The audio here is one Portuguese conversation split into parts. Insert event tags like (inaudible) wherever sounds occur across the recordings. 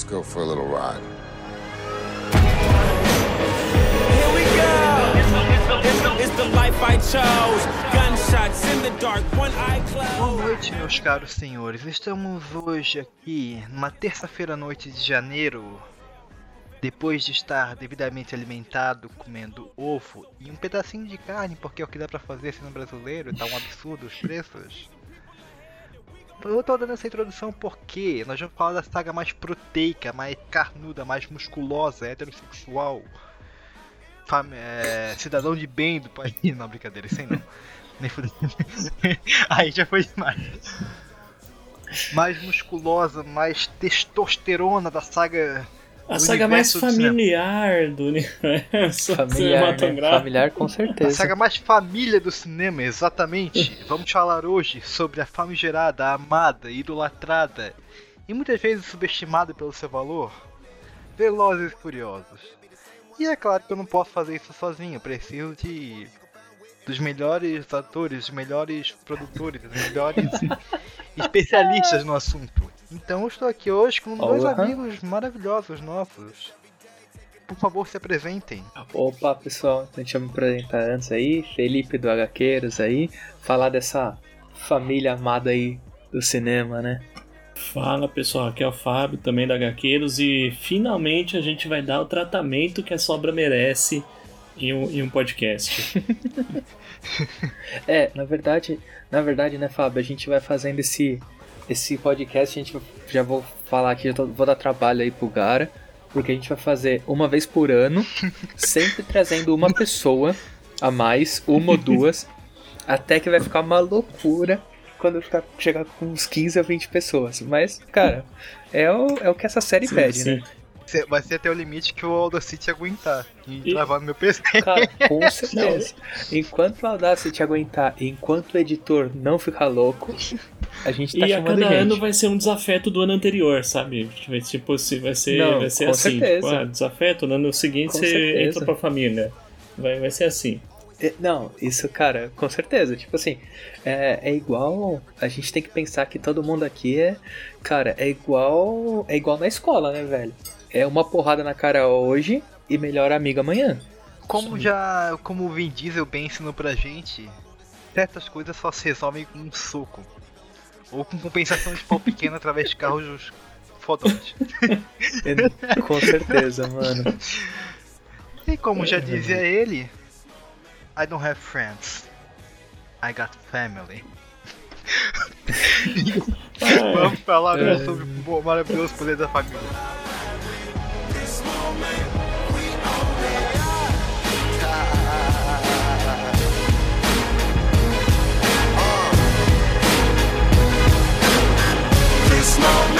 Let's go for a little ride. Here we go. It's the, it's the, it's the, it's the life I chose. Gunshots in the dark, one eye Boa closed. noite, meus caros senhores. Estamos hoje aqui, numa terça-feira à noite de janeiro, depois de estar devidamente alimentado, comendo ovo e um pedacinho de carne, porque é o que dá pra fazer sendo brasileiro, tá um absurdo os preços. Eu tô dando essa introdução porque nós vamos falar da saga mais proteica, mais carnuda, mais musculosa, heterossexual, é, cidadão de bem do país. (laughs) Não, brincadeira, isso aí não. Nem fudeu. (laughs) Aí já foi demais. Mais musculosa, mais testosterona da saga. A do saga mais universo do cinema. familiar do (laughs) universo Familiar, né? Familiar com A certeza. saga mais família do cinema, exatamente. (laughs) Vamos falar hoje sobre a famigerada, amada, idolatrada e muitas vezes subestimada pelo seu valor, Velozes e Furiosos. E é claro que eu não posso fazer isso sozinho, eu preciso de dos melhores atores, dos melhores produtores, dos melhores (laughs) especialistas no assunto. Então eu estou aqui hoje com dois Olá. amigos maravilhosos nossos. Por favor, se apresentem. Opa, pessoal, então deixa eu me apresentar antes aí. Felipe do HQueiros aí. Falar dessa família amada aí do cinema, né? Fala pessoal, aqui é o Fábio também da Gaqueiros e finalmente a gente vai dar o tratamento que a sobra merece em um, em um podcast. (laughs) É, na verdade, na verdade, né, Fábio, a gente vai fazendo esse esse podcast, a gente já vou falar aqui, já tô- vou dar trabalho aí pro Gara, porque a gente vai fazer uma vez por ano, (laughs) sempre trazendo uma pessoa a mais, uma ou duas, (laughs) até que vai ficar uma loucura quando ficar, chegar com uns 15 a 20 pessoas. Mas, cara, é o, é o que essa série Sim, pede, sim. né? Vai ser até o limite que o Audacity aguentar e, E- travar no meu PC. Cara, (laughs) com certeza. Enquanto o Audacity aguentar, enquanto o editor não ficar louco, a gente tá e a cada gente. ano vai ser um desafeto do ano anterior, sabe? Tipo, se vai ser, Não, vai ser com assim. certeza. Tipo, ah, desafeto, no ano seguinte Com você certeza. entra pra família. Vai, vai ser assim. É, Não, isso, cara, com certeza. Tipo assim, é, é igual. A gente tem que pensar que todo mundo aqui é. Cara, é igual. É igual na escola, né, velho? É uma porrada na cara hoje e melhor amigo amanhã. Como já. Como o Vin Diesel bem ensinou pra gente, certas coisas só se resolvem com um soco. Ou com compensação de pau pequeno através de carros fodões. (laughs) É, com certeza, mano. E como já dizia ele, I don't have friends. I got family. (laughs) Vamos falar agora É. sobre o maravilhoso poder da família. Moment,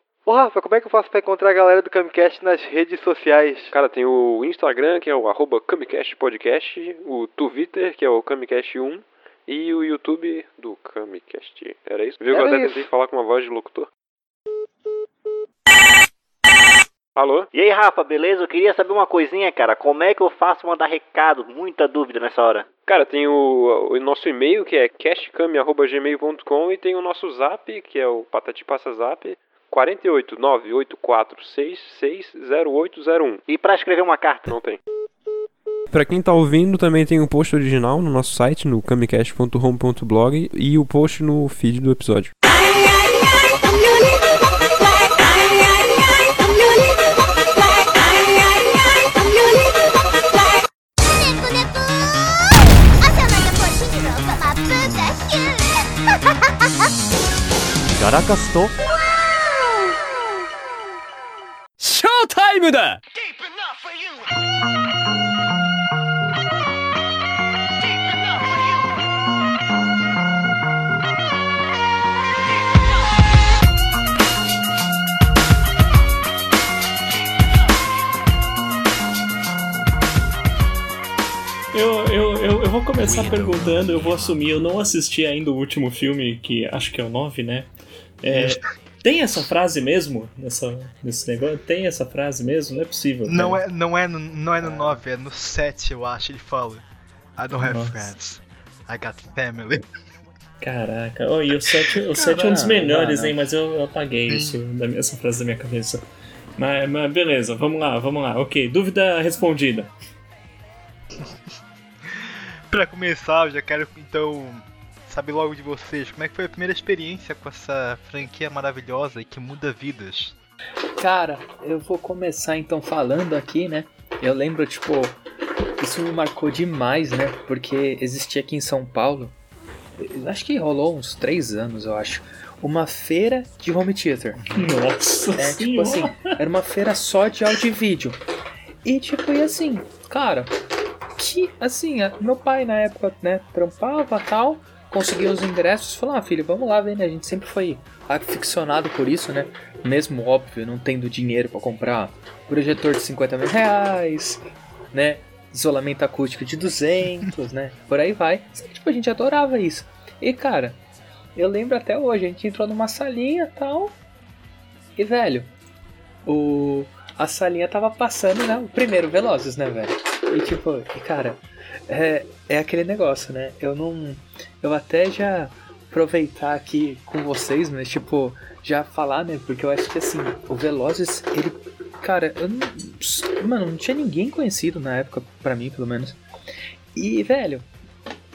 Ô Rafa, como é que eu faço pra encontrar a galera do Camicast nas redes sociais? Cara, tem o Instagram, que é o arroba Camicast Podcast, o Twitter, que é o Camicast1, e o YouTube do Camicast. Era isso? Viu que eu até tentei falar com uma voz de locutor? Alô? E aí, Rafa, beleza? Eu queria saber uma coisinha, cara. Como é que eu faço mandar recado? Muita dúvida nessa hora. Cara, tem o, o nosso e-mail, que é castcam.gmail.com, e tem o nosso zap, que é o Patati Passa Zap, 48984660801. E pra escrever uma carta? Não tem. Pra quem tá ouvindo, também tem o post original no nosso site, no camicast.home.blog e o post no feed do episódio. (laughs) タイムだ Eu, eu, eu, eu vou começar perguntando, eu vou assumir, eu não assisti ainda o último filme, que acho que é o 9, né? É, tem essa frase mesmo nessa, nesse negócio? Tem essa frase mesmo? Não é possível. Não é, não, é no, não é no 9, é no 7, eu acho. Ele fala: I don't have Nossa. friends, I got family. Caraca, oh, e o 7, o 7 é um dos melhores, hein? Mas eu, eu apaguei isso, da minha- essa frase da minha cabeça. Mas, mas beleza, vamos lá, vamos lá. Ok, dúvida respondida. (laughs) Pra começar, eu já quero então saber logo de vocês como é que foi a primeira experiência com essa franquia maravilhosa e que muda vidas. Cara, eu vou começar então falando aqui, né? Eu lembro, tipo, isso me marcou demais, né? Porque existia aqui em São Paulo, acho que rolou uns três anos, eu acho, uma feira de home theater. Nossa É, tipo senhora. assim, era uma feira só de áudio e vídeo. E tipo, e assim, cara, que assim, meu pai na época, né, trampava tal, conseguia os ingressos, falou, ah, filho, vamos lá ver, né? A gente sempre foi aficionado por isso, né? Mesmo óbvio, não tendo dinheiro pra comprar projetor de 50 mil reais, né? Isolamento acústico de 200, né? Por aí vai. Tipo, a gente adorava isso. E cara, eu lembro até hoje, a gente entrou numa salinha tal. E velho, o a salinha tava passando, né? O primeiro Velozes, né, velho? E tipo, e cara, é, é aquele negócio, né? Eu não. Eu até já aproveitar aqui com vocês, mas tipo, já falar, né? Porque eu acho que assim, o Velozes, ele. Cara, eu não. Mano, não tinha ninguém conhecido na época, pra mim, pelo menos. E, velho,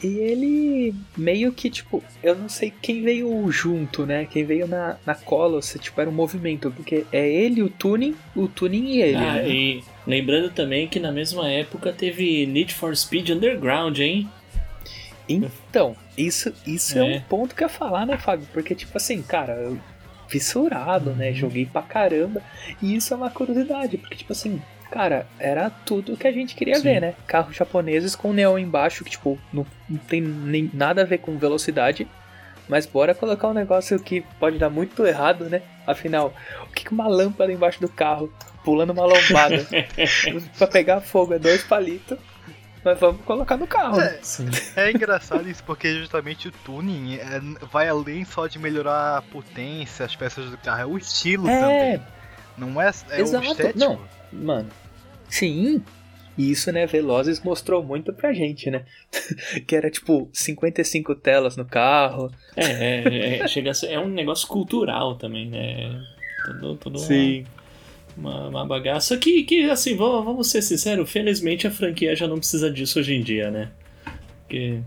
e ele meio que, tipo, eu não sei quem veio junto, né? Quem veio na, na cola, se tipo, era um movimento, porque é ele, o Tuning, o Tuning e ele, Ah, né? e lembrando também que na mesma época teve Need for Speed Underground, hein? Então, isso, isso é. É. um ponto que eu ia falar, né, Fábio? Porque, tipo assim, cara, eu fissurado, né? Joguei pra caramba. E isso é uma curiosidade, porque, tipo assim, cara, era tudo que a gente queria Sim. ver, né? Carros japoneses com neon embaixo, que, tipo, não, não tem nem nada a ver com velocidade. Mas bora colocar um negócio que pode dar muito errado, né? Afinal, o que que uma lâmpada embaixo do carro, pulando uma lombada, (laughs) pra pegar fogo é dois palitos, mas vamos colocar no carro. né? (laughs) É engraçado isso porque justamente o tuning é- vai além só de melhorar a potência, as peças do carro, é o estilo É, também. Não é, é Exato, o estético. não. Mano, sim. E isso, né, Velozes mostrou muito pra gente, né? (laughs) que era tipo 55 telas no carro. É, é, é, chega a ser, é um negócio cultural também, né? Tudo, tudo Uma, uma bagaça que, que assim, vamos, vamos ser sinceros, felizmente a franquia já não precisa disso hoje em dia, né? Porque,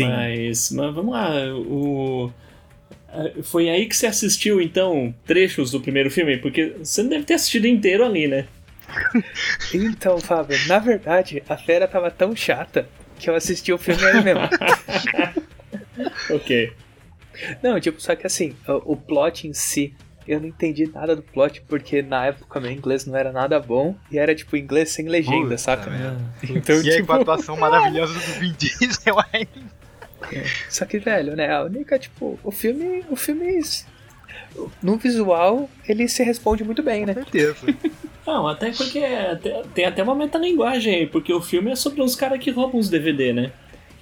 Mas, mas vamos lá, o. Foi aí que você assistiu, então, trechos do primeiro filme? Porque você não deve ter assistido inteiro ali, né? (laughs) Então, Fábio, na verdade, a fera tava tão chata que eu assisti o filme aí mesmo. (laughs) Ok. Não, tipo, só que assim, o, o plot em si, eu não entendi nada do plot, porque na época meu inglês não era nada bom e era tipo inglês sem legenda, Puta saca? Então, E aí tipo, com a atuação maravilhosa do Vin Diesel ainda. Só que, velho, né? A única, tipo, o filme. O filme. No visual, ele se responde muito bem, né? certeza. (laughs) Não, até porque até- tem até uma metalinguagem aí, porque o filme é sobre uns caras que roubam os DVD, né?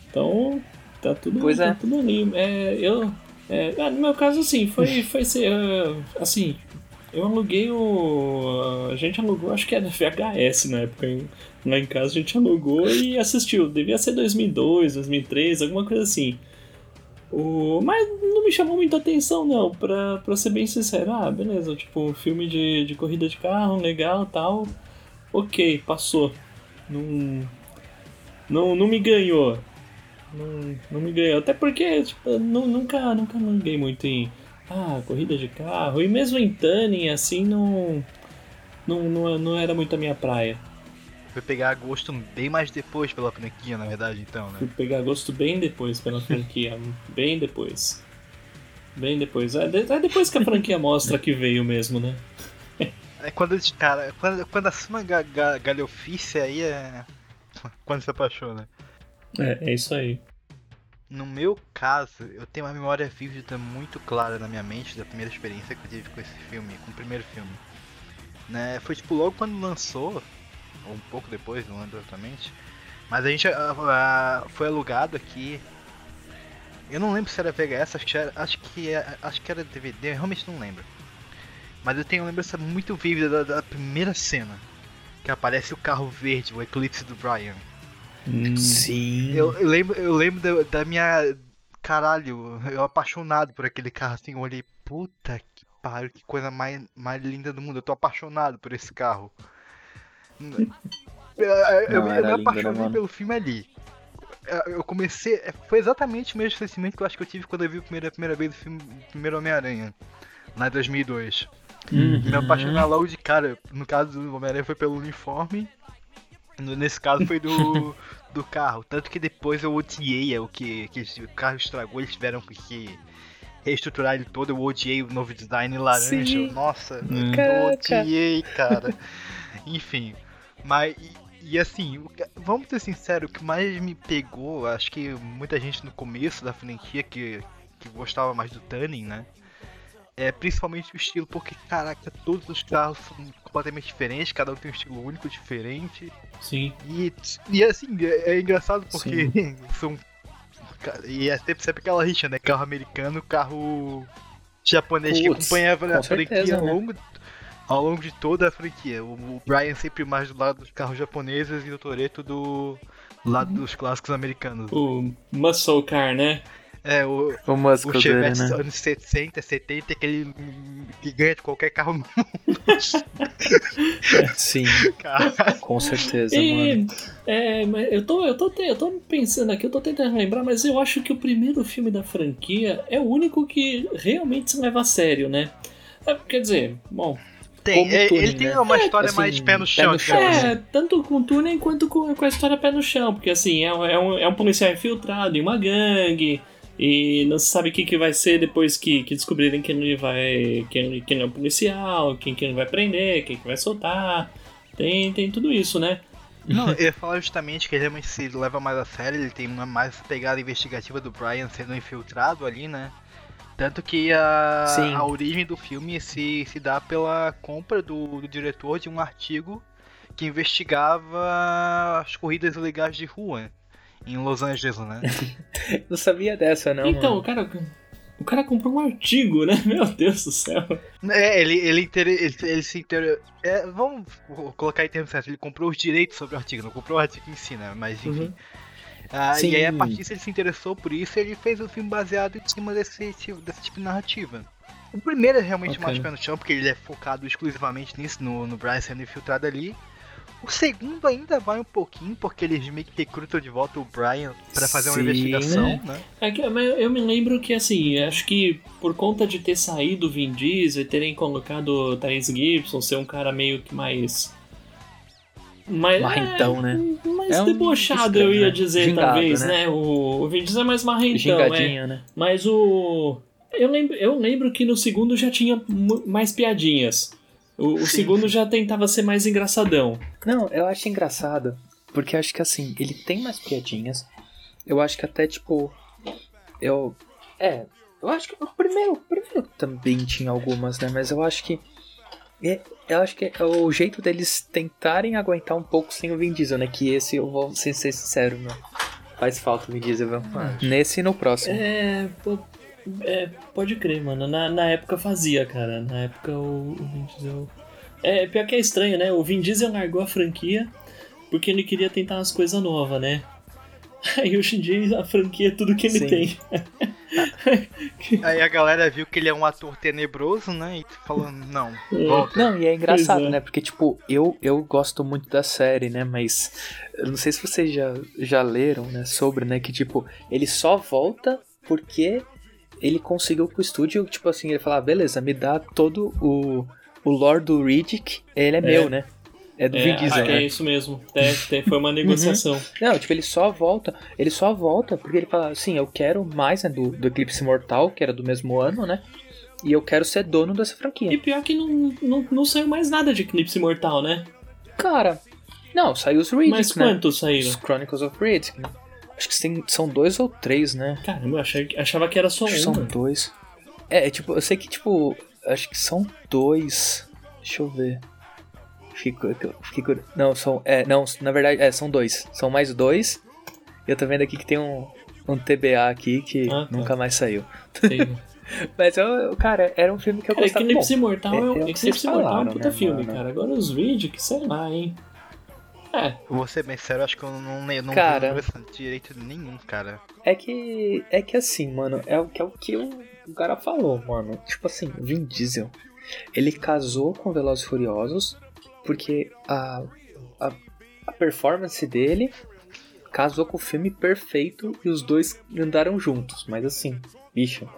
Então, tá tudo, Pois tá é. tudo ali. É, eu, é, ah, no meu caso, assim, foi, foi ser, ah, assim, eu aluguei o... A gente alugou, acho que era VHS na época, em- lá em casa a gente alugou e assistiu. Devia ser 2002, 2003, alguma coisa assim. O... Mas não me chamou muita atenção, não, pra, pra ser bem sincero. Ah, beleza, tipo, filme de, de corrida de carro, legal tal. Ok, passou. Não, não, não me ganhou. Não, não me ganhou. Até porque, tipo, nunca, nunca liguei muito em. Ah, corrida de carro. E mesmo em Tanning, assim, não, não, não, não era muito a minha praia. Foi pegar gosto bem mais depois pela franquia, na verdade, então, Fui né? pegar gosto bem depois pela franquia. (laughs) bem depois. Bem depois. É, é depois que a franquia mostra que veio mesmo, né? É quando, cara, quando, quando assuma ga, ga, galhofice aí é. (laughs) Quando se apaixona. É, é isso aí. No meu caso, eu tenho uma memória vívida muito clara na minha mente da primeira experiência que eu tive com esse filme, com o primeiro filme. Né, foi tipo logo quando lançou, ou um pouco depois, não lembro exatamente. Mas a gente ah, ah, foi alugado aqui. Eu não lembro se era VHS, acho que era, acho que, é- acho que era DVD, eu realmente não lembro. Mas eu tenho uma lembrança muito vívida da, da primeira cena. Que aparece o carro verde, o eclipse do Brian. Hum, Sim. Eu, eu lembro, eu lembro da, da minha. Caralho, eu apaixonado por aquele carro assim, eu olhei, puta que pariu, que coisa mais, mais linda do mundo, eu tô apaixonado por esse carro. (laughs) Eu, Não, me- eu me né, apaixonei pelo filme ali. Eu- Eu comecei. Foi exatamente o mesmo sentimento que eu acho que eu tive quando eu vi a primeira, a primeira vez o filme o primeiro Homem-Aranha, lá em 2002. Uhum. Me apaixonar logo de cara. No caso do Homem-Aranha foi pelo uniforme. No- Nesse caso foi do, do carro. Tanto que depois eu odiei o que, que o carro estragou, eles tiveram que reestruturar ele todo. Eu odiei o novo design laranja. Sim. Nossa, Hum. eu Caraca. odiei, cara. Enfim. Mas. E, e assim, vamos ser sinceros, o que mais me pegou, acho que muita gente no começo da franquia que, que gostava mais do Tunning, né? É principalmente o estilo, porque caraca, todos os carros são completamente diferentes, cada um tem um estilo único, diferente. Sim. E, e assim, é, é engraçado porque (laughs) são. E é sempre, sempre aquela rixa, né? Carro americano, carro japonês que Putz, acompanhava a franquia certeza, ao né? longo, ao longo de toda a franquia. O, o Brian sempre mais do lado dos carros japoneses e o Toreto do lado Uhum. dos clássicos americanos. O Muscle Car, né? É, o, O o dele, Chevette né? anos 60, 70, aquele que ganha de qualquer carro no (laughs) Sim, carro. com certeza, E, mano. é, mas eu tô, eu, tô, eu tô pensando aqui, eu tô tentando lembrar, mas eu acho que o primeiro filme da franquia é o único que realmente se leva a sério, né? É, quer dizer, bom, Tem, é, ele tem né? uma história Assim, mais pé no pé chão, no digamos chão, assim. é, tanto com o túnel quanto com, com a história pé no chão, porque assim, é, um- é um, é um policial infiltrado em uma gangue, e não se sabe o que, que vai ser depois que, que descobrirem que ele vai. que ele, que ele é um policial, quem que ele vai prender, quem que vai soltar. Tem, tem tudo isso, né? Não, (laughs) eu ia falar justamente que ele realmente se leva mais a sério, ele tem uma mais pegada investigativa do Brian sendo infiltrado ali, né? Tanto que a, Sim. a origem do filme se, se dá pela compra do, do diretor de um artigo que investigava as corridas ilegais de rua em Los Angeles, né? (laughs) Não sabia dessa, não. então, o mano. cara. O cara comprou um artigo, né? (laughs) Meu Deus do céu. É, ele, ele, inter, ele, ele se inter... É, vamos colocar em termos certos, ele comprou os direitos sobre o artigo, não comprou o artigo em si, né? Mas enfim. Uhum. Ah, e aí a partir disso ele se interessou por isso e ele fez o filme baseado em cima desse, tipo- desse tipo de narrativa. O primeiro é realmente Ok. mais pé no chão, porque ele é focado exclusivamente nisso, no, no Brian sendo infiltrado ali. O segundo ainda vai um pouquinho, porque eles meio que recrutam de volta o Brian pra fazer uma Sim, investigação, né? É eu me lembro que, assim, acho que por conta de ter saído o Vin Diesel e terem colocado o Thaís Gibson ser um cara meio que mais. mais Marrentão, é, né? Mais É um debochado, estranho, eu ia né? dizer, Gingado, talvez, né? né? O, o Vin Diesel é mais marrentão, é. Né? Mas o. Eu lembro, eu lembro que no segundo já tinha mais piadinhas. O, o Sim, segundo sim. já tentava ser mais engraçadão. Não, eu acho engraçado. Porque eu acho que assim, ele tem mais piadinhas. Eu acho que até tipo. Eu. É. Eu acho que o primeiro, o primeiro também tinha algumas, né? Mas eu acho que. é- eu acho que é o jeito deles tentarem aguentar um pouco sem o Vin Diesel, né? Que esse eu vou ser, ser sincero, meu. Faz falta o Vin Diesel, viu? Nesse e no próximo. É, é, pode crer, mano. Na, na época fazia, cara. Na época o, o Vin Diesel. É, pior que é estranho, né? O Vin Diesel largou a franquia porque ele queria tentar umas coisas novas, né? (laughs) Aí hoje em dia a franquia é tudo que ele Sim. tem. (laughs) Aí a galera viu que ele é um ator tenebroso, né? E falou, não, É. volta. Não, e é engraçado, é. né? Porque, tipo, eu, eu gosto muito da série, né? Mas eu não sei se vocês já, já leram, né? Sobre, né? Que, tipo, ele só volta porque ele conseguiu com o estúdio, tipo assim, ele fala, ah, beleza, me dá todo o, o lore do Riddick, ele é, meu, né? É do É, Vin Diesel, é né? isso mesmo. É, foi uma negociação. Não, tipo, ele só volta, ele só volta porque ele fala assim, eu quero mais, né, do, do Eclipse Mortal, que era do mesmo ano, né? E eu quero ser dono dessa franquia. E pior que não, não, não saiu mais nada de Eclipse Imortal, né? Cara, não, saiu os Riddick, Mas né? quantos saíram? Os Chronicles of Riddick. né? Acho que tem- são dois ou três, né? Caramba, eu achei, achava que era só Acho que um. são mano. dois. É, é, tipo, eu sei que, tipo, acho que são dois. Deixa eu ver. Fico, fico, não, são. É, não, na verdade, é, são dois. São mais dois. Eu tô vendo aqui que tem um, um TBA aqui que Ah, tá. nunca mais saiu. (laughs) Mas eu, cara, era um filme que eu gostava. Eclipse Bom, Imortal é, é- é um- que Eclipse vocês Imortal é um falaram, puta né, filme, mano? cara. Agora os Riddick, sei lá, hein. É, Vou ser bem sério, acho que eu não, eu não Cara. esse direito nenhum, cara. É que. É que assim, mano, é o que, é o, que o, cara falou, mano. Tipo assim, Vin Diesel. Ele casou com Velozes e Furiosos porque a, a, a performance dele casou com o filme perfeito e os dois andaram juntos. Mas assim, bicho.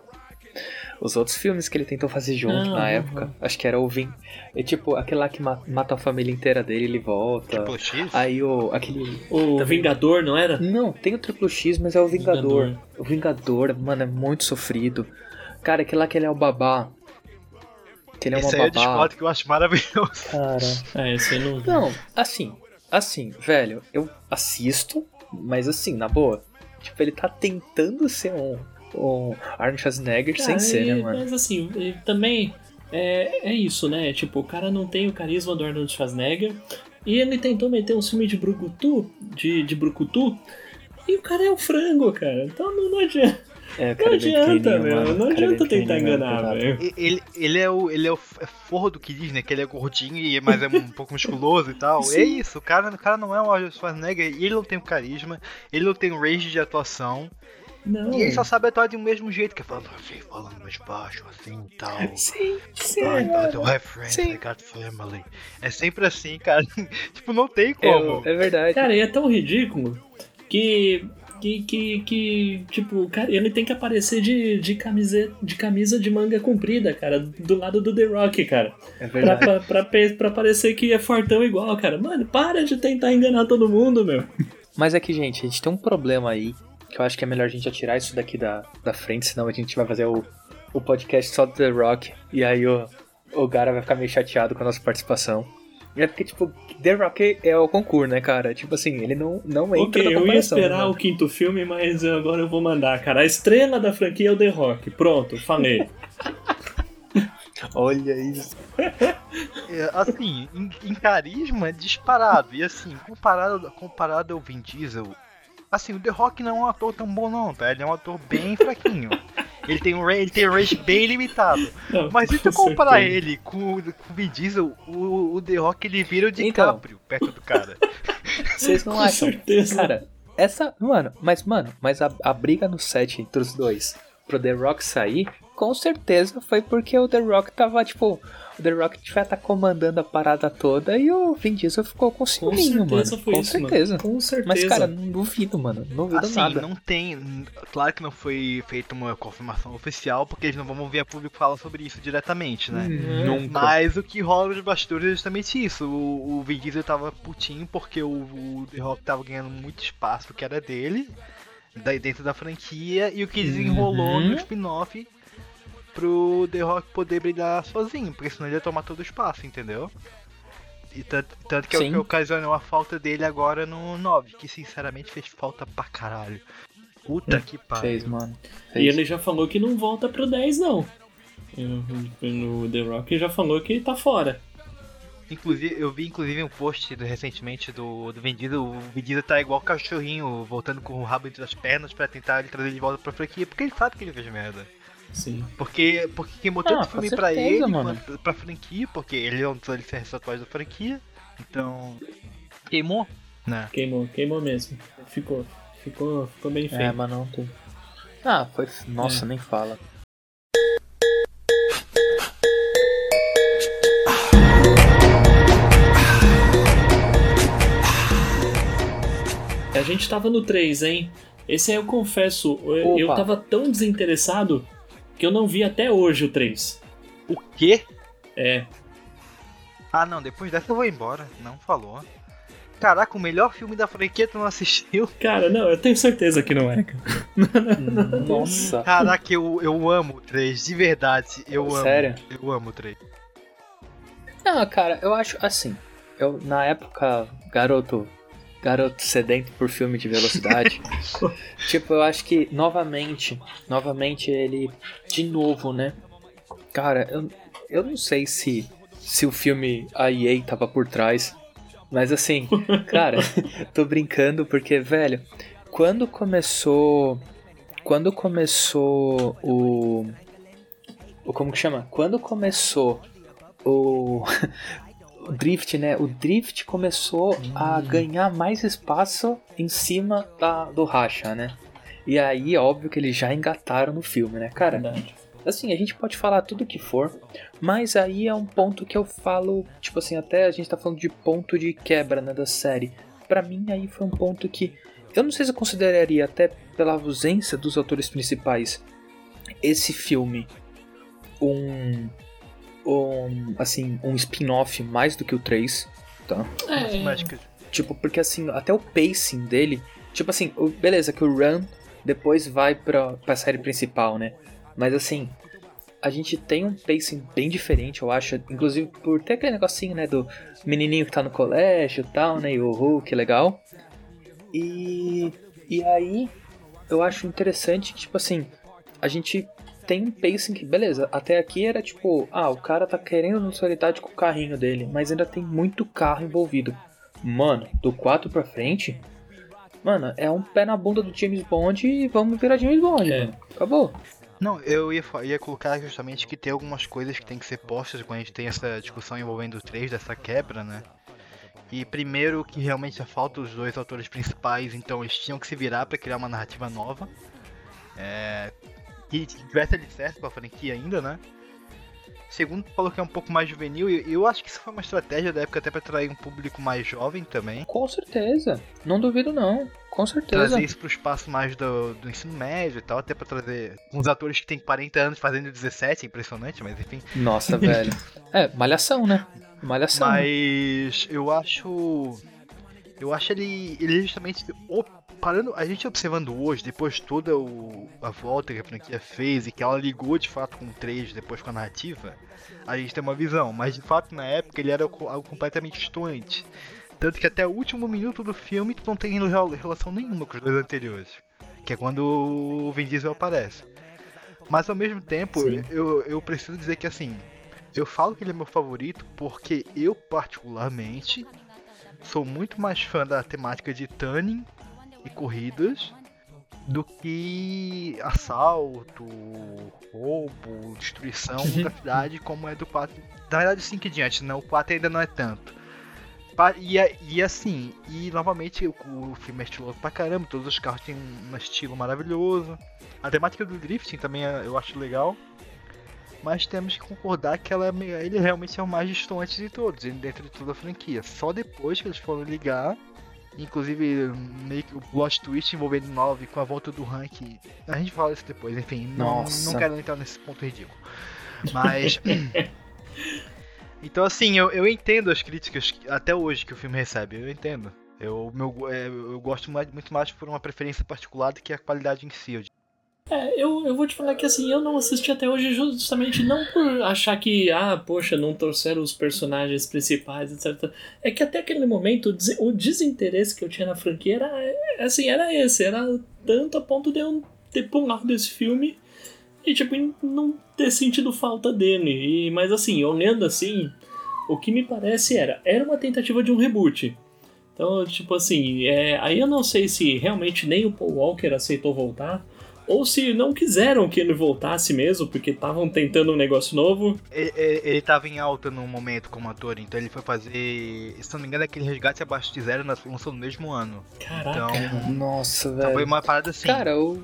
Os outros filmes que ele tentou fazer junto Ah, na uhum. época, acho que era o Vin. É tipo, aquele lá que ma- mata a família inteira dele, ele volta. Triple X? Aí o. aquele. o Vingador, não era? Não, tem o Triplo X, mas é o Vingador. Vingador. O Vingador, mano, é muito sofrido. Cara, aquele lá que ele é o babá. Que ele é Esse uma aí eu babá. discordo que eu acho maravilhoso. Cara. É, esse eu não. Não, assim, assim, velho, eu assisto, mas assim, na boa. Tipo, ele tá tentando ser um, um Arnold Schwarzenegger sem Cara, ser, né, mano? Mas assim, e também é, é isso, né? Tipo, o cara não tem o carisma do Arnold Schwarzenegger. E ele tentou meter um filme de brucutu, de, de brucutu, e o cara é o frango, cara. Então não, não adianta, É, o não cara é adianta, meu. mano. Não O cara é adianta tentar enganar, velho. Ele, ele é o. Ele é o é forro do que diz, né? Que ele é gordinho, e mas é um pouco musculoso e tal. É isso, o cara, o cara não é o Arnold Schwarzenegger, e ele não tem o carisma, ele não tem o range de atuação. Não. E ele só sabe atuar de um mesmo jeito, que é falando assim, falando mais baixo, assim e tal. Sim, sim, I, I friends, Sim. I got family. É sempre assim, cara. (laughs) tipo, não tem É, como. é verdade. Cara, e é tão ridículo que. Que, que, que, tipo, cara, ele tem que aparecer de, de, camisa, de camisa de manga comprida, cara, do lado do The Rock, cara. É Pra, verdade. pra, pra, pe- pra parecer que é fortão igual, cara. Mano, para de tentar enganar todo mundo, meu. Mas é que, gente, a gente tem um problema aí, que eu acho que é melhor a gente já tirar isso daqui da, da frente, senão a gente vai fazer o, o podcast só do The Rock, e aí o, o Gara vai ficar meio chateado com a nossa participação. É porque, tipo, The Rock é o concurso, né, cara? Tipo assim, ele não, não entra Ok, na eu ia esperar né? o quinto filme, mas agora eu vou mandar, cara. A estrela da franquia é o The Rock. Pronto, falei. (laughs) Olha isso. É, assim, em, em carisma é disparado. E assim, comparado, comparado ao Vin Diesel, assim, o The Rock não é um ator tão bom não, tá? Ele é um ator bem (laughs) fraquinho. Ele tem um, ele tem um range bem limitado. Não, Mas se tu com comparar certeza. ele com, o- com o Vin Diesel, o, o The Rock ele vira o Então. DiCaprio perto do cara. Vocês não Com acham? certeza. Cara, essa. Mano, mas, mano, mas a, a briga no set entre os dois pro The Rock sair, com certeza foi porque o The Rock tava, tipo. O The Rock devia tá comandando a parada toda e o Vin Diesel ficou com Com ciúminho, certeza mano. foi com isso, certeza. mano. Com certeza. Mas, cara, não duvido, mano. Não duvido Assim, nada. não tem. Claro que não foi feita uma confirmação oficial, porque eles não vão ver a público falar sobre isso diretamente, né? Nunca. Mas o que rola nos bastidores é justamente isso. O, o Vin Diesel tava putinho porque o, o The Rock tava ganhando muito espaço que era dele, daí dentro da franquia, e o que desenrolou Uhum. no spin-off pro The Rock poder brilhar sozinho, porque senão ele ia tomar todo o espaço, entendeu? E tanto, tanto que é o Sim. que ocasionou a falta dele agora no 9, que sinceramente fez falta pra caralho. Puta que pariu. Fez, mano. E Fez. ele já falou que não volta pro 10, não. Eu- No The Rock já falou que tá fora. Inclusive, eu vi inclusive um post do- recentemente do, do Diesel. O Diesel tá igual cachorrinho, voltando com o rabo entre as pernas pra tentar ele trazer ele de volta pra franquia, porque ele sabe que ele fez merda. Sim. Porque, porque queimou Ah, tanto filme pra certeza, ele, mano. pra franquia, porque ele é um dos alicerces atuais da franquia. Então. Queimou? Né? Queimou, queimou mesmo. Ficou, ficou, ficou bem feio. É, mas não. Ah, foi. Nossa, nem fala. A gente tava no 3, hein? Esse aí eu confesso, eu, eu tava tão desinteressado que eu não vi até hoje o 3. O quê? É, Ah não, depois dessa eu vou embora. Não falou. Caraca, o melhor filme da franquia tu não assistiu? (laughs) Cara, não, eu tenho certeza que não é, cara. (laughs) Nossa. Caraca, eu, eu amo o 3, de verdade. Eu amo. Sério? Eu amo o 3. Não, cara, eu acho assim. Eu, na época, garoto. Garoto sedento por filme de velocidade. (laughs) tipo, eu acho que novamente. Novamente ele. De novo, né? Cara, eu, eu não sei se. Se o filme a EA tava por trás. Mas assim, (laughs) cara, tô brincando porque, velho, quando começou. Quando começou o. O como que chama? Quando começou o. (laughs) o Drift, né? O Drift começou a ganhar mais espaço em cima da, do racha, né? E aí, óbvio que eles já engataram no filme, né? Cara, Verdade. assim, a gente pode falar tudo que for, mas aí é um ponto que eu falo, tipo assim, até a gente tá falando de ponto de quebra, né, da série. Pra mim aí foi um ponto que eu não sei se eu consideraria até pela ausência dos autores principais esse filme um um assim, um spin-off mais do que o 3, tá? É, Tipo, porque assim, até o pacing dele. Tipo assim, o- beleza, que o Run depois vai pra, pra série principal, né? Mas assim, a gente tem um pacing bem diferente, eu acho. Inclusive por ter aquele negocinho, né? Do menininho que tá no colégio e tal, né? E o Hulk, legal. E, e aí, eu acho interessante que, tipo assim, a gente tem um pacing que, beleza, até aqui era tipo, ah, o cara tá querendo notoriedade com o carrinho dele, mas ainda tem muito carro envolvido. Mano, do 4 pra frente, mano, é um pé na bunda do James Bond e vamos virar James Bond, É. mano. Acabou. Não, eu ia, ia colocar justamente que tem algumas coisas que tem que ser postas quando a gente tem essa discussão envolvendo o 3, dessa quebra, né? E primeiro que realmente falta os dois autores principais, então eles tinham que se virar pra criar uma narrativa nova. É, que tivesse alicerce pra franquia ainda, né? Segundo, falou que é um pouco mais juvenil, e eu acho que isso foi uma estratégia da época até pra atrair um público mais jovem também. Com certeza. Não duvido não. Com certeza. Trazer isso pro espaço mais do, do ensino médio e tal, até pra trazer uns atores que tem 40 anos fazendo 17, é impressionante, mas enfim. Nossa, velho. (laughs) É, malhação, né? Malhação. né? Mas eu acho. Eu acho ele. Ele justamente. o- Parando, a gente observando hoje, depois toda o, a volta que a franquia fez e que ela ligou de fato com o 3 depois com a narrativa, a gente tem uma visão. Mas de fato na época ele era algo completamente distante. Tanto que até o último minuto do filme tu não tem rel- relação nenhuma com os dois anteriores. Que é quando o Vin Diesel aparece. Mas ao mesmo tempo, Sim. eu, eu preciso dizer que assim, eu falo que ele é meu favorito porque eu, particularmente, sou muito mais fã da temática de tuning e corridas do que assalto, roubo, destruição da cidade, como é do 4. Na verdade, 5 em diante, não, o 4 ainda não é tanto. E, a- e assim, e novamente o, o filme é estiloso pra caramba, todos os carros têm um estilo maravilhoso. A temática do drifting também é- eu acho legal. Mas temos que concordar que ela é ele realmente é o mais distante de todos, dentro de toda a franquia. Só depois que eles foram ligar, inclusive meio que o plot twist envolvendo 9 com a volta do rank. A gente fala isso depois, enfim, não, Nossa. não quero entrar nesse ponto ridículo. Mas. (laughs) então assim, eu, eu entendo as críticas até hoje que o filme recebe, eu entendo. Eu, meu, é, eu gosto mais- muito mais por uma preferência particular do que a qualidade em si. eu É, eu, eu vou te falar que assim, eu não assisti até hoje justamente não por achar que, ah, poxa, não trouxeram os personagens principais, etc. É que até aquele momento o des- o desinteresse que eu tinha na franquia era, é, assim, era esse, era tanto a ponto de eu ter pulado desse filme e, tipo, não ter sentido falta dele. E, mas assim, olhando assim, o que me parece era, era uma tentativa de um reboot. Então, tipo assim, é, aí eu não sei se realmente nem o Paul Walker aceitou voltar, ou se não quiseram que ele voltasse mesmo, porque estavam tentando um negócio novo. Ele, ele, ele tava em alta no momento como ator, então ele foi fazer. Se não me engano, aquele resgate abaixo de zero na- lançou no mesmo ano. Caraca. Então, Nossa, então foi velho. uma parada assim. Cara, o.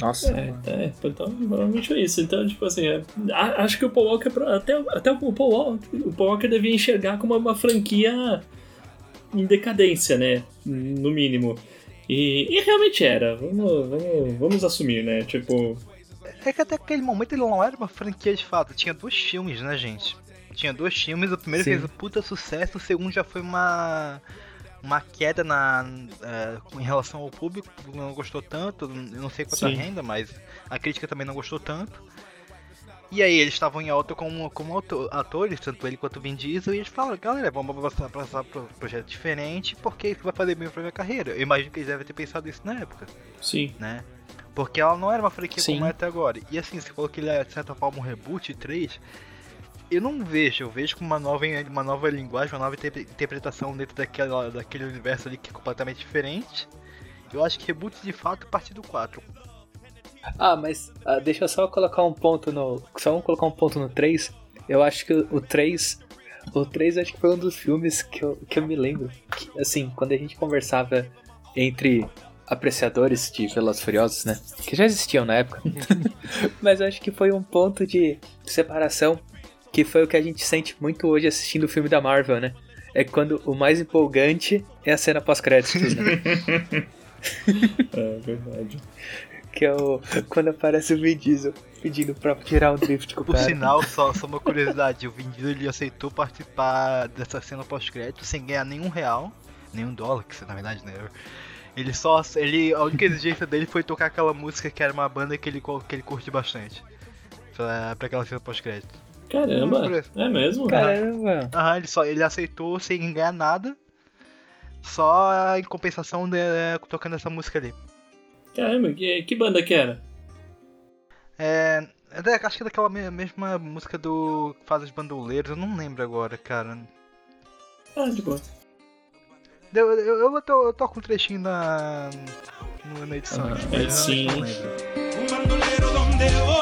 Nossa, É, é, então provavelmente foi isso. Então, tipo assim, é, a- acho que o Paul Walker, até, até o Paul Walker, o Paul Walker devia enxergar como uma franquia em decadência, né? No mínimo. E, e realmente era, vamos, vamos, vamos assumir, né? Tipo, É que até aquele momento ele não era uma franquia de fato. Tinha dois filmes, né, gente? Tinha dois filmes. O primeiro Sim. fez um puta sucesso, o segundo já foi uma. uma queda na, com- em relação ao público, não gostou tanto, eu não sei quanto Sim. renda, mas a crítica também não gostou tanto. E aí eles estavam em alta como, como atores, tanto ele quanto o Vin Diesel, e eles falaram, galera, vamos passar, passar para um projeto diferente, porque isso vai fazer bem pra minha carreira. Eu imagino que eles devem ter pensado isso na época, Sim. né? Porque ela não era uma franquia Sim. como é até agora. E assim, você falou que ele é, de certa forma, um reboot 3. Eu não vejo, eu vejo como uma nova, uma nova linguagem, uma nova interpre- interpretação dentro daquela, daquele universo ali que é completamente diferente. Eu acho que reboot de fato a partir do 4. Ah, mas ah, deixa eu só colocar um ponto no. Só vamos colocar um ponto no 3. Eu acho que o, o 3. O 3 acho que foi um dos filmes que eu, que eu me lembro. Que, assim, quando a gente conversava entre apreciadores de Velozes e Furiosos, né? Que já existiam na época. (laughs) mas eu acho que foi um ponto de separação que foi o que a gente sente muito hoje assistindo o filme da Marvel, né? É quando o mais empolgante é a cena pós-créditos, né? (laughs) É verdade. Que é o. Quando aparece o Vin Diesel pedindo pra tirar um drift com o Por cara. sinal, (laughs) só, só uma curiosidade, o Vin Diesel ele aceitou participar dessa cena pós-crédito sem ganhar nenhum real, nenhum dólar, que na verdade né. Ele só. Ele, a única exigência dele foi tocar aquela música que era uma banda que ele, que ele curte bastante. Pra, pra aquela cena pós-crédito. Caramba, é mesmo? Caramba! Aham, ele, só, ele aceitou sem ganhar nada. Só em compensação de, tocando essa música ali. Caramba, que, que banda que era? É. é acho que é daquela me- mesma música do. que faz os bandoleiros, eu não lembro agora, cara. Ah, de boa. Eu, eu, eu, to, eu toco um trechinho na. no- na edição. Ah, é, eu sim. não lembro. un bandolero donde voy.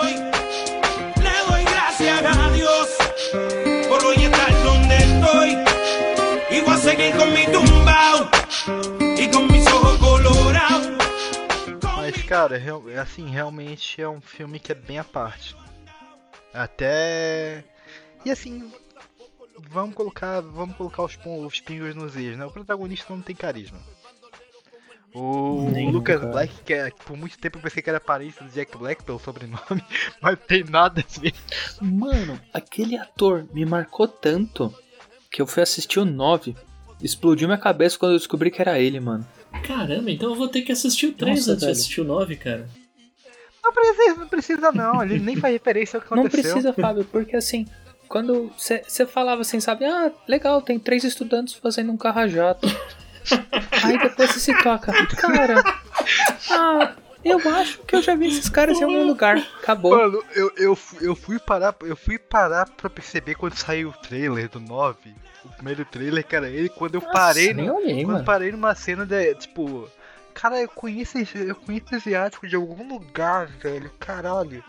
Cara, assim, realmente é um filme que é bem à parte. Até. E assim. Vamos colocar, vamos colocar os, os pingos nos is, né? O protagonista não tem carisma. O, Nem Lucas. Black, que, é, por muito tempo eu pensei que era parente do Jack Black pelo sobrenome, (laughs) mas tem nada a ver. Mano, aquele ator me marcou tanto que eu fui assistir o 9. Explodiu minha cabeça quando eu descobri que era ele, mano. Caramba, então eu vou ter que assistir o 3 Nossa, antes de assistir o 9, cara. Não precisa, não precisa não, ele nem faz referência ao que Não aconteceu. precisa, Fábio, porque assim, quando você falava assim, sabe, ah, legal, tem três estudantes fazendo um carro a jato. (laughs) Aí depois você se toca, cara, ah, eu acho que eu já vi esses caras em algum lugar. Acabou. Mano, eu, eu, eu fui parar, eu fui parar pra perceber quando saiu o trailer do 9. O primeiro trailer, cara, ele quando eu parei, nem no, olhei, quando eu mano. parei numa cena de, tipo, cara, eu conheço esse, eu conheço asiático de algum lugar, velho. Caralho.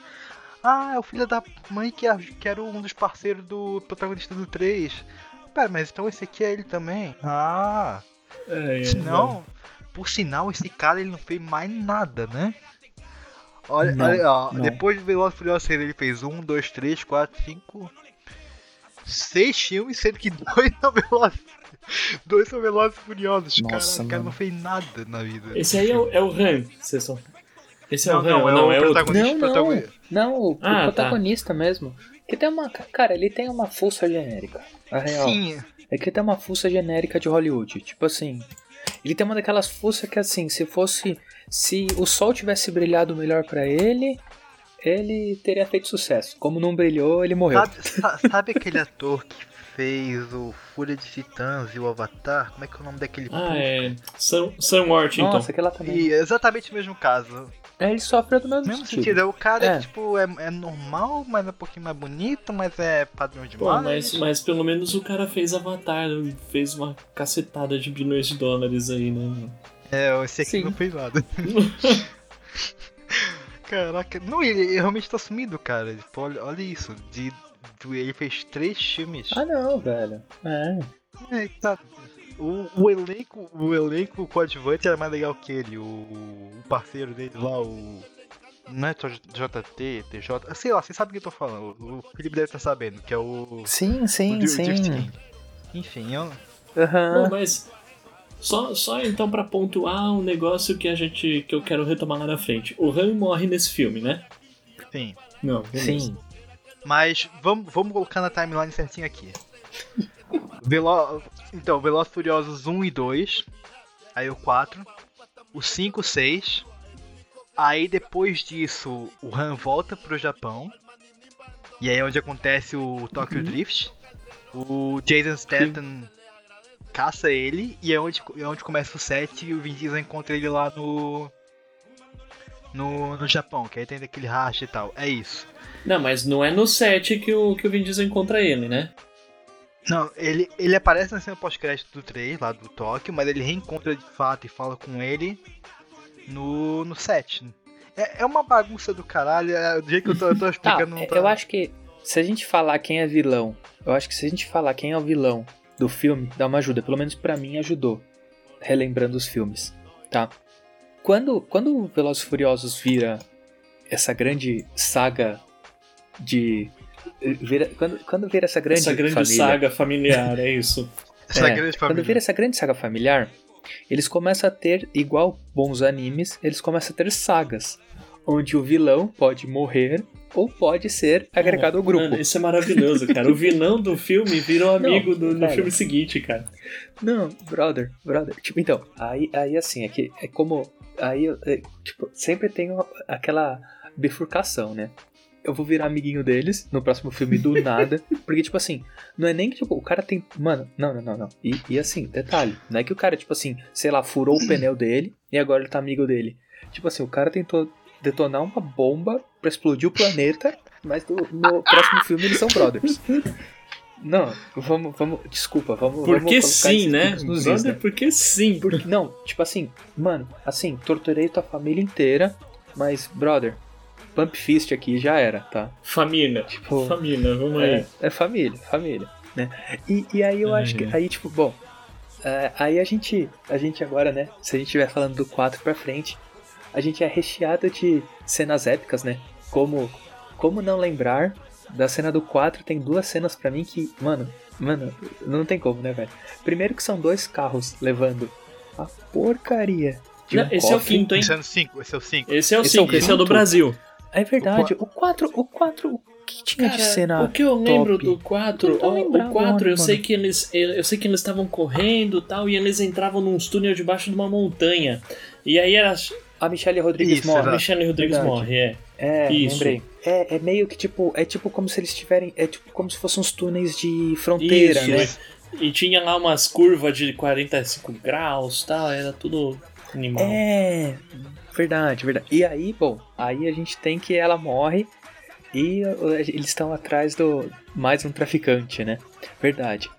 Ah, é o filho da mãe que, é- que era um dos parceiros do protagonista do 3. Pera, mas então esse aqui é ele também? Ah, É, é, não. Por sinal, esse cara ele não fez mais nada, né? Olha, Não, olha ó, não. depois do Velozes e Furiosos ele fez um, dois, três, quatro, cinco, seis filmes, sendo que dois são Velozes, dois são Velozes e Furiosos. Nossa, cara, o cara não fez nada na vida. Esse aí é o, é o Han, vocês são. Esse é Não, o Han, não, é não, o é outro. protagonista. Não, não, não, o, o Ah, tá. protagonista mesmo. Que tem uma. Cara, ele tem uma força genérica. A real. Sim, É que ele tem uma fuça genérica de Hollywood. Tipo assim. Ele tem uma daquelas fuças que assim, se fosse. Se o sol tivesse brilhado melhor pra ele, ele teria feito sucesso. Como não brilhou, ele morreu. sabe, sa- sabe aquele ator que fez o Fúria de Titãs e o Avatar? Como é que é o nome daquele Ah, é. Sam, Sam Worthington. Nossa, aquela também. E é exatamente o mesmo caso. É, ele sofreu do mesmo, Mesmo sentido. sentido, é o cara É. que, tipo, é, é normal, mas é um pouquinho mais bonito, mas é padrão Pô, demais. mas, mas pelo menos o cara fez Avatar, fez uma cacetada de bilhões de dólares aí, né? É, esse aqui Sim. não fez nada. (laughs) Caraca, não, ele, ele realmente tá sumido, cara. Tipo, olha, olha isso. De, de- ele fez três filmes. Ah não, velho. É. É, tá. O, o elenco, o elenco coadjuvante era mais legal que ele. O, o parceiro dele lá, o. Não é JT, TJ. Sei lá, você sabe o que eu tô falando. O o Felipe deve estar sabendo, que é o. Sim, o sim, Dri- sim. Enfim, eu. Bom, mas só, só então pra pontuar um negócio que a gente que eu quero retomar lá na frente. O Han morre nesse filme, né? sim. Não, beleza. Sim. Mas vamos, vamos colocar na timeline certinho aqui. Velo... Então, Velozes e Furiosos 1 e 2. Aí o 4. O 5, 6. Aí depois disso, o Han volta pro Japão. E aí é onde acontece o Tokyo Drift. O Jason Statham caça ele. E é onde, é onde começa o 7 e o Vin Diesel encontra ele lá no. No, no Japão, que aí tem aquele racha e tal. É isso. Não, mas não é no 7 que o, que o Vin Diesel encontra ele, né? Não, ele, ele aparece na cena pós-crédito do 3, lá do Tóquio, mas ele reencontra de fato e fala com ele no, no 7. É, é uma bagunça do caralho, é do jeito que eu tô, eu tô (laughs) explicando. tá- eu acho que se a gente falar quem é vilão, eu acho que se a gente falar quem é o vilão do filme, dá uma ajuda. Pelo menos pra mim ajudou, relembrando os filmes, tá? Quando, quando o Velozes Furiosos vira essa grande saga de... Vira, quando, quando vira essa grande, Essa grande família, saga familiar, é isso. Essa é, grande Quando família. vira essa grande saga familiar, eles começam a ter, igual bons animes, eles começam a ter sagas. Onde o vilão pode morrer ou pode ser agregado ao grupo. Mano, isso é maravilhoso, cara. O vilão do filme virou amigo do, no cara. filme seguinte, cara. Não, brother, brother. Tipo, então, aí, aí assim, é que é como. Aí, é, tipo, sempre tem aquela bifurcação, né? Eu vou virar amiguinho deles no próximo filme do (laughs) nada. Porque, tipo assim, não é nem que tipo, o cara tem. Mano, não, não, não, não. E, e assim, detalhe, não é que o cara, tipo assim, sei lá, furou o pneu dele e agora ele tá amigo dele. Tipo assim, o cara tentou detonar uma bomba pra explodir o planeta, mas no, no próximo filme eles são brothers. Não, vamos, vamos, desculpa, vamos. vamos Porque colocar sim, né? nos is, Brother, né? porque sim. Porque, não, tipo assim, mano, assim, torturei tua família inteira, mas, brother, Pump Fist aqui já era, tá? Família. Tipo, Família, vamos aí. é, é família, família, né? E, e aí eu acho que, aí, tipo, bom, é, aí a gente, a gente agora, né, se a gente estiver falando do 4 pra frente, a gente é recheado de cenas épicas, né? Como, como não lembrar da cena do 4, tem duas cenas pra mim que, mano, mano, não tem como, né, velho? Primeiro que são dois carros levando a porcaria de Não, um esse é o cofre. quinto, hein? Esse é o 5, esse é o 5. Esse é o Esse é o 5, esse é o do? Brasil. É verdade, o 4, o 4, o que tinha de cena o que eu lembro top? do 4, Eu tô ó, lembrado o 4, eu sei que eles eu sei que eles estavam correndo e tal e eles entravam num túnel debaixo de uma montanha. E aí era A Michelle Rodrigues Isso, morre. exato. Michelle Rodrigues Verdade. morre, é. É, Isso. lembrei. É, é meio que tipo, é tipo como se eles tiverem, é tipo como se fossem uns túneis de fronteira, Isso, né? é. E tinha lá umas curvas de 45 graus e tal, era tudo animal. É, verdade, verdade. E aí, bom, aí a gente tem que ela morre e uh, eles estão atrás do mais um traficante, né? Verdade.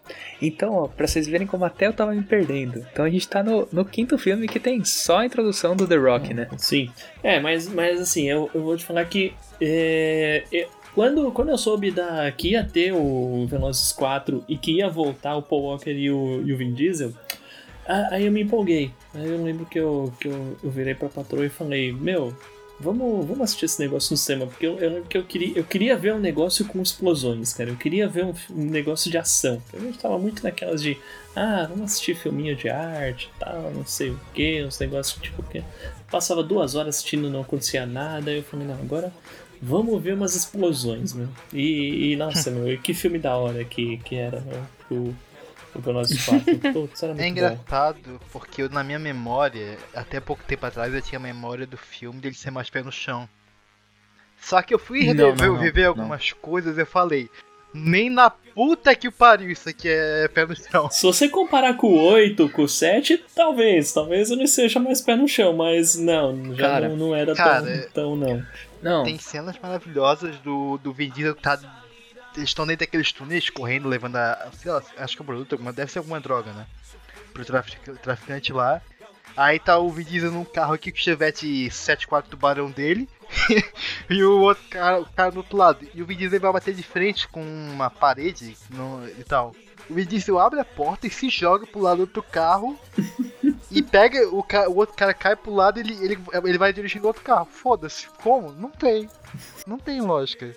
Então, ó, pra vocês verem como até eu tava me perdendo. Então a gente tá no, no quinto filme que tem só a introdução do The Rock, né? Sim. É, mas, mas assim, eu, eu vou te falar que é, é, quando, quando eu soube da, que ia ter o Velozes 4 e que ia voltar o Paul Walker e o, e o Vin Diesel, aí eu me empolguei. Aí eu lembro que eu, que eu, eu virei pra patroa e falei, meu, vamos, vamos assistir esse negócio no cinema, porque eu, eu eu queria, eu queria ver um negócio com explosões, cara. Eu queria ver um, um negócio de ação. A gente tava muito naquelas de, ah, vamos assistir filminho de arte tal, não sei o que, uns negócios tipo que passava duas horas assistindo não acontecia nada, aí eu falei, não, agora vamos ver umas explosões, meu. E, e, nossa, meu, que filme da hora que, que era, meu, o, o Velozes 4. Putz, era É muito bom. engraçado porque eu, na minha memória, até pouco tempo atrás, eu tinha a memória do filme dele ser mais pé no chão. Só que eu fui Não, rever, não, não, algumas coisas e eu falei, nem na puta que pariu isso aqui é pé no chão. Se você comparar com o 8, com o 7, talvez, talvez ele seja mais pé no chão, mas não, já Cara, não, não era cara, tão, tão não. Não, Tem cenas maravilhosas do, do Vin Diesel que tá. Eles estão dentro daqueles túneis correndo, levando a. Sei lá, acho que é um produto, mas deve ser alguma droga, né? Pro trafic- traficante lá. Aí tá o Vin Diesel num carro aqui com o Chevette 74 tubarão dele. (laughs) e o outro cara, o cara do outro lado. E o Vin Diesel vai bater de frente com uma parede no- e tal. O Vin Diesel abre a porta e se joga pro lado do outro carro. (laughs) e pega, o, ca- o outro cara cai pro lado e ele, ele, ele vai dirigindo outro carro. Foda-se. Como? Não tem. Não tem lógica.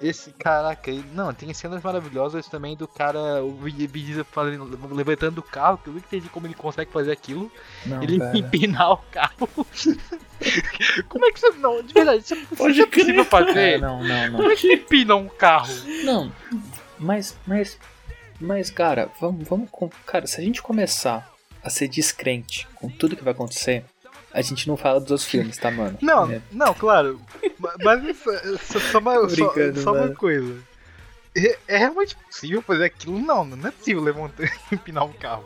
Esse, caraca, não, tem cenas maravilhosas também do cara, o Vin fazendo, levantando o carro, que eu nunca entendi como ele consegue fazer aquilo. não, ele cara. empinar o carro. (laughs) como é que você. Não, de verdade, isso, é- Pode isso é possível É, fazer? não, não, não. Como é que empina um carro? Não, mas, mas Mas, cara, vamos, vamos. Cara, se a gente começar a ser descrente com tudo que vai acontecer, a gente não fala dos outros filmes, tá, mano? Não, É. não, claro. Ma- Mas só, só uma, só- brincando, só uma coisa. É, é realmente possível fazer aquilo? Não, não é possível levantar e empinar um carro.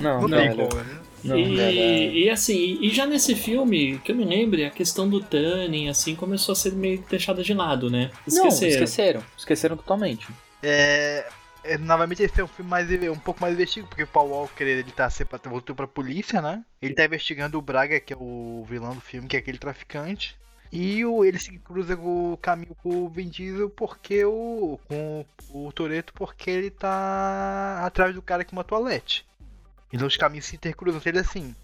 Não, Não, não, tem como, né? Não, e, e assim, e já nesse filme, que eu me lembre, a questão do Tanning, assim, começou a ser meio deixada de lado, né? Não, Esqueceram. esqueceram. Esqueceram totalmente. É, é, novamente esse é um filme mais, um pouco mais investigado, porque o Paul Walker ele tá voltou pra polícia, né? Ele tá investigando o Braga, que é o vilão do filme, que é aquele traficante. E o, ele se cruza o caminho com o Vin Diesel porque o. com o Toreto porque ele tá atrás do cara que matou a Letty. Então os caminhos se intercruzam. Ele assim.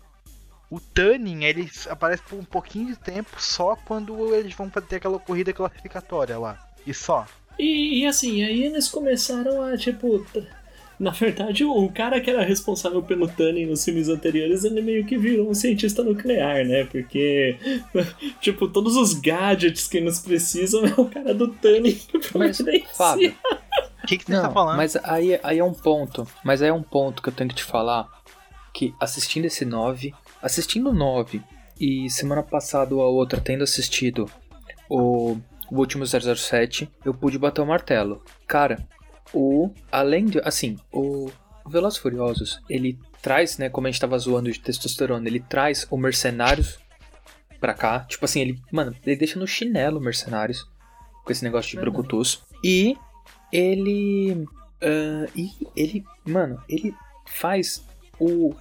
O Tunning, ele aparece por um pouquinho de tempo só quando eles vão ter aquela corrida classificatória lá. E só. E, e assim, aí eles começaram a, tipo. Na verdade, o, cara que era responsável pelo Tanning nos filmes anteriores, ele meio que virou um cientista nuclear, né? Porque, (laughs) tipo, todos os gadgets que eles precisam é o cara do Tanning que Mas, providencia. Fábio, O (laughs) que, que você não, tá falando? mas aí, aí é um ponto. Mas aí é um ponto que eu tenho que te falar. Que assistindo esse 9, assistindo o 9 e semana passada ou a outra tendo assistido o, o último 007, eu pude bater o martelo. Cara, o. Além de. Assim, o Velozes Furiosos, ele traz, né? Como a gente tava zoando de testosterona, ele traz o Mercenários pra cá. Tipo assim, ele. Mano, ele deixa no chinelo o Mercenários. Com esse negócio de brucutus. E ele. ah, e ele. Mano, ele faz o.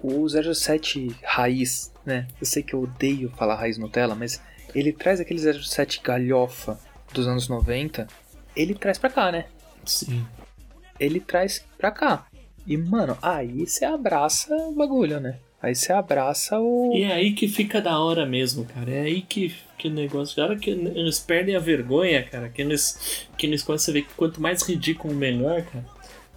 O 07 raiz, né? Eu sei que eu odeio falar raiz Nutella, mas ele traz aquele 07 galhofa dos anos 90. Ele traz pra cá, né? Sim. Ele traz pra cá. E, mano, aí você abraça o bagulho, né? Aí você abraça o. E é aí que fica da hora mesmo, cara. É aí que, que o negócio. A hora que eles perdem a vergonha, cara, que eles, que eles começam a ver que quanto mais ridículo, melhor, cara.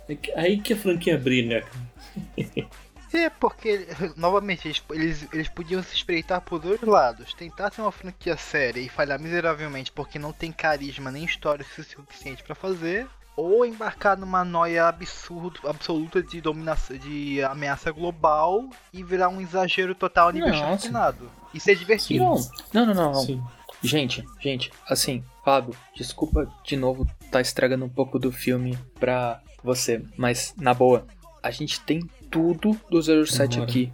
É aí que a franquia brilha, cara. (laughs) É, porque, novamente, eles, eles, eles podiam se espreitar por dois lados. Tentar ser uma franquia séria e falhar miseravelmente porque não tem carisma nem história suficiente pra fazer. Ou embarcar numa noia absurdo, absoluta de dominação, de ameaça global e virar um exagero total nível Nossa. chacinado. E ser divertido. Não, não, não, não. não. Sim. Gente, gente, assim, Fábio, desculpa de novo tá estragando um pouco do filme pra você, mas na boa, a gente tem tudo do 07 Bora. aqui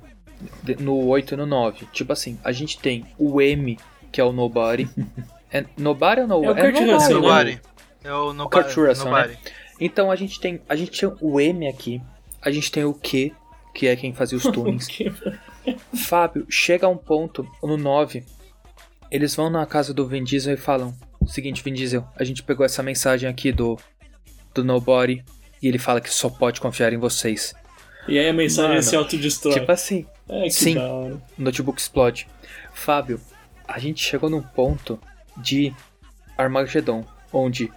no 8 e no 9. Tipo assim, a gente tem o M, que é o Nobody. (laughs) é Nobody ou no, É o Kurt Nobody, né? né? Nobody. É o Nobody. Kurt Russell, Nobody. Então a gente tem, a gente tem o M aqui, a gente tem o Q, que é quem fazia os (laughs) tunings. Fábio, chega a um ponto, no 9, eles vão na casa do Vin Diesel e falam: Seguinte, Vin Diesel, a gente pegou essa mensagem aqui do, do Nobody e ele fala que só pode confiar em vocês. E aí a mensagem Mano, se autodestrói. Tipo assim, é, que sim. o notebook explode. Fábio, a gente chegou num ponto de Armageddon, onde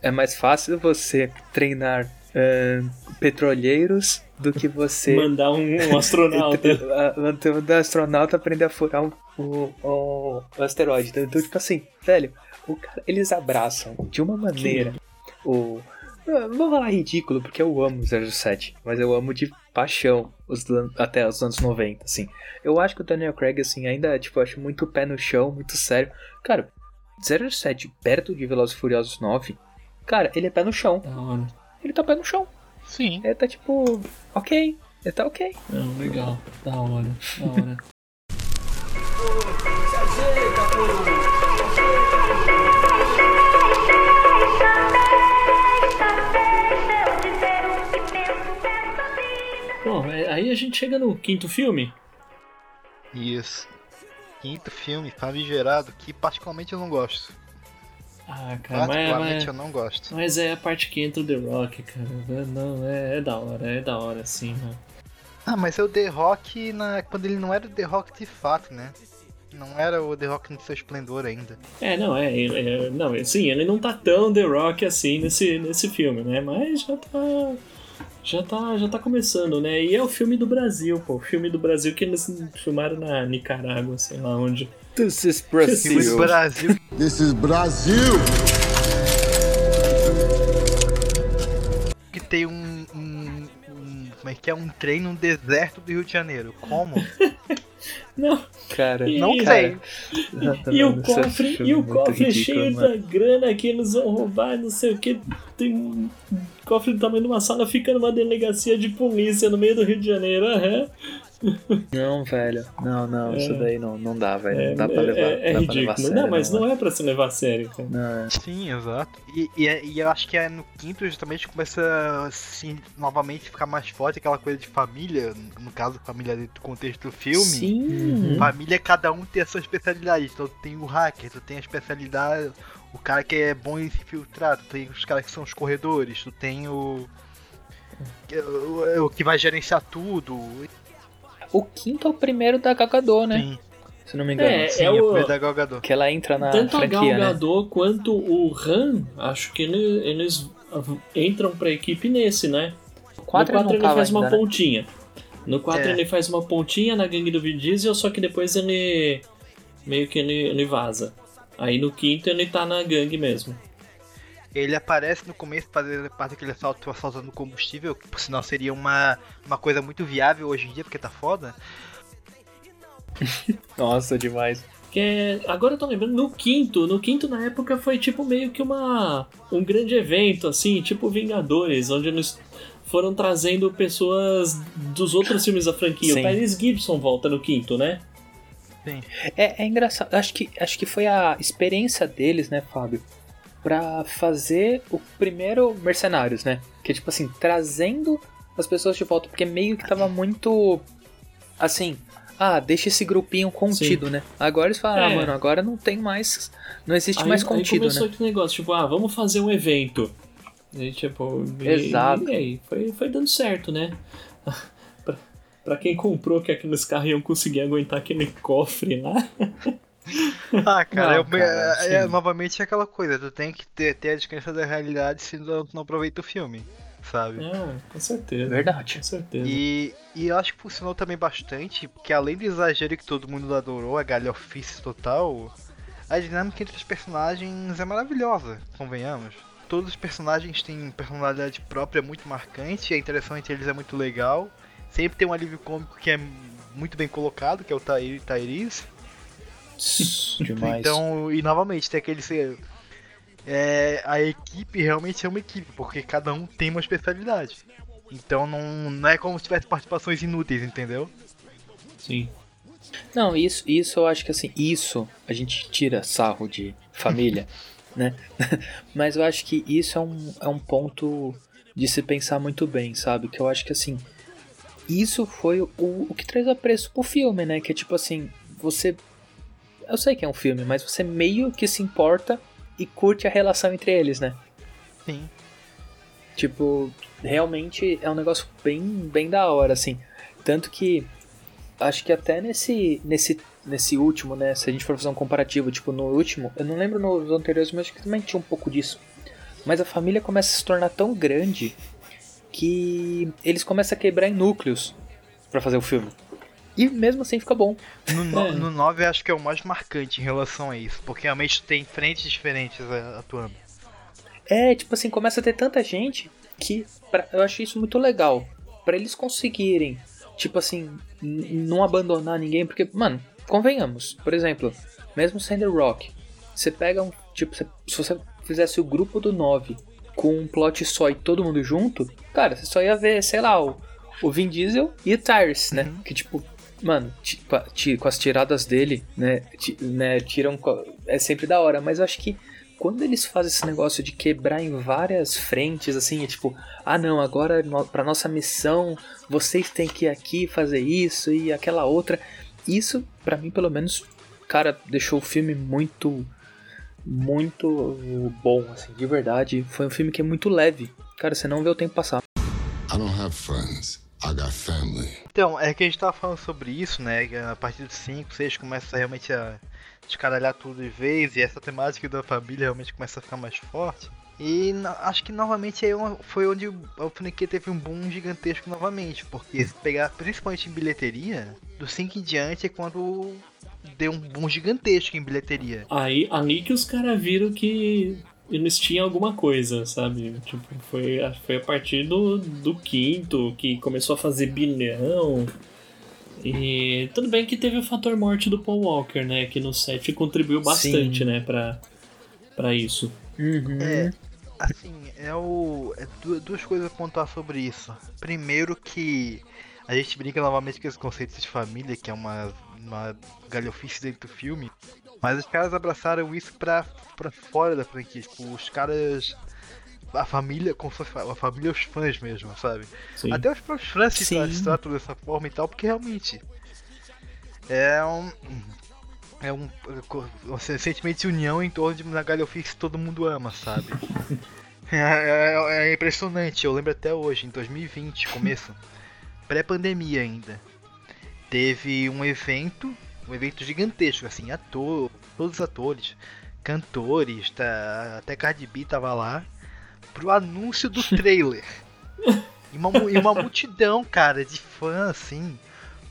é mais fácil você treinar petroleiros do que você (laughs) Mandar um, um (laughs) astronauta. A- manter o astronauta aprender a furar um- o, o, o asteroide. Então, tipo assim, velho, o cara- eles abraçam de uma maneira o. Não vou falar ridículo, porque eu amo o 07, mas eu amo de paixão os, até os anos 90, assim. Eu acho que o Daniel Craig, assim, ainda, tipo, acho muito pé no chão, muito sério. Cara, 07 perto de Velozes e Furiosos 9, cara, ele é pé no chão. Da hora. Ele tá pé no chão. Sim. Ele tá tipo, ok, ele tá ok. Não, legal. Da hora. Da hora. Bom, (laughs) é- aí a gente chega no quinto filme. Isso. Quinto filme, famigerado, que particularmente eu não gosto. Ah, cara, Particularmente mas, eu não gosto. mas é a parte que entra o The Rock, cara. Não, é, é da hora, é da hora, sim, né? Ah, mas é o The Rock na... quando ele não era o The Rock de fato, né? Não era o The Rock no seu esplendor ainda. É, não, é, é, é- não, sim, ele não tá tão The Rock assim nesse, nesse filme, né? Mas já tá, já tá, já tá começando, né? E é o filme do Brasil, pô, o filme do Brasil que eles filmaram na Nicarágua, sei lá onde. This is Filme do Brasil. This is Brasil! que tem um, um, um- Como é que é? Um trem no deserto do Rio de Janeiro. Como? (laughs) Não, Cara, E- Não sei. e o esse cofre, e o é cofre ridículo, cheio mano. da grana que eles vão roubar, não sei o que. Tem um cofre do tamanho de uma sala, fica numa delegacia de polícia no meio do Rio de Janeiro. aham. Não, velho. Não, não, isso É. daí não, não dá, velho. É, não dá pra é- levar. é- é não dá pra levar ridículo. sério, não, mas não mano. é pra se levar a sério, cara. Não, é. Sim, exato. E, e, e eu acho que é no quinto justamente começa assim, novamente ficar mais forte aquela coisa de família, no caso família dentro do contexto do filme. Sim. Família, cada um tem a sua especialidade. Então tu tem o hacker, tu tem a especialidade, o cara que é bom em se filtrar, tu tem os caras que são os corredores, tu tem o. O, o que vai gerenciar tudo. O quinto é o primeiro da Gagador, né? Sim, Se não me engano. É, sim, é é o primeiro da Galgador. Que ela entra na Tanto a Gal franquia, né? Quanto o Han, acho que ele- eles entram pra equipe nesse, né? O 4 no ele 4 não ele faz uma ainda, né? pontinha. No 4 É. ele faz uma pontinha na gangue do Vin Diesel, só que depois ele. meio que ele, ele vaza. Aí no quinto ele tá na gangue mesmo. Ele aparece no começo fazendo parte daquele assalto assaltando combustível, que por sinal seria uma, uma coisa muito viável hoje em dia, porque tá foda. (laughs) Nossa, demais. Que é, agora eu tô lembrando, no quinto, no quinto na época foi tipo meio que uma um grande evento, assim, tipo Vingadores, onde eles foram trazendo pessoas dos outros filmes da franquia. Sim. O Tyrese Gibson volta no quinto, né? É, é engraçado. Acho que, acho que foi a experiência deles, né, Fábio? Pra fazer o primeiro Mercenários, né? Que tipo assim, trazendo as pessoas de volta. Porque meio que tava muito. Assim. Ah, deixa esse grupinho contido, né? Agora eles falaram, É. ah, mano, agora não tem mais. Não existe aí, mais aí contido, começou né? aquele negócio, tipo, ah, vamos fazer um evento. E, tipo, e- Exato. E, aí, foi, foi dando certo, né? (laughs) pra, pra quem comprou que aqueles carros iam conseguir aguentar aquele cofre lá. (laughs) (laughs) Ah, cara, Não, eu- cara, é, é, novamente é aquela coisa, tu tem que ter, ter a descrença da realidade se não, tu não aproveita o filme, sabe? Ah, com certeza. Verdade. Com certeza. E, e eu acho que funcionou também bastante, porque além do exagero que todo mundo adorou, a galhofice total, a dinâmica entre os personagens é maravilhosa, convenhamos. Todos os personagens têm personalidade própria muito marcante, a interação entre eles é muito legal. Sempre tem um alívio cômico que é muito bem colocado, que é o Ty- Tyrese. (laughs) Demais. Então, e novamente, tem aquele. ser- É, a equipe realmente é uma equipe, porque cada um tem uma especialidade. Então não, não é como se tivesse participações inúteis, entendeu? Sim. Não, isso, isso eu acho que assim, isso a gente tira sarro de família, (laughs) né? (laughs) Mas eu acho que isso é um, é um ponto de se pensar muito bem, sabe? Que eu acho que assim, isso foi o, o que traz apreço pro filme, né? Que é tipo assim, você. Eu sei que é um filme, mas você meio que se importa e curte a relação entre eles, né? Sim. Tipo, realmente é um negócio bem, bem da hora, assim. Tanto que acho que até nesse, nesse, nesse último, né? Se a gente for fazer um comparativo, tipo, no último, eu não lembro nos anteriores, mas acho que também tinha um pouco disso. Mas a família começa a se tornar tão grande que eles começam a quebrar em núcleos pra fazer o filme. E mesmo assim fica bom. No, no, É. no 9 eu acho que é o mais marcante em relação a isso, porque realmente tu tem frentes diferentes atuando. É, tipo assim, começa a ter tanta gente que pra- eu acho isso muito legal. Pra eles conseguirem, tipo assim, não abandonar ninguém, porque, mano, convenhamos, por exemplo, mesmo sendo Rock, você pega um, tipo, se você fizesse o grupo do 9 com um plot só e todo mundo junto, cara, você só ia ver, sei lá, o, o Vin Diesel e o Tyrese, né? Que tipo, mano, com as tiradas dele, né, né, tiram, é sempre da hora, mas eu acho que quando eles fazem esse negócio de quebrar em várias frentes, assim, é tipo, ah não, agora pra nossa missão vocês têm que ir aqui fazer isso e aquela outra. Isso, pra mim, pelo menos, cara, deixou o filme muito, muito bom, assim, de verdade. Foi um filme que é muito leve. Cara, você não vê o tempo passar. I don't have friends. Então, é que a gente tava falando sobre isso, né? que A partir do 5, 6 começa realmente a descaralhar tudo de vez e essa temática da família realmente começa a ficar mais forte. E acho que novamente aí uma- foi onde o o franquia teve um boom gigantesco novamente, porque se pegar principalmente em bilheteria, do 5 em diante é quando deu um boom gigantesco em bilheteria. Aí, ali que os caras viram que eles tinham alguma coisa, sabe? Tipo, foi, foi a partir do, do quinto que começou a fazer bilhão. E tudo bem que teve o fator morte do Paul Walker, né? Que no set contribuiu bastante, Sim. né? Pra, pra isso. Uhum. É, assim, é o. É du- duas coisas a pontuar sobre isso. Primeiro que a gente brinca novamente com esse conceito de família, que é uma, uma galhofice dentro do filme. Mas os caras abraçaram isso pra, pra fora da franquia. Tipo, os caras. A família, como se fosse a família os fãs mesmo, sabe? Sim. Até os próprios fãs se tratam dessa forma e tal, porque realmente é um. É um, sentimento de união em torno de uma galhofice que todo mundo ama, sabe? (laughs) é, é- é impressionante, eu lembro até hoje, em 2020, começo, pré-pandemia ainda. Teve um evento, um evento gigantesco, assim, ator, todos os atores, cantores, tá, até Cardi B tava lá, pro anúncio do (laughs) trailer. E uma, e uma multidão, cara, de fã, assim.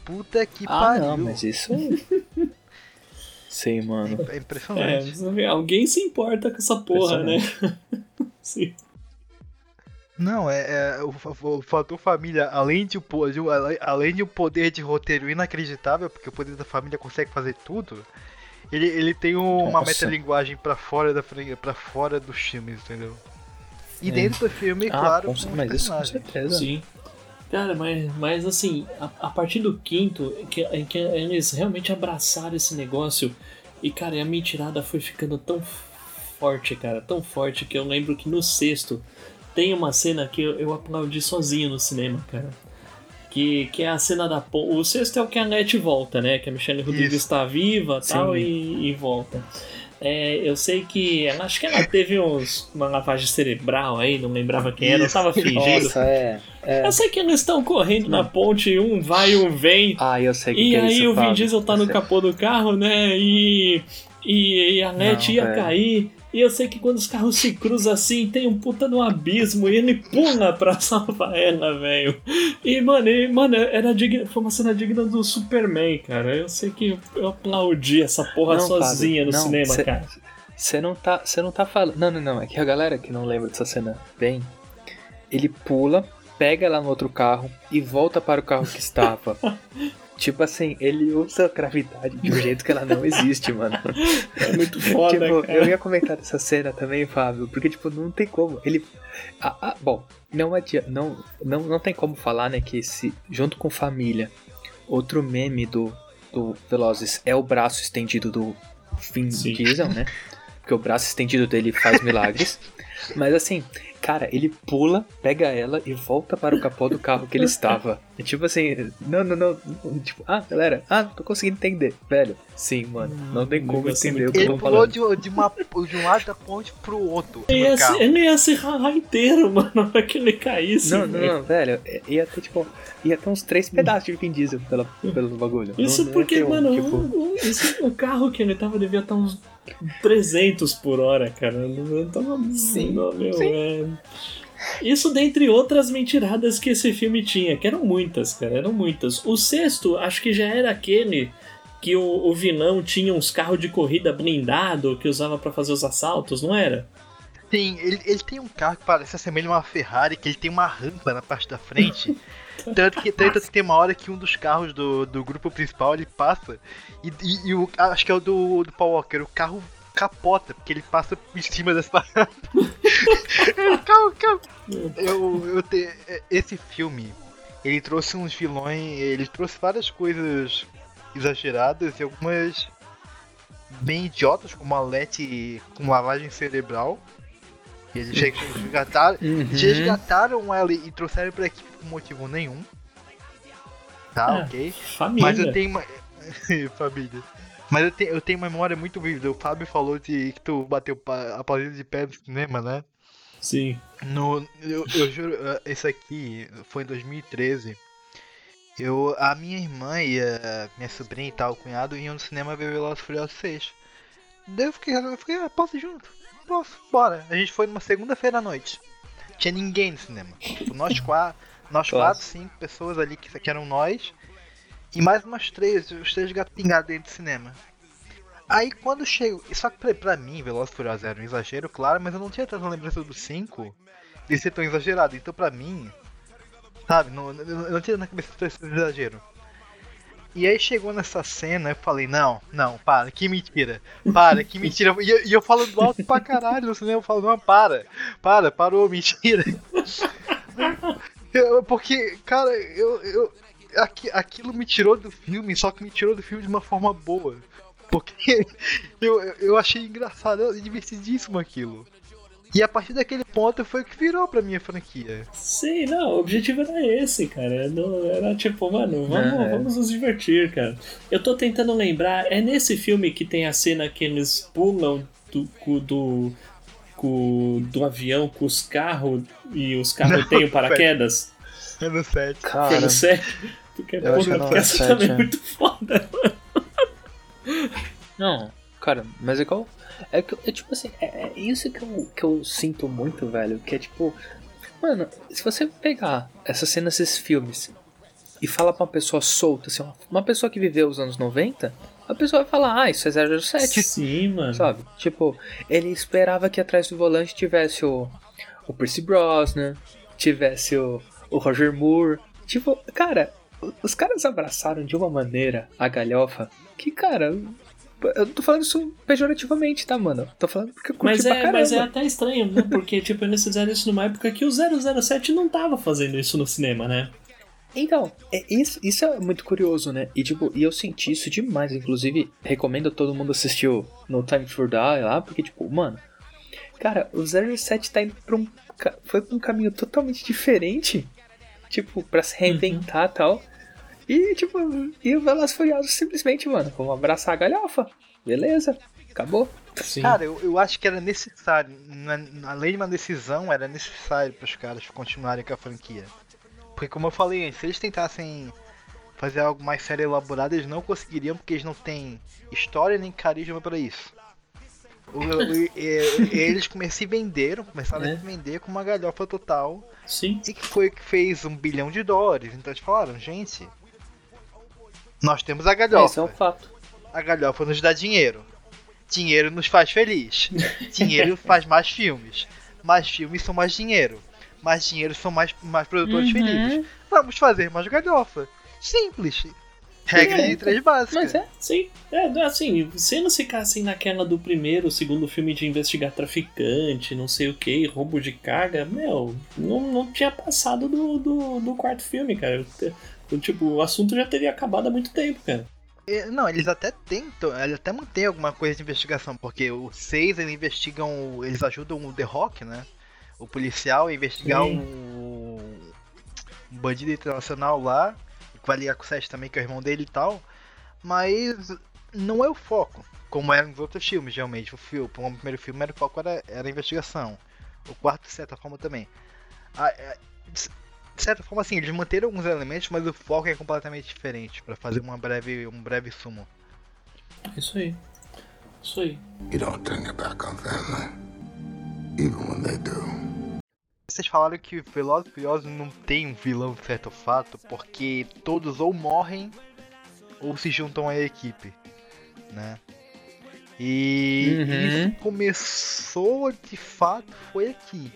Puta que Ah, pariu. não, mas isso. (laughs) Sei, mano. É É, impressionante. vê, alguém se importa com essa porra, né? (laughs) Sim. Não, é, é o, o fator família, além de, além de um poder de roteiro inacreditável, porque o poder da família consegue fazer tudo, ele, ele tem um- uma metalinguagem pra fora da pra fora dos filmes, entendeu? E É. dentro do filme, Ah, claro, com- mas isso com certeza. Sim. Cara, mas, mas assim, a, a partir do quinto, que, em que eles realmente abraçaram esse negócio, e cara, e a mentirada foi ficando tão forte, cara, tão forte, que eu lembro que no sexto tem uma cena que eu, eu aplaudi sozinho no cinema, cara. Que, que é a cena da ponte. O sexto é o que a Net volta, né? Que a Michelle Rodrigues está viva tal, e, e volta. É, eu sei que. Ela, acho que ela teve uns, uma lavagem cerebral aí, não lembrava quem era, eu tava fingindo. Nossa, é. é. Eu sei que eles estão correndo na ponte, um vai, um vem. Ah, eu sei que E que é aí isso, o Vin. Diesel tá no sei. capô do carro, né? E, e, e a net Não, ia velho. cair. E eu sei que quando os carros se cruzam assim, tem um puta no abismo e ele pula pra (laughs) salvar ela, velho. E, mano, e, mano, era digna, foi uma cena digna do Superman, cara. Eu sei que eu aplaudi essa porra Não, sozinha Fábio, no não, cinema, cê- cara. Você não tá, você não tá falando. Não, não, não. É que a galera que não lembra dessa cena bem, ele pula, pega ela no outro carro e volta para o carro que estava. (laughs) tipo assim, ele usa a gravidade de um jeito que ela não existe, mano. É muito foda, tipo, cara. eu ia comentar dessa cena também, Fábio, porque tipo, não tem como. Ele. Ah, ah, bom, não adianta. Não, não, não tem como falar, né, que esse, junto com família, outro meme do, do Velozes é o braço estendido do Vin. Diesel, né? Porque o braço estendido dele faz milagres. (laughs) Mas assim, cara, ele pula, pega ela e volta para o capô do carro que ele estava. É tipo assim, não, não, não. não, Tipo, ah, galera, ah, não tô conseguindo entender. Velho, sim, mano, não tem como negócio é entender o que eu Ele tô pulou falando. de, de, uma, de um lado da ponte pro outro. Ele ia, se, ele ia se ralar inteiro, (laughs) mano, na hora que ele caísse. Não, não, velho. não, velho, é- ia ter tipo, ia ter uns três pedaços de Vin Diesel pela, pelo bagulho. Isso Não- não porque, um, mano, tipo, o, o- isso- o carro que ele tava devia estar uns 300 por hora, cara. Não tava. Sim, não, meu, sim. é- Isso dentre outras mentiradas que esse filme tinha, que eram muitas, cara, eram muitas. O sexto, acho que já era aquele que o, o vilão tinha uns carros de corrida blindado que usava pra fazer os assaltos, não era? Tem, ele, ele tem um carro que parece assemelha a uma Ferrari, que ele tem uma rampa na parte da frente. (laughs) (laughs) tanto, que, tanto que tem uma hora que um dos carros do, do grupo principal ele passa. E, e- e o, acho que é o do, do Paul Walker, o carro capota, porque ele passa por cima dessa rampa. (laughs) calma, calma. Eu, eu te, esse filme, ele trouxe uns vilões, ele trouxe várias coisas exageradas e algumas bem idiotas, como a Letty com lavagem cerebral. E eles resgataram, Uhum. resgataram ela e trouxeram pra equipe por motivo nenhum. Tá, É, ok. Família. Mas eu tenho uma. (laughs) Família. Mas eu tenho, eu tenho uma memória muito vívida. O Fábio falou de que tu bateu a parede de pé no cinema, né? Sim. No, eu, eu juro, eh, esse aqui foi em 2013. Eu, a minha irmã e a minha sobrinha e tal, o cunhado, iam no cinema ver Velozes Furiosos 6. Daí eu fiquei, eu fiquei, ah, posso ir junto? Posso, bora. A gente foi numa segunda-feira à noite. Tinha ninguém no cinema. Tipo, nós (laughs) quatro, nós quatro, cinco pessoas ali que, que eram nós. E mais umas três, os três gatos pingados dentro do cinema. Aí quando chego. Só que pra, pra mim, Velozes e Furiosos era um exagero, claro, mas eu não tinha tanta lembrança do 5 de ser tão exagerado. Então pra mim, sabe, não, eu não tinha na cabeça esse exagero. E aí chegou nessa cena, eu falei, não, não, para, que mentira, para, que mentira. E eu, e eu falando alto pra caralho no cinema, eu falo, não, para, para, parou, mentira. Porque, cara, eu, eu aqui- aquilo me tirou do filme, só que me tirou do filme de uma forma boa. Porque (laughs) eu, eu- achei engraçado divertidíssimo aquilo. E a partir daquele ponto foi o que virou pra minha franquia. Sim, não, o objetivo era esse, cara. Não, era tipo, mano, vamos, É. vamos nos divertir, cara. Eu tô tentando lembrar, é nesse filme que tem a cena que eles pulam do, do, co- do avião com os carros e os carros têm o (laughs) paraquedas? É no set. Foi Cara, no set? Porque, Eu essa também é é. muito foda. Não, cara, mas é igual. É, que, é tipo assim, é, é isso que eu, que eu sinto muito, velho. Que é tipo. Mano, se você pegar essas cenas, esses filmes, e fala pra uma pessoa solta, assim, uma- uma pessoa que viveu os anos 90, a pessoa vai falar, ah, isso é 007. Sim, mano. Sabe? Tipo, ele esperava que atrás do volante tivesse o, o Percy Brosnan, tivesse o, o Roger Moore. Tipo, cara, os caras abraçaram de uma maneira a galhofa que, cara, eu não tô falando isso pejorativamente, tá, mano? Tô falando porque eu curti Mas pra é, caramba. mas é até estranho, né? Porque, tipo, eles fizeram isso numa época que o 007 não tava fazendo isso no cinema, né? Então, é isso, isso é muito curioso, né? E tipo, e eu senti isso demais. Inclusive, recomendo a todo mundo assistir o No Time to Die lá, porque, tipo, mano, cara, o 07 tá indo pra um. Foi pra um caminho totalmente diferente. Tipo, pra se reinventar e tal. E, tipo, e o Velozes Furiosos simplesmente, mano, vamos abraçar a galhofa. Beleza, acabou. Sim. Cara, eu, eu acho que era necessário, na- além de uma decisão, era necessário para os caras continuarem com a franquia. Porque como eu falei antes, se eles tentassem fazer algo mais sério e elaborado, eles não conseguiriam porque eles não têm história nem carisma para isso. O- o- e- e- eles se venderam, começaram É. a se vender com uma galhofa total Sim. e que foi o que fez um bilhão de dólares. Então eles falaram, gente, nós temos a galhofa. Esse é um fato. A galhofa nos dá dinheiro. Dinheiro nos faz feliz. Dinheiro (laughs) faz mais filmes. Mais filmes são mais dinheiro. Mais dinheiro são mais, mais produtores Uhum. felizes. Vamos fazer mais galhofa. Simples. Regra de três básicas. Mas é. Sim, é, assim, se eles ficassem naquela do primeiro, segundo filme de investigar traficante, não sei o que, roubo de carga, meu, não, não tinha passado do, do, do quarto filme, cara. Eu- Tipo, o assunto já teria acabado há muito tempo, cara. Não, eles até tentam, eles até mantêm alguma coisa de investigação, porque o 6 eles investigam, eles ajudam o The Rock, né? O policial a investigar Sim. o um bandido internacional lá, que vai ligar com o 7 também, que é o irmão dele e tal, mas não é o foco, como era nos outros filmes, geralmente. O, filme, o primeiro filme era o foco era, era a investigação, o quarto de certa forma também. A- a- de certa forma, assim, eles manteram alguns elementos, mas o foco é completamente diferente, pra fazer uma breve, um breve sumo. Isso aí. Isso aí. You don't turn your back on family, even when they do. Vocês falaram que Velozes e Furiosos não tem um vilão de certo fato, porque todos ou morrem ou se juntam à equipe, né? E Uhum. isso começou de fato foi aqui.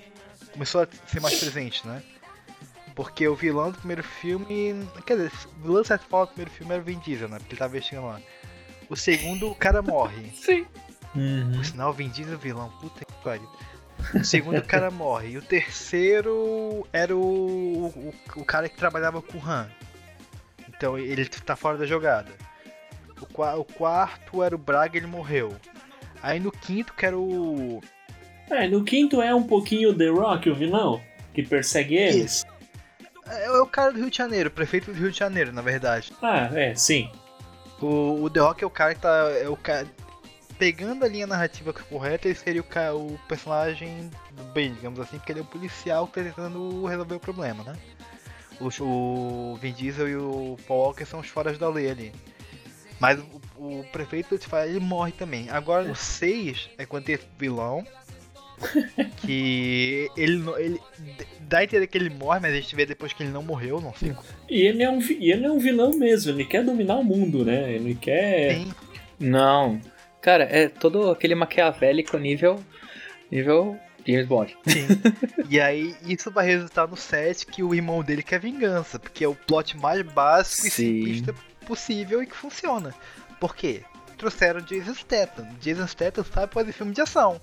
Começou a ser mais presente, né? Porque o vilão do primeiro filme. Quer dizer, o vilão de certa forma do primeiro filme era o Vin Diesel, né? Porque ele tava investigando lá. O segundo, o cara morre. (laughs) Sim. Uhum. Por sinal, o Vin Diesel é vilão, puta que pariu. O segundo o cara morre. E o terceiro era o, o, o cara que trabalhava com o Han. Então ele tá fora da jogada. O, o quarto era o Braga, ele morreu. Aí no quinto, que era o. É, no quinto é um pouquinho The Rock, o vilão, que persegue eles. Isso. É, é o cara do Rio de Janeiro, o prefeito do Rio de Janeiro, na verdade. Ah, é, sim. O, o The Rock é o cara que tá. É o cara. Pegando a linha narrativa correta, ele seria o, o personagem do bem, digamos assim, porque ele é o policial que tá tentando resolver o problema, né? O, o Vin Diesel e o Paul Walker são os foras da lei ali. Mas o, o prefeito ele morre também. Agora no 6 é quando tem vilão. Que ele, não- ele. Dá a entender que ele morre, mas a gente vê depois que ele não morreu, não sei. E ele é um, e ele é um vilão mesmo, ele quer dominar o mundo, né? Ele quer. Sim. Não. Cara, é todo aquele maquiavélico nível. nível James Bond. (laughs) E aí, isso vai resultar no set que o irmão dele quer vingança, porque é o plot mais básico e Sim. simplista possível e que funciona. Por quê? Trouxeram Jason Statham. Jason Statham sabe fazer filme de ação.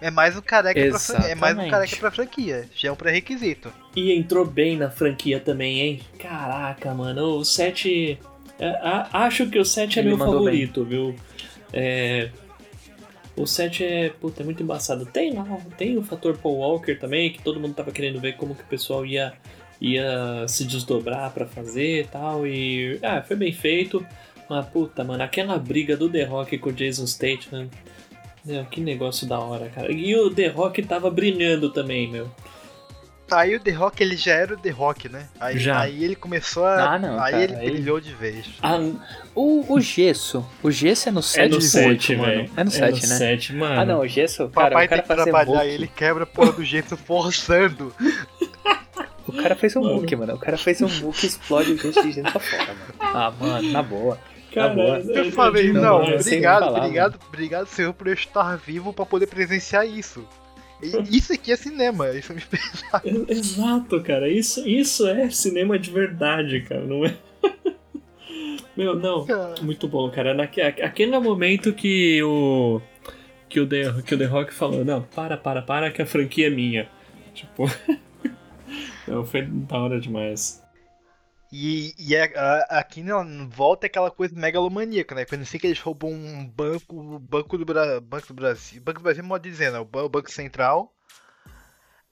É mais um careca pra franquia. É mais um careca pra franquia. Já é um pré-requisito. E entrou bem na franquia também, hein? Caraca, mano, o 7. é, a- acho que o 7 é Ele meu favorito, viu? É. O 7 é. Puta, é muito embaçado. Tem lá, tem o fator Paul Walker também, que todo mundo tava querendo ver como que o pessoal ia, ia se desdobrar pra fazer e tal. E. Ah, foi bem feito. Mas puta, mano, aquela briga do The Rock com o Jason Statham. Meu, que negócio da hora, cara. E o The Rock tava brilhando também, meu. Aí o The Rock, ele já era o The Rock, né? Aí, Já. aí ele começou a. Ah, não, aí cara, ele aí- brilhou de vez. Ah, O, o gesso. O gesso é no 7 É no ou 7, oito, velho. mano? É no 7, né? 7, mano. Ah, não, o gesso, O cara, papai o cara tem que fazer trabalhar Hulk. ele quebra a porra do jeito forçando. O cara fez um Mano. Hulk, mano. O cara fez um Hulk e explode o gesso de dentro pra fora, mano. Ah, mano, na boa. Cara. Eu falei, não, é obrigado, obrigado, obrigado, senhor, por eu estar vivo pra poder presenciar isso. (laughs) Isso aqui é cinema, isso me. É- Exato, cara. Isso, isso é cinema de verdade, cara. Não é. (laughs) Meu, não. Muito bom, cara. Naque, aquele momento que o. Que o, The, que o The Rock falou, não, para, para, para, que a franquia é minha. Tipo. (laughs) não, foi da hora demais. E, e é- a- aqui na volta é aquela coisa megalomaníaca, né? Quando assim que eles roubam um banco, o banco do, Bra... banco do Brasil. Banco do Brasil, modo de dizer, né? O ban- o Banco Central.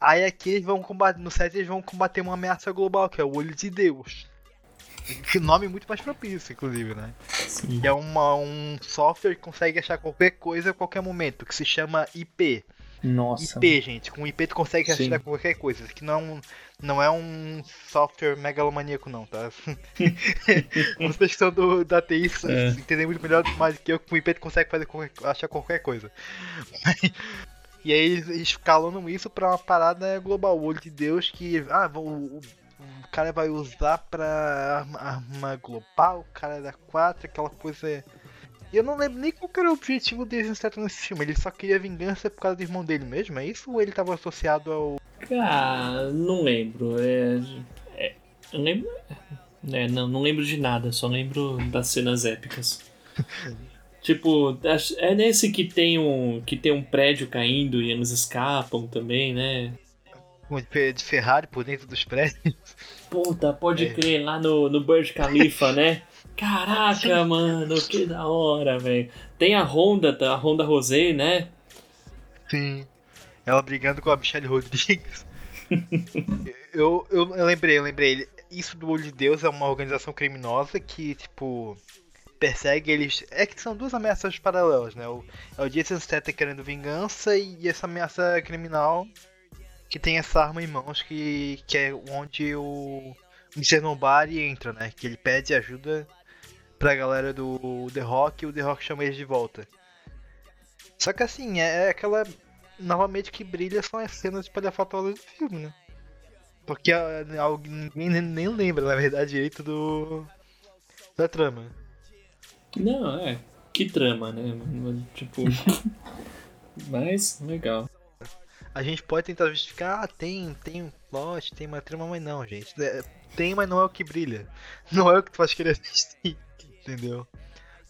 Aí aqui eles vão combater, no set eles vão combater uma ameaça global, que é o Olho de Deus. Que nome muito mais propício, inclusive, né? Sim. Que é uma, um software que consegue achar qualquer coisa a qualquer momento, que se chama IP. Nossa. IP, gente. Com IP tu consegue Sim. achar qualquer coisa. Que não, não é um software megalomaníaco, não, tá? (laughs) Vocês que são do, da TI É. entendem muito melhor mais do que eu. Com IP tu consegue fazer qualquer- achar qualquer coisa. (laughs) e aí eles escalando isso pra uma parada global. O olho de Deus que. Ah, o, o, o cara vai usar pra arma, arma global, o cara da 4, aquela coisa. E eu não lembro nem qual era o objetivo deles nesse filme. Ele só queria vingança por causa do irmão dele mesmo, é isso? Ou ele tava associado ao. Ah, não lembro. É, é, eu lembro. É, não, não lembro de nada, só lembro das cenas épicas. (laughs) tipo, é nesse que tem um que tem um prédio caindo e eles escapam também, né? de Ferrari por dentro dos prédios? Puta, pode É. crer, lá no, no Burj Khalifa, né? (laughs) Caraca, mano, que da hora, velho. Tem a Honda, a Honda Rosé, né? Sim. Ela brigando com a Michelle Rodrigues. (laughs) eu, eu, eu lembrei, eu lembrei. Isso do Olho de Deus é uma organização criminosa que, tipo, persegue eles. É que são duas ameaças paralelas, né? O, é o Jason Statham querendo vingança e essa ameaça criminal que tem essa arma em mãos que, que é onde o Mr. Nobody entra, né? Que ele pede ajuda pra galera do The Rock e o The Rock chama eles de volta. Só que assim, é aquela. Novamente que brilha são as cenas espalhafatosas do filme, né? Porque a- alguém ninguém nem- nem lembra, na verdade, direito do. da trama. Não, é. Que trama, né? Tipo. (laughs) Mas, legal. A gente pode tentar justificar, ah, tem, tem um plot, tem uma trama, mas não, gente. É, Tem, mas não é o que brilha. Não é o que tu faz querer assistir, entendeu?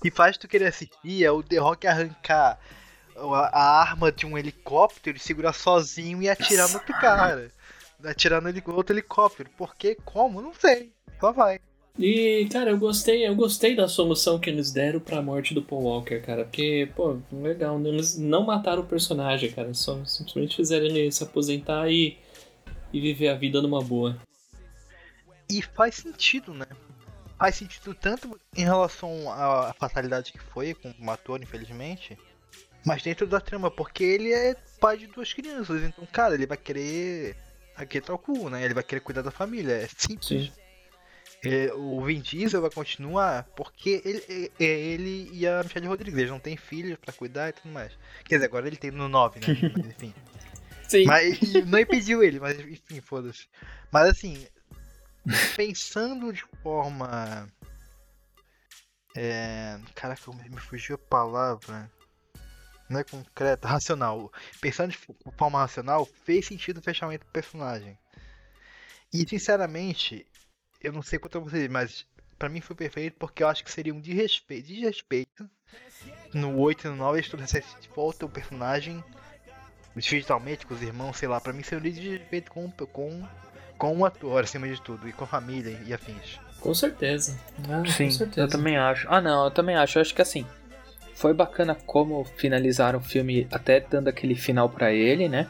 Que faz tu querer assistir é o The Rock arrancar a, a arma de um helicóptero e segurar sozinho e atirar no outro cara. Atirar no outro helicóptero. Por quê? Como? Não sei. Só vai. E, cara, eu gostei, eu gostei da solução que eles deram pra morte do Paul Walker, cara. Porque, pô, legal, eles não mataram o personagem, cara. Só simplesmente fizeram ele se aposentar e, e viver a vida numa boa. E faz sentido, né? Faz sentido tanto em relação à fatalidade que foi com o ator, infelizmente, mas dentro da trama, porque ele é pai de duas crianças, então, cara, ele vai querer aquietar o cu, né? Ele vai querer cuidar da família, é simples. Sim. É, o Vin Diesel vai continuar porque ele, é, é ele e a Michelle Rodrigues, eles não têm filhos pra cuidar e tudo mais. Quer dizer, agora ele tem no 9, né? (laughs) Mas, enfim. Sim. Mas não impediu ele, mas enfim, foda-se. Mas assim, pensando de forma É. Caraca, me fugiu a palavra. Não é concreta, (laughs) racional. Pensando de fo- forma racional, fez sentido o fechamento do personagem. E sinceramente, eu não sei quanto a vocês, mas pra mim foi perfeito porque eu acho que seria um desrespeito, desrespeito no 8 e no 9 eles trouxessem de volta o personagem digitalmente com os irmãos, sei lá, pra mim seria um desrespeito com, com, com o ator acima de tudo, e com a família e afins. Com certeza. Ah, Sim, com certeza. eu também acho. Ah, não, eu também acho. Eu acho que assim, foi bacana como finalizaram o filme até dando aquele final pra ele, né?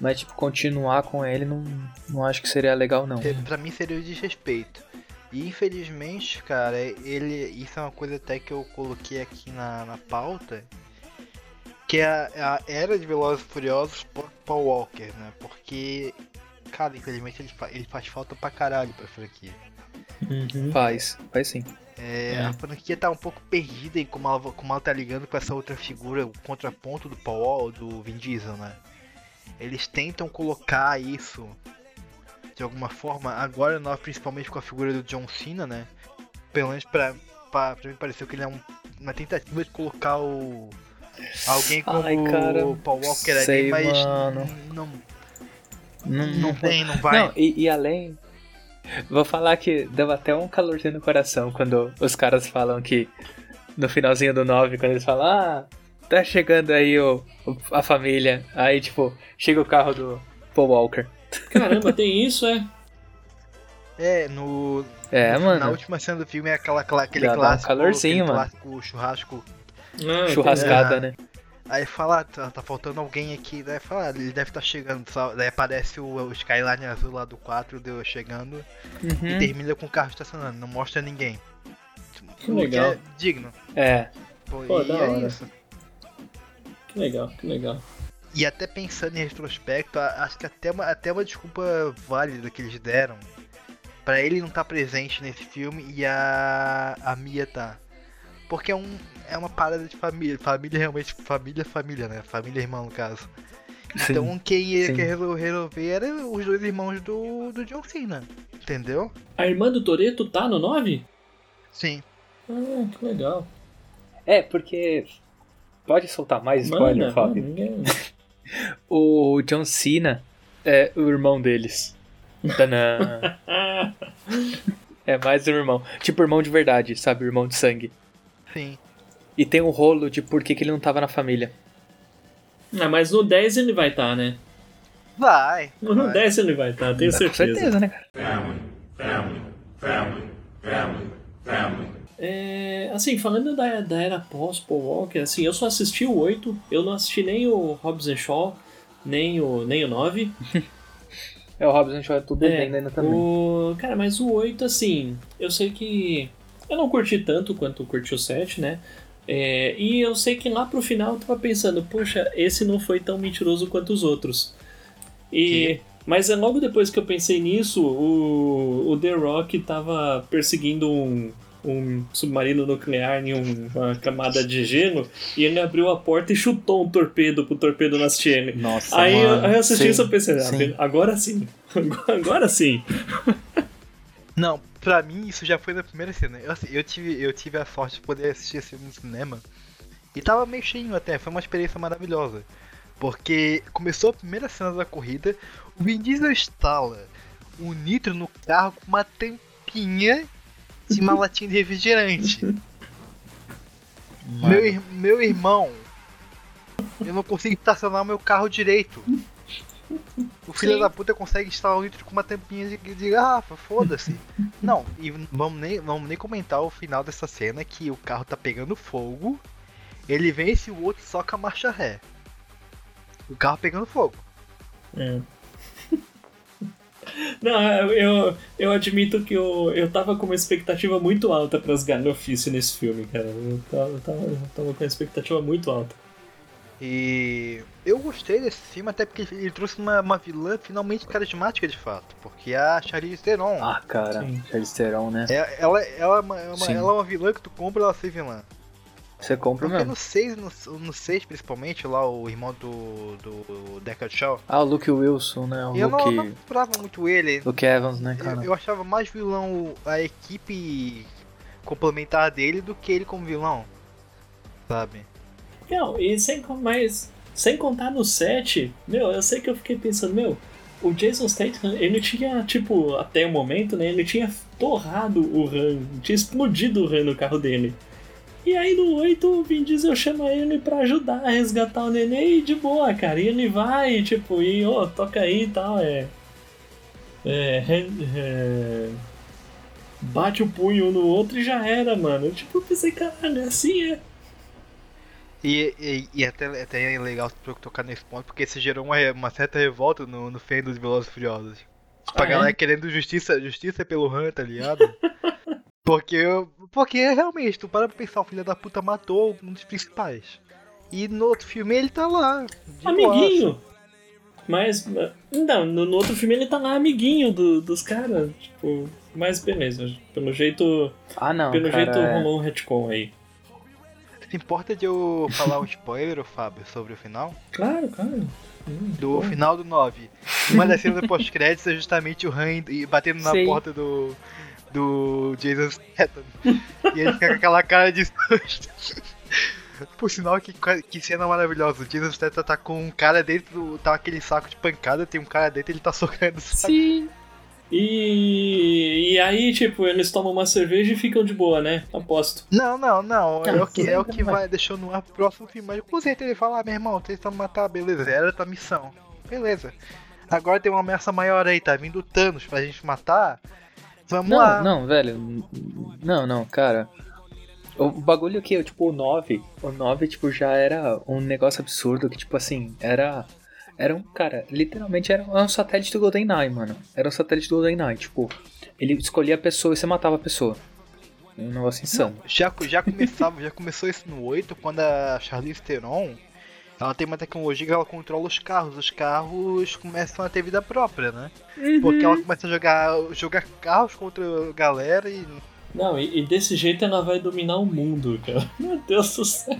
Mas, tipo, continuar com ele não, não acho que seria legal, não. Pra mim seria o desrespeito. E infelizmente, cara, ele. Isso é uma coisa até que eu coloquei aqui na, na pauta. Que é a, a era de Velozes e Furiosos por Paul Walker, né? Porque, cara, infelizmente ele, fa- ele faz falta pra caralho pra franquia. Uhum. Faz, faz sim. É, É. A franquia tá um pouco perdida em como ela, como ela tá ligando com essa outra figura, o contraponto do Paul do Vin Diesel, né? Eles tentam colocar isso de alguma forma, agora nós principalmente com a figura do John Cena, né? Pelo menos pra, pra, pra mim pareceu que ele é um- uma tentativa de colocar o. Alguém como Ai, cara, o Paul Walker ali, mas mano. não, Não, não tem, não vai. Não, e, e além. Vou falar que deu até um calorzinho no coração quando os caras falam que. No finalzinho do 9, quando eles falam, ah, tá chegando aí o, o- a família. Aí, tipo, chega o carro do Paul Walker. Caramba, tem isso, é? É, no, É, Na mano. última cena do filme é aquela, aquela- aquele Já dá um clássico, calorzinho, aquele mano. clássico churrasco. Ah, Churrascada, é. né? Aí fala, tá, tá faltando alguém aqui, daí fala, ah, ele deve estar chegando, só- daí aparece o, o Skyline azul lá do 4 deu chegando e Uhum. termina com o carro estacionando, não mostra ninguém. Que legal. é digno. É. Pô, Pô, e da é hora. isso. Que legal, que legal. E até pensando em retrospecto, acho que até uma, até uma desculpa válida que eles deram pra ele não estar presente nesse filme e a, a Mia tá. Porque é, um, é uma parada de família. Família realmente, família, família, né? Família irmão no caso. Sim. Então quem ia sim. querer resol- resolver era os dois irmãos do, do John Cena. Entendeu? A irmã do Toreto tá no 9? Sim. Ah, que legal. É, porque. Pode soltar mais spoiler, Manda, Fábio? manda, (laughs) O John Cena é o irmão deles. Tanã. (laughs) É mais um irmão. Tipo irmão de verdade, sabe? Irmão de sangue. Sim. E tem um rolo de por que, que ele não tava na família. ah, mas no 10 ele vai estar, né? Vai. No vai. 10 ele vai estar, tenho Com certeza. certeza, né, cara? É, assim, falando da, da era pós-Paul Walker, assim, eu só assisti o 8, eu não assisti nem o Hobbs and Shaw, nem o, nem o 9. (laughs) É o Robson Shaw, eu tô devendo ainda também. o, cara, mas o 8, assim, eu sei que eu não curti tanto quanto curti o 7, né? É, e eu sei que lá pro final eu tava pensando, poxa, esse não foi tão mentiroso quanto os outros. E, mas é logo depois que eu pensei nisso, o, o The Rock tava perseguindo um, um submarino nuclear em um- uma camada de gelo e ele abriu a porta e chutou um torpedo pro torpedo assistir ele. Nossa, Aí eu, mano. aí eu assisti Sim, isso e pensei, ah, sim. agora sim. (laughs) Agora sim. Não, pra mim isso já foi na primeira cena. Eu, assim, eu tive, eu tive a sorte de poder assistir esse filme no cinema. E tava meio cheinho até, foi uma experiência maravilhosa. Porque começou a primeira cena da corrida, o Vin Diesel instala o nitro no carro com uma tampinha de uma latinha de refrigerante. (laughs) Meu, meu irmão, eu não consigo estacionar o meu carro direito. O filho Sim. da puta consegue instalar o nitro com uma tampinha de, de garrafa, foda-se. (laughs) Não, e vamos nem, vamos nem comentar o final dessa cena que o carro tá pegando fogo, ele vence o outro só com a marcha ré. O carro pegando fogo. É. (laughs) Não, eu, eu admito que eu, eu tava com uma expectativa muito alta pras galhofices nesse filme, cara. Eu tava, eu tava, eu tava com uma expectativa muito alta. E eu gostei desse filme até porque ele trouxe uma, uma vilã finalmente carismática de fato, porque é a Charlize Theron. Ah, cara. Sim. Charlize Theron, né? É- ela, ela, é uma, é ela é uma vilã que tu compra ela ser vilã. Você compra Porque mesmo. no 6, no, no 6 principalmente, lá o irmão do, do Deckard Shaw, Ah, o Luke Wilson, né? O eu não, Luke, não comprava muito ele. Luke Evans, né, Eu, cara? eu achava mais vilão a equipe complementar dele do que ele como vilão. Sabe? Não, e sem, mas, sem contar no set, meu, eu sei que eu fiquei pensando, meu, o Jason Statham, ele tinha, tipo, até o momento, né, ele tinha torrado o RAM, tinha explodido o RAM no carro dele. E aí no 8 o Vin Diesel chama ele pra ajudar a resgatar o neném e de boa, cara. E ele vai, tipo, e ó, toca aí e tal, é. É. é, Bate o punho um no outro e já era, mano. Tipo, eu pensei, caralho, assim é. E, e, e até, até é legal tocar nesse ponto, porque isso gerou uma, uma certa revolta no, no fã dos Velozes Furiosos. Tipo, a Ah, é? galera querendo justiça, justiça pelo Han, tá ligado? (laughs) porque, porque realmente, tu para pra pensar, o filho da puta matou um dos principais. E no outro filme ele tá lá. de amiguinho. Mas, não, no, no outro filme ele tá lá amiguinho do- dos caras, tipo, mas beleza, pelo jeito, Ah, não, pelo cara. jeito é- rolou um retcon aí. Se importa de eu falar um spoiler, Fábio, sobre o final? Claro, claro. Hum, Do pô. final do 9. Uma das cenas pós-créditos é justamente o Han e batendo na Sei. porta do. do Jason Statham. e ele fica com aquela cara de susto. Por sinal, que, que cena maravilhosa. O Jason Statham tá com um cara dentro, do- tá aquele saco de pancada, tem um cara dentro ele tá socando o saco. Sim. E, e aí, tipo, eles tomam uma cerveja e ficam de boa, né? Aposto. Não, não, não. É o que, é o que vai. deixou no ar pro próximo filme. Mas com certeza ele fala, ah, meu irmão, vocês estão matar, beleza, era a tua missão. Beleza. Agora tem uma ameaça maior aí, tá vindo o Thanos pra gente matar. Vamos lá. Não, não, velho. Não, não, cara. O bagulho que, tipo, o 9, o 9, tipo, já era um negócio absurdo que, tipo assim, era. Era um, cara, literalmente era um satélite do GoldenEye, mano. Era um satélite do GoldenEye, tipo, ele escolhia a pessoa e você matava a pessoa. Um negócio insano. Já, já começava, já começou isso no 8, quando a Charlize Theron, ela tem uma tecnologia que ela controla os carros. Os carros começam a ter vida própria, né? Porque ela começa a jogar, jogar carros contra a galera e Não, e, e desse jeito ela vai dominar o mundo, cara. Meu Deus do céu.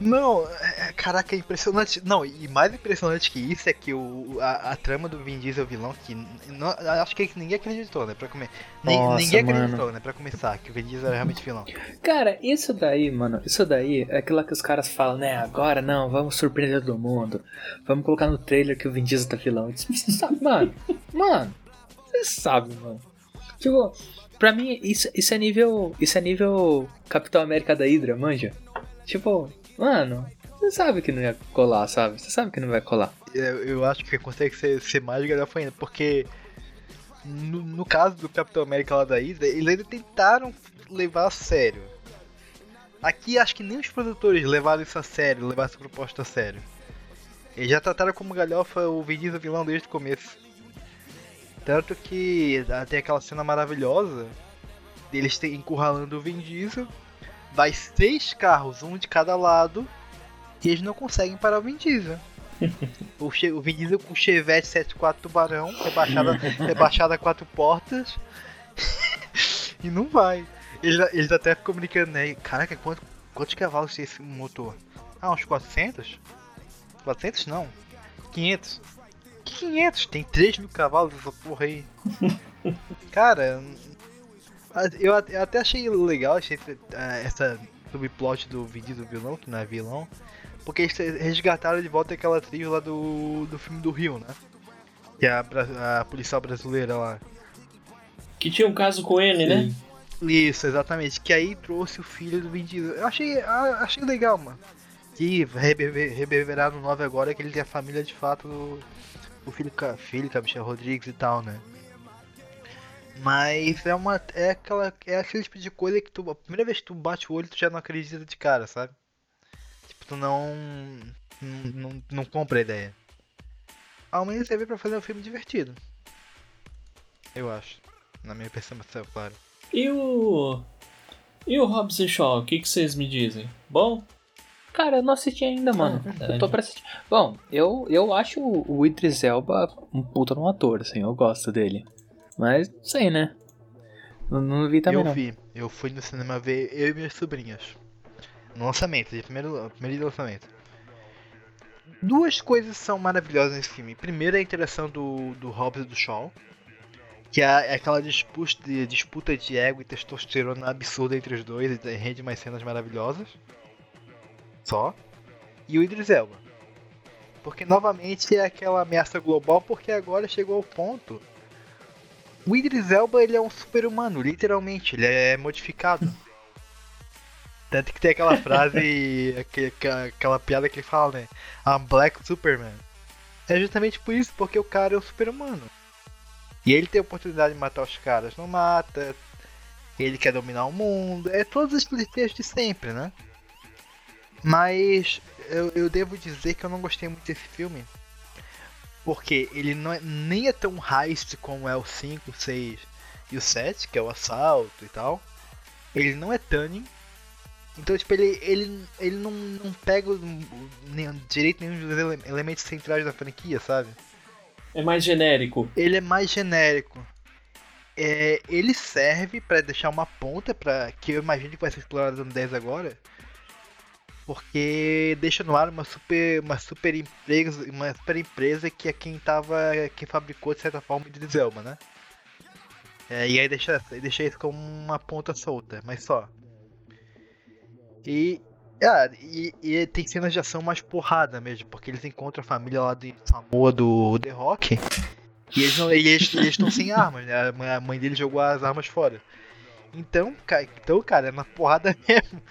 Não, é- caraca, é impressionante. Não, e mais impressionante que isso é que o, a, a trama do Vin Diesel vilão, que não- acho que ninguém acreditou, né? Pra comer. Nossa, ninguém mano. acreditou, né? Pra começar, que o Vin Diesel era realmente vilão. Cara, isso daí, mano, isso daí é aquilo que os caras falam, né? Agora não, vamos surpreender todo mundo. Vamos colocar no trailer que o Vin Diesel tá vilão. Você sabe, mano, mano, você sabe, mano. Tipo, pra mim, isso, isso é nível. Isso é nível Capitão América da Hydra, manja? Tipo, mano, você sabe que não ia colar, sabe? Você sabe que não vai colar. Eu, eu acho que consegue ser, ser mais galhofa ainda, porque no, no caso do Capitão América lá da Ida, eles ainda tentaram levar a sério. Aqui acho que nem os produtores levaram isso a sério, levaram essa proposta a sério. Eles já trataram como galhofa o Vin Diesel vilão desde o começo. Tanto que ah, tem aquela cena maravilhosa deles encurralando o Vin Diesel. Vai seis carros, um de cada lado, e eles não conseguem parar o Vin Diesel. (laughs) O, che o Vin Diesel com o Chevette 74 Tubarão, rebaixada, (laughs) rebaixada a quatro portas. (laughs) e não vai. Eles, eles até ficam brincando, né? Caraca, quanto, quantos cavalos tem esse motor? Ah, uns 400? 400 não. 500. Que 500? Tem 3 mil cavalos essa porra aí. Cara, eu até eu até achei legal achei, eh, essa subplot do Vin Diesel vilão, que não é vilão. Porque eles resgataram de volta aquela trilha lá do, do filme do Rio, né? Que é a, a policial brasileira lá. Que tinha um caso com ele, né? Isso, exatamente. Que aí trouxe o filho do Vin Diesel. Eu achei, achei legal, mano. Que reverber- reverberar no 9 agora é que ele tem a família de fato do, do filho, filho, com a Michelle Rodrigues e tal, né? Mas é uma. É aquela. É aquele tipo de coisa que tu. A primeira vez que tu bate o olho, tu já não acredita de cara, sabe? Tipo, tu não. Não, não, não compra a ideia. Ao menos serve pra fazer um filme divertido. Eu acho. Na minha percepção, claro. E o. E o Hobbs e Shaw, o que, que vocês me dizem? Bom? Cara, eu não assisti ainda, mano. verdade. eu tô pra assistir. Bom, eu, eu acho o Idris Elba um puta no ator, assim, eu gosto dele. Mas, não sei, né? Não, não vi também, eu não. vi. Eu fui no cinema ver eu e minhas sobrinhas. No lançamento, de primeiro, primeiro lançamento. Duas coisas são maravilhosas nesse filme. Primeiro é a interação do, do Hobbs e do Shaw. Que é aquela disputa de, disputa de ego e testosterona absurda entre os dois e rende mais cenas maravilhosas. Só. E o Idris Elba. Porque novamente é aquela ameaça global, porque agora chegou ao ponto. O Idris Elba ele é um super-humano, literalmente, ele é modificado. (laughs) Tanto que tem aquela frase, aquela, aquela piada que ele fala, né? I'm Black Superman. É justamente por isso, porque o cara é um super-humano. E ele tem a oportunidade de matar os caras, não mata. Ele quer dominar o mundo. É todos os clichês de sempre, né? Mas eu, eu devo dizer que eu não gostei muito desse filme. Porque ele não é, nem é tão heist como é o 5, o 6 e o 7, que é o assalto e tal. Ele não é Tunning. Então, tipo, ele, ele, ele não, não pega nem- direito nenhum dos ele- elementos centrais da franquia, sabe? É mais genérico. Ele é mais genérico. É, ele serve pra deixar uma ponta para que eu imagino que vai ser explorado no 10 agora. Porque deixa no ar uma super uma super empresa, uma super empresa que é quem tava quem fabricou de certa forma Idris Elba, né? É, e aí deixa deixa isso como uma ponta solta, mas só. E ah, e, e tem cenas de ação mais porrada mesmo, porque eles encontram a família lá de Samoa do The Rock. E eles não- eles estão sem armas, né? A mãe- dele jogou as armas fora. Então, cara, então, cara, é na porrada (laughs) mesmo.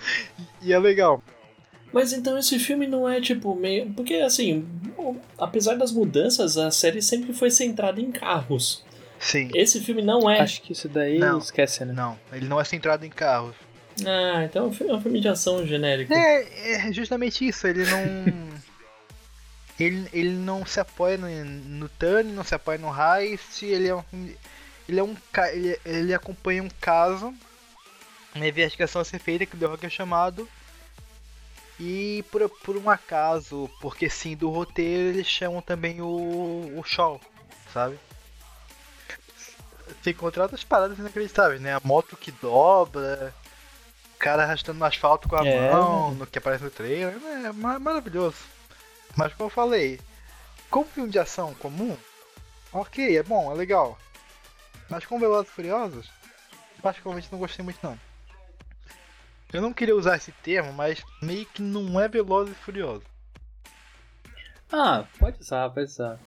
E é legal. Mas então esse filme não é tipo meio. Porque assim, apesar das mudanças, a série sempre foi centrada em carros. Sim. Esse filme não é. Acho que isso daí Não. esquece, né? Não, ele não é centrado em carros. Ah, então é um filme- é um filme de ação genérico. É, é justamente isso, ele não. (laughs) ele, ele não se apoia no, no Turn, não se apoia no Heist, ele é um. Ele é um. Ele, ele acompanha um caso, uma investigação a ser feita que o The Rock é chamado. E por, por um acaso, porque sim do roteiro, eles chamam também o, o Shaw, sabe? Tem outras paradas inacreditáveis, né? A moto que dobra, o cara arrastando no asfalto com a É, mão, no que aparece no trailer, é ma- maravilhoso. Mas como eu falei, como filme de ação comum, ok, é bom, é legal. Mas com Velozes e Furiosos, particularmente não gostei muito não. Eu não queria usar esse termo, mas meio que não é Velozes e Furiosos. Ah, pode usar, pode usar.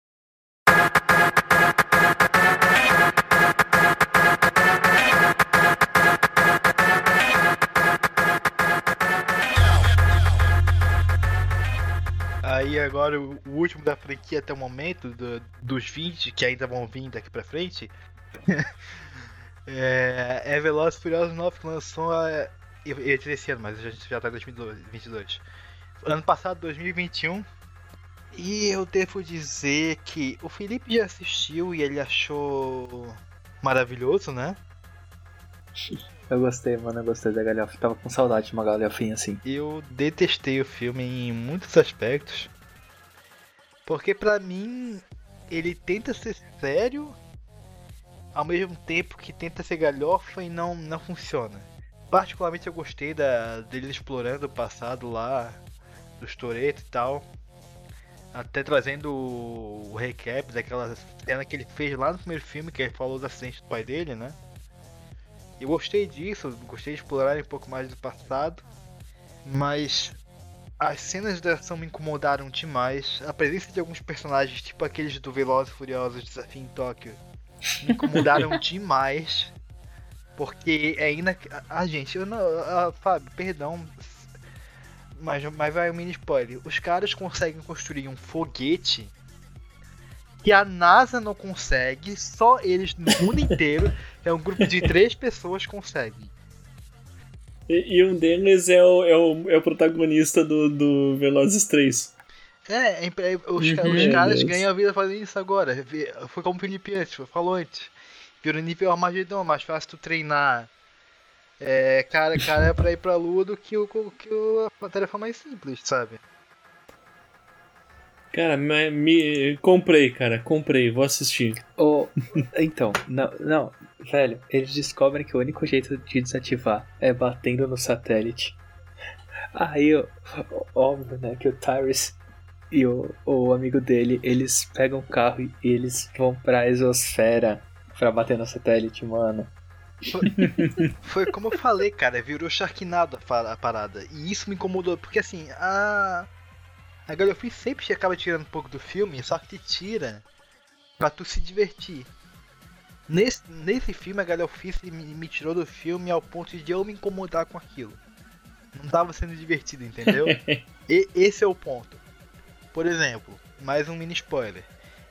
Aí agora o último da franquia até o momento, do- dos 20 que ainda vão vir daqui pra frente, (laughs) é, é Velozes e Furiosos 9 que lançou a, eu ia dizer esse ano, mas a gente já tá em 2022. Ano passado, 2021. E eu devo dizer que o Felipe já assistiu e ele achou maravilhoso, né? (laughs) Eu gostei, mano, eu gostei da galhofa. Tava com saudade de uma galhofinha assim. Eu detestei o filme em muitos aspectos. Porque pra mim ele tenta ser sério ao mesmo tempo que tenta ser galhofa e não, não funciona. Particularmente eu gostei da, dele explorando o passado lá, dos Toreto e tal. Até trazendo o, o recap daquela cena que ele fez lá no primeiro filme, que ele falou do acidente do pai dele, né? Eu gostei disso, gostei de explorar um pouco mais do passado. Mas as cenas de ação me incomodaram demais. A presença de alguns personagens, tipo aqueles do Velozes e Furiosos Desafio em Tóquio, me incomodaram (laughs) demais. Porque é ina... Ah, gente, eu não. Ah, Fábio, perdão. Mas, mas vai um mini spoiler. Os caras conseguem construir um foguete que a NASA não consegue, só eles no mundo inteiro. (laughs) É um grupo de três pessoas conseguem. E, e um deles é o, é o, é o protagonista do, do Velozes 3. É, é impre- os, Uhum. os caras Deus. ganham a vida fazendo isso agora. Foi como o Felipe antes, falou antes. Virou nível Armagedon, mais fácil tu treinar é, cara, cara pra ir pra lua do que, o, que o, a tarefa mais simples, sabe? Cara, me, me- comprei, cara, comprei, vou assistir. Ô, então, não, não, velho, eles descobrem que o único jeito de desativar é batendo no satélite. Aí, ó, óbvio, né, que o Tyrus e o, o amigo dele, eles pegam o carro e eles vão pra exosfera pra bater no satélite, mano. (laughs) Foi como eu falei, cara, virou Sharknado a parada. E isso me incomodou, porque assim, a. A galhofice sempre acaba tirando um pouco do filme, só que te tira pra tu se divertir. Nesse, nesse filme, a galhofice me, me tirou do filme ao ponto de eu me incomodar com aquilo. Não tava sendo divertido, entendeu? (laughs) e, esse é o ponto. Por exemplo, mais um mini spoiler.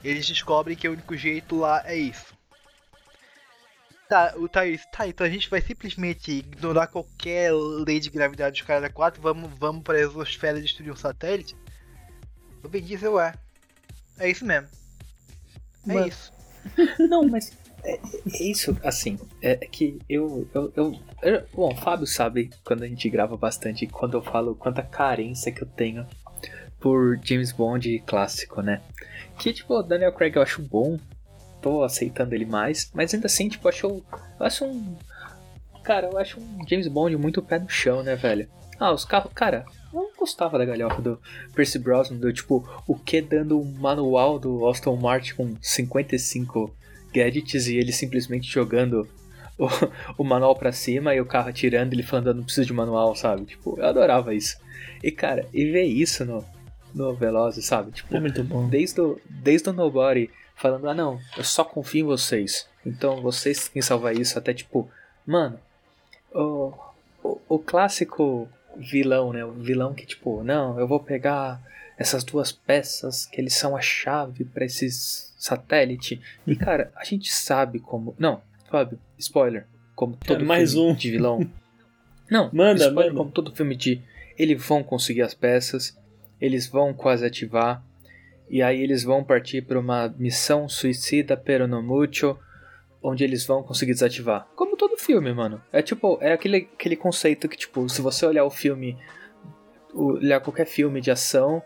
Eles descobrem que o único jeito lá é isso. Tá, o Thaís, tá, então a gente vai simplesmente ignorar qualquer lei de gravidade dos caras 4 vamos, vamos pra exosfera destruir um satélite? O Ben Diesel é. É isso mesmo. É Mano. isso. (laughs) Não, mas é, é isso, assim, é que eu, eu, eu, eu- Bom, o Fábio sabe quando a gente grava bastante, quando eu falo quanta carência que eu tenho por James Bond clássico, né? Que, tipo, Daniel Craig eu acho bom, tô aceitando ele mais, mas ainda assim, tipo, acho, eu acho um. Cara, eu acho um James Bond muito pé no chão, né, velho? Ah, os carros. Cara, eu não gostava da galhofa do Percy Brosnan, do tipo, o que dando um manual do Aston Martin com 55 gadgets e ele simplesmente jogando o, o manual pra cima e o carro atirando ele falando, "Eu não preciso de manual, sabe? Tipo, eu adorava isso. E cara, e ver isso no, no Velozes, sabe? Tipo, É muito bom. desde o, desde o Nobody falando, ah não, eu só confio em vocês. Então vocês quem salvar isso, até tipo, mano, o, o, o clássico vilão, né? O vilão que tipo, não, eu vou pegar essas duas peças que eles são a chave pra esses satélite. E cara, a gente sabe como. Não, Fábio, spoiler. Como todo mais filme um. de vilão. (laughs) Não, Manda, spoiler manda. como todo filme de. Eles vão conseguir as peças, eles vão quase ativar, e aí eles vão partir para uma missão suicida pero no mucho, onde eles vão conseguir desativar. Como todo filme, mano. É tipo, é aquele, aquele conceito que, tipo, se você olhar o filme, olhar qualquer filme de ação,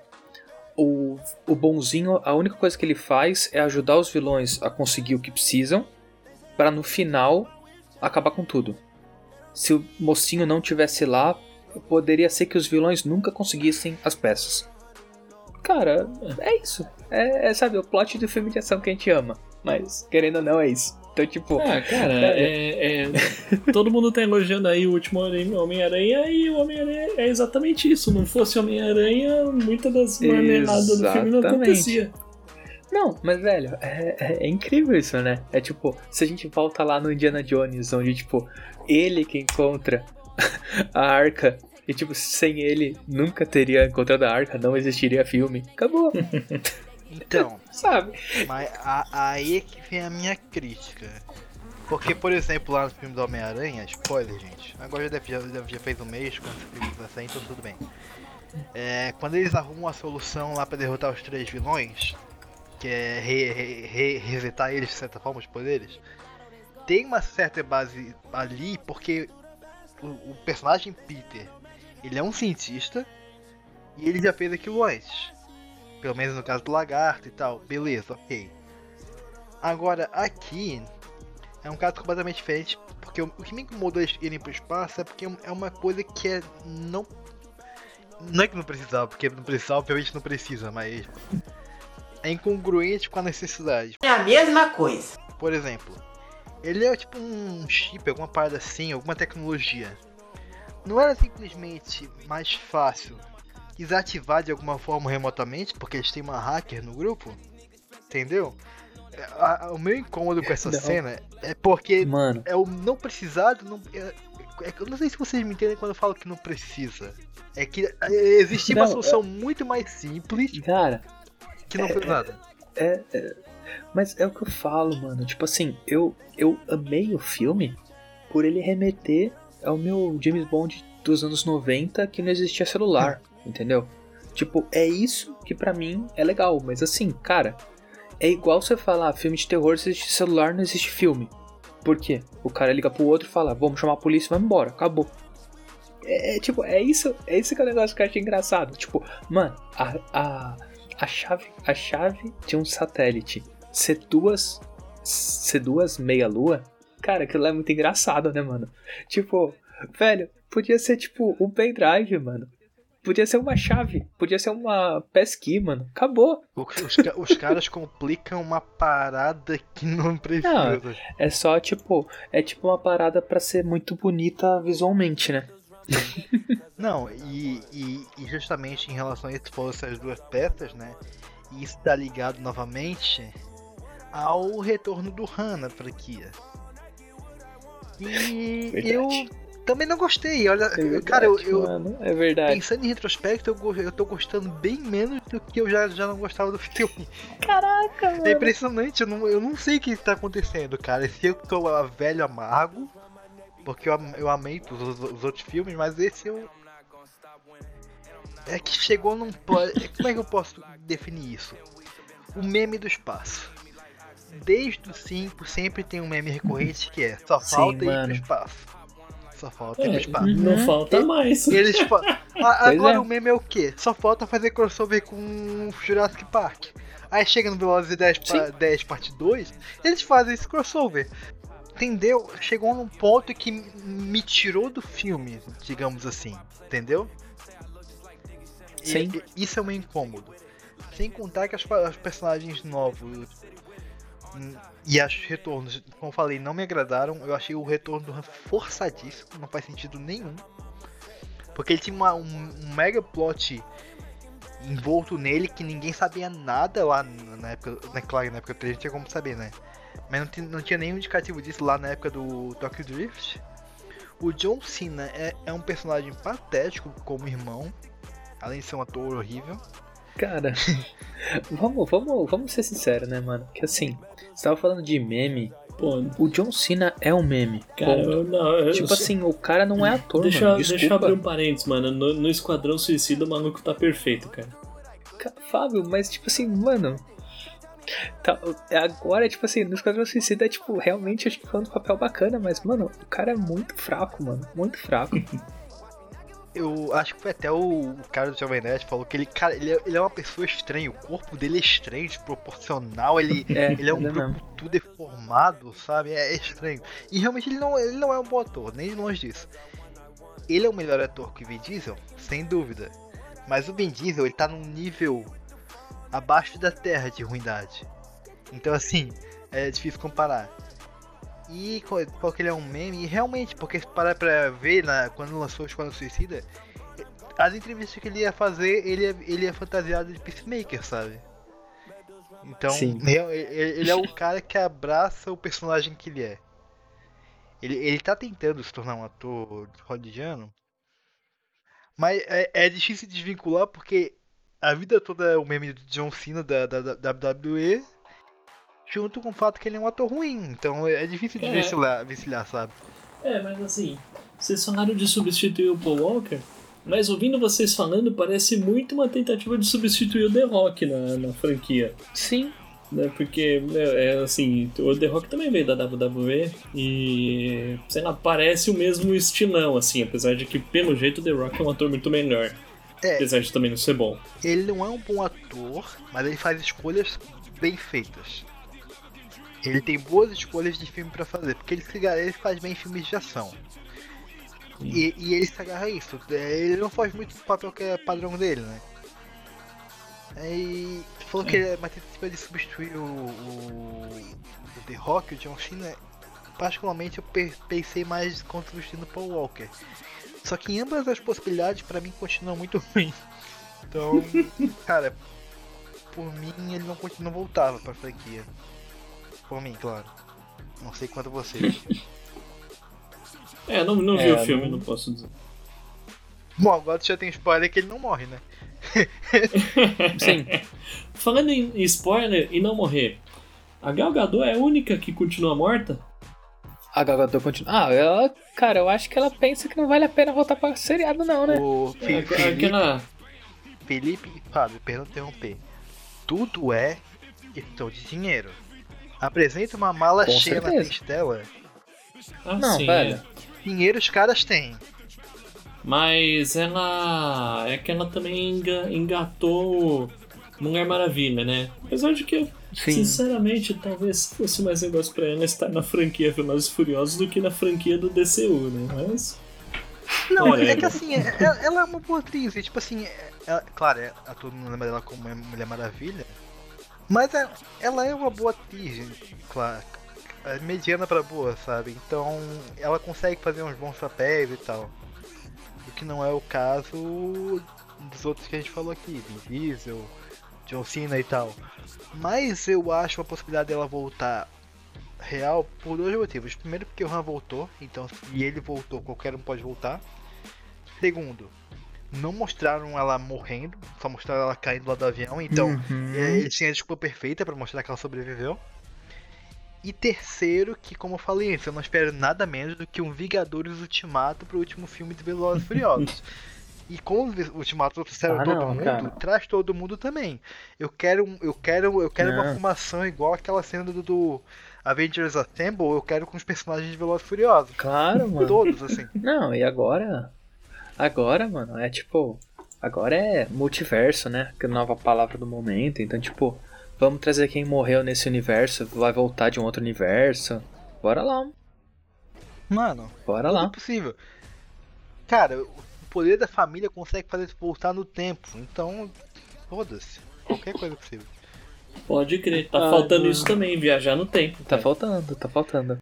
o, o bonzinho, a única coisa que ele faz é ajudar os vilões a conseguir o que precisam, para no final acabar com tudo. Se o mocinho não tivesse lá, poderia ser que os vilões nunca conseguissem as peças. Cara, é isso. É, é, sabe, o plot do filme de ação que a gente ama. Mas, querendo ou não, é isso. Então, tipo. Ah, cara, é, é- todo mundo tá elogiando aí o último Homem- Homem-Aranha e o Homem-Aranha é exatamente isso. Não fosse Homem-Aranha, muitas das marmeladas do filme não acontecia. Não, mas velho, é, é- é incrível isso, né? É tipo, se a gente volta lá no Indiana Jones, onde, tipo, ele que encontra (laughs) a arca. E, tipo, sem ele, nunca teria encontrado a arca, não existiria filme. Acabou, (laughs) Então, (laughs) sabe? mas a- aí é que vem a minha crítica. Porque, por exemplo, lá no filme do Homem-Aranha, spoiler, gente. Agora já, deve, já, já fez um mês quando esse filme vai sair, então tudo bem. É, quando eles arrumam a solução lá pra derrotar os três vilões, que é re- re- re- resetar eles de certa forma, os poderes, tem uma certa base ali, porque o, o personagem Peter, ele é um cientista e ele já fez aquilo antes. Pelo menos no caso do lagarto e tal. Beleza, ok. Agora, aqui é um caso completamente diferente. Porque o, que me incomodou eles irem pro espaço é porque é uma coisa que é não. Não é que não precisava, porque não precisava, obviamente não precisa, mas. É incongruente com a necessidade. É a mesma coisa. Por exemplo, ele é tipo um chip, alguma parada assim, alguma tecnologia. Não era simplesmente mais fácil desativar de alguma forma remotamente, porque eles têm uma hacker no grupo? Entendeu? É, a- a- o meu incômodo com essa Não. cena é porque Mano, é o não precisado. Não, é, é eu não sei se vocês me entendem quando eu falo que não precisa. É que é, existia uma Não, solução muito mais simples cara, que não fez nada. É, é, mas é o que eu falo, mano. Tipo assim, eu, eu amei o filme por ele remeter ao meu James Bond dos anos 90 que não existia celular, entendeu? Tipo, é isso que pra mim é legal. Mas assim, cara, é igual você falar filme de terror, se existe celular, não existe filme. Por quê? O cara liga pro outro e fala, vamos chamar a polícia e vai embora, acabou. É, é, tipo, é isso, é isso que é o negócio que eu acho engraçado. Tipo, mano, a, a, a chave, a chave de um satélite ser duas, ser duas meia-lua, cara, aquilo é muito engraçado, né, mano? Tipo, velho, podia ser tipo um pendrive, mano. podia ser uma chave, podia ser uma pesqui, mano. Acabou. Os, os ca- os caras complicam uma parada que não precisa. É só tipo, é tipo uma parada pra ser muito bonita visualmente, né? Não, e, e, e justamente em relação a isso, essas duas peças, né? E isso tá ligado novamente ao retorno do Han na franquia. E Verdade. eu também não gostei. Olha, É verdade, cara, eu, eu- é verdade. pensando em retrospecto, eu, eu tô gostando bem menos do que eu já, já não gostava do (laughs) filme. Caraca, mano. É impressionante, eu não, eu não sei o que tá acontecendo, cara. Se eu tô ah, velho amargo, porque eu, eu amei os, os outros filmes, mas esse eu. É que chegou num. é, Como é que eu posso definir isso? O meme do espaço. Desde o 5 sempre tem um meme recorrente que é só Sim, falta ir mano. pro espaço. Só falta ir pro É, espaço. não Uhum. falta mais. Eles (laughs) Agora é. o meme é o quê? Só falta fazer crossover com o Jurassic Park. Aí chega no Velozes e 10, pa- 10 parte 2, eles fazem esse crossover. Entendeu? Chegou num ponto que me tirou do filme, digamos assim. Entendeu? E- Sim. e- isso é um incômodo. Sem contar que as, os personagens novos e os retornos, como falei, não me agradaram. Eu achei o retorno do Han forçadíssimo, não faz sentido nenhum. Porque ele tinha uma- um, um mega plot envolto nele que ninguém sabia nada lá na época. Né, claro, na época 3 não tinha como saber, né? Mas não, tinha- não tinha nenhum indicativo disso lá na época do Tokyo Drift. O John Cena é, é um personagem patético como irmão, além de ser um ator horrível. Cara, (laughs) vamos, vamos, vamos ser sinceros, né, mano? Que assim, você tava falando de meme, Pô, o John Cena é um meme. cara, eu, não, eu, Tipo assim, o cara não é ator, deixa, mano. deixa eu abrir um parênteses, mano. No, no Esquadrão Suicida o maluco tá perfeito, cara. Ca- Fábio, mas tipo assim, mano. Tá, agora, tipo assim, no Esquadrão Suicida é tipo, realmente acho que foi um papel bacana, mas, mano, o cara é muito fraco, mano. Muito fraco. (laughs) Eu acho que foi até o, cara do Jovem Nerd falou que ele, cara, ele é, ele é uma pessoa estranha, o corpo dele é estranho, desproporcional, ele, (laughs) É, ele é um é grupo mesmo. tudo deformado, sabe? É, é estranho. E realmente ele não, ele não é um bom ator, nem de longe disso. Ele é o melhor ator que o Vin Diesel, sem dúvida. Mas o Vin Diesel, ele tá num nível abaixo da terra de ruindade. Então assim, é difícil comparar. E porque ele é um meme, e realmente, porque se parar pra ver na, quando lançou o Esquadrão Suicida, as entrevistas que ele ia fazer, ele é, ele é fantasiado de Peacemaker, sabe? Então, real- ele ele é o cara que abraça o personagem que ele é. Ele, ele tá tentando se tornar um ator hollywoodiano, mas é, é difícil de desvincular porque a vida toda é o meme do John Cena da, da, da WWE, junto com o fato que ele é um ator ruim. Então é difícil de É. vencilhar, vencilhar, sabe? É, mas assim, vocês falaram de substituir o Paul Walker, mas ouvindo vocês falando, parece muito uma tentativa de substituir o The Rock na, na franquia. Sim. Né? Porque, meu, é assim, o The Rock também veio da WWE e, sei lá, parece o mesmo estilão, assim, apesar de que, pelo jeito, o The Rock é um ator muito melhor. É. Apesar de também não ser bom. Ele não é um bom ator, mas ele faz escolhas bem feitas. Ele tem boas escolhas de filme pra fazer, porque ele, se agarra- ele faz bem filmes de ação. E, e ele se agarra a isso. É, Ele não faz muito o papel que é padrão dele, né? Aí falou que ele é uma tentativa de substituir o, o, o The Rock, o John Cena. Particularmente eu pe- pensei mais como substituindo Paul Walker. Só que em ambas as possibilidades pra mim continuam muito (laughs) ruins. Então, cara, por mim ele não, continua, não voltava pra franquia. Por mim, claro. Não sei quanto você. (laughs) É, não, não vi É, o filme, não- não posso dizer. Bom, agora tu já tem spoiler que ele não morre, né? (laughs) Sim. Falando em spoiler e não morrer, a Gal Gadot é a única que continua morta? A Gal Gadot continua. Ah, ela, cara, eu acho que ela pensa que não vale a pena voltar pra seriado, não, né? O Felipe, Aquela... Felipe e Fábio, perdão interromper. Tudo é questão de dinheiro. Apresenta uma mala Com cheia na certeza. frente dela. Ah, Não, sim, velho. é. Dinheiro os caras têm. Mas ela. É que ela também enga- engatou Mulher Maravilha, né? Apesar de que, Sim. sinceramente, talvez fosse mais negócio pra ela estar na franquia Velozes e Furiosos do que na franquia do DCU, né? Mas. Não, é Whatever. que assim, é- é- ela é uma boa atriz, e, tipo assim, é- ela- claro, é, a todo mundo lembra dela como Mulher Maravilha, mas é- ela é uma boa atriz, claro, mediana pra boa, sabe? Então ela consegue fazer uns bons papéis e tal. O que não é o caso dos outros que a gente falou aqui, Vin Diesel, John Cena e tal. Mas eu acho a possibilidade dela voltar real por dois motivos. Primeiro porque o Han voltou, então e ele voltou, qualquer um pode voltar. Segundo, não mostraram ela morrendo, só mostraram ela caindo lá do avião, então Uhum. é, eles tinham a desculpa perfeita pra mostrar que ela sobreviveu. E terceiro, que como eu falei antes, eu não espero nada menos do que um Vingadores Ultimato pro último filme de Velozes e Furiosos. (laughs) E como o Ultimato trouxeram Ah, todo não, mundo, cara. traz todo mundo também. Eu quero, eu quero, eu quero uma formação igual aquela cena do, do Avengers Assemble, eu quero com os personagens de Velozes e Furiosos. Claro, mano. Todos, assim. (laughs) Não, e agora? Agora, mano, é tipo. Agora é multiverso, né? Que é a nova palavra do momento. Então, tipo, vamos trazer quem morreu nesse universo, vai voltar de um outro universo. Bora lá, Mano, bora tudo é lá. possível. Cara, o poder da família consegue fazer tu voltar no tempo. Então, foda-se. Qualquer coisa é possível. Pode crer, tá Ah, faltando mano. isso também, viajar no tempo. Tá cara. faltando, tá faltando.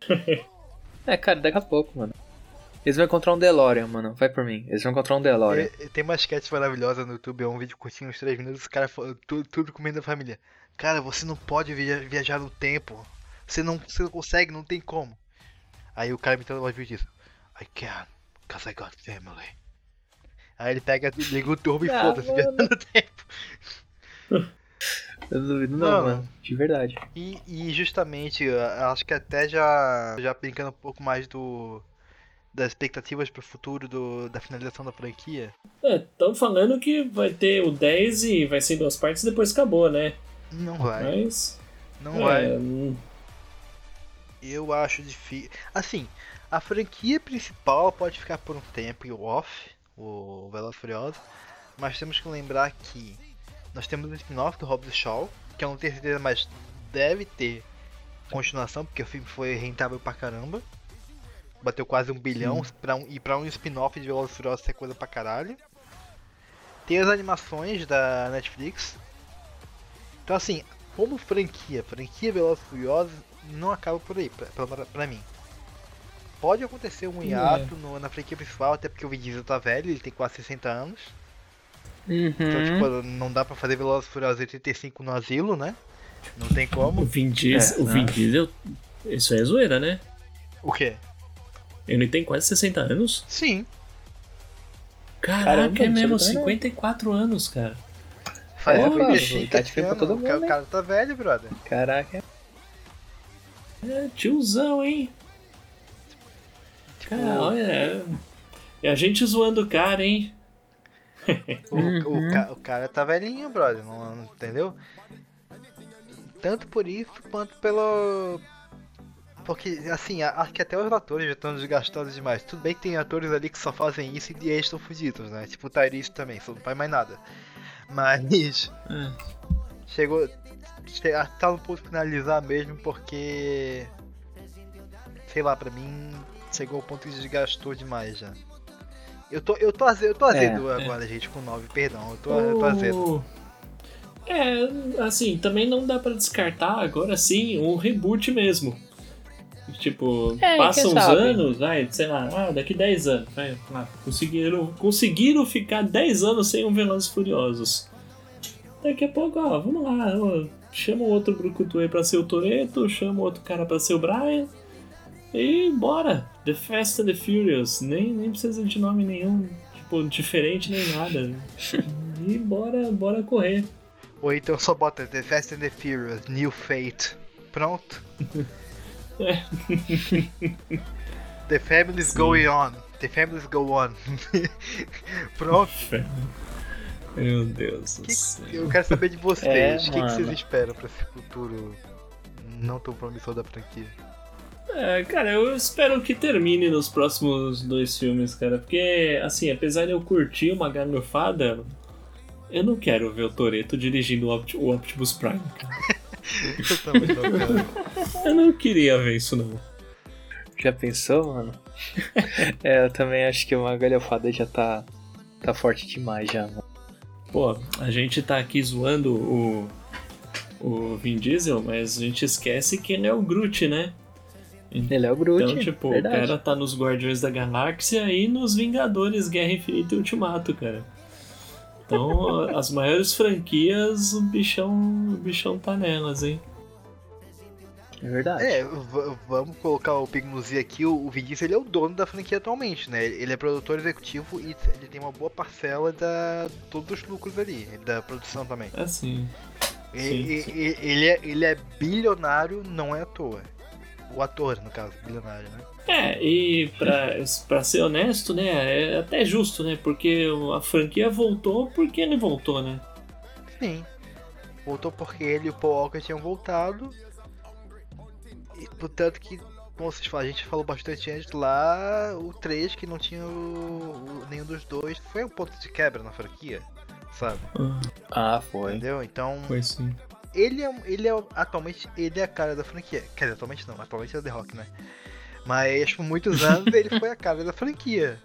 (laughs) é, cara, daqui a pouco, mano. Eles vão encontrar um DeLorean, mano. Vai por mim. Eles vão encontrar um DeLorean. É, tem uma sketch maravilhosa no YouTube, é um vídeo curtinho, uns 3 minutos, os caras falam tudo, tudo comendo da família. Cara, você não pode via- viajar no tempo. Você não, você não consegue, não tem como. Aí o cara me a voz diz, I can, cause I got family. Aí ele pega, liga o turbo e Ah, foda-se, viajando no tempo. (laughs) Eu duvido não, Não. mano. De verdade. E, e justamente, acho que até já, já brincando um pouco mais do das expectativas pro futuro do, da finalização da franquia. Estão falando que vai ter o 10 e vai ser em duas partes e depois acabou, né? Não vai, Mas. não é, vai. hum, Eu acho difícil. Assim, a franquia principal pode ficar por um tempo e off, o Velozes e Furiosos, mas temos que lembrar que nós temos o spin-off do Hobbs Shaw, que eu não tenho certeza, mas deve ter continuação, porque o filme foi rentável pra caramba. Bateu quase um bilhão, pra um, e pra um spin-off de Velozes e Furiosos é coisa pra caralho. Tem as animações da Netflix. Então assim, como franquia, franquia Velozes e Furiosos não acaba por aí, pra, pra, pra mim. Pode acontecer um hiato no- na franquia principal, até porque o Vin Diesel tá velho, ele tem quase 60 anos. Então, Uhum. tipo, não dá pra fazer Velozes e Furiosos 85 no asilo, né? Não tem o como. Vin Diesel. É, o Vin né? Diesel. Isso é zoeira, né? O quê? Ele tem quase 60 anos. Sim. Caraca, Caramba, é mesmo, sabia não. 54 anos, cara. Faz Porra, 85 tá difícil pra todo mundo, O cara tá velho, brother. Caraca. É, tiozão, hein? Tipo, Cara, olha. é- E a gente zoando o cara, hein? O, o ca- o cara tá velhinho, brother, não, não- entendeu? Tanto por isso quanto pelo. Porque, assim, a- acho que até os atores já estão desgastados demais. Tudo bem que tem atores ali que só fazem isso e eles estão fudidos, né? Tipo o Tyrese também, só não faz mais nada. Mas. É. Chegou. che- ah, Tá no ponto de finalizar mesmo porque. Sei lá, pra mim chegou ao ponto que desgastou demais já. Eu tô, eu tô, aze- eu tô azedo agora, gente, com 9, perdão. Eu tô, eu tô azedo. É, assim, também não dá pra descartar agora sim um reboot mesmo. Tipo, É, passa quem uns sabe? anos, vai, sei lá, ah, daqui 10 anos. Vai, lá, conseguiram, conseguiram ficar 10 anos sem um Velozes Furiosos. Daqui a pouco, ó, vamos lá, ó, chama o outro Brucutu aí pra ser o Toreto, chama o outro cara pra ser o Brian. E bora! The Fast and the Furious. Nem, nem precisa de nome nenhum, tipo, diferente nem nada. (laughs) E bora, bora correr. Ou então só bota The Fast and the Furious, New Fate. Pronto. (laughs) É. The Family's Sim. going on. The Family's go on. (laughs) Pronto. (laughs) Meu Deus do Que- céu. eu quero saber de vocês. É, o que, que vocês esperam pra esse futuro não tão promissor da franquia? É, cara, eu espero que termine nos próximos dois filmes, cara. Porque, assim, apesar de eu curtir uma galhofada, eu não quero ver o Toreto dirigindo o, Opti- o Optimus Prime, cara. (laughs) Eu também não quero. Eu não queria ver isso, não. Já pensou, mano? (laughs) é, eu também acho que uma galhofada já tá, tá forte demais já, mano. Pô, a gente tá aqui zoando o, o Vin Diesel, mas a gente esquece que ele é o Groot, né? Ele é o Groot, Então, tipo, verdade. o cara tá nos Guardiões da Galáxia e nos Vingadores Guerra Infinita e Ultimato, cara. Então, as maiores franquias, o bichão, o bichão tá nelas, hein? É verdade. É, vamos colocar o Pig no Z aqui, o, o Vin Diesel ele é o dono da franquia atualmente, né? Ele é produtor executivo e ele tem uma boa parcela da todos os lucros ali, da produção também. E- Sim, e- sim. e- ele, é, ele é bilionário, não é à toa. O ator, no caso, bilionário, né? É, e pra, pra ser honesto, né, é até justo, né? Porque a franquia voltou porque ele voltou, né? Sim. Voltou porque ele e o Paul Walker tinham voltado. E portanto que, como vocês falam, a gente falou bastante antes lá, o 3 que não tinha o, o- nenhum dos dois foi um ponto de quebra na franquia, sabe? Ah, foi. Entendeu? Então, Foi sim. ele é, ele é atualmente ele é a cara da franquia. Quer dizer, atualmente não, atualmente é o The Rock, né? Mas por muitos (laughs) anos ele foi a cara da franquia.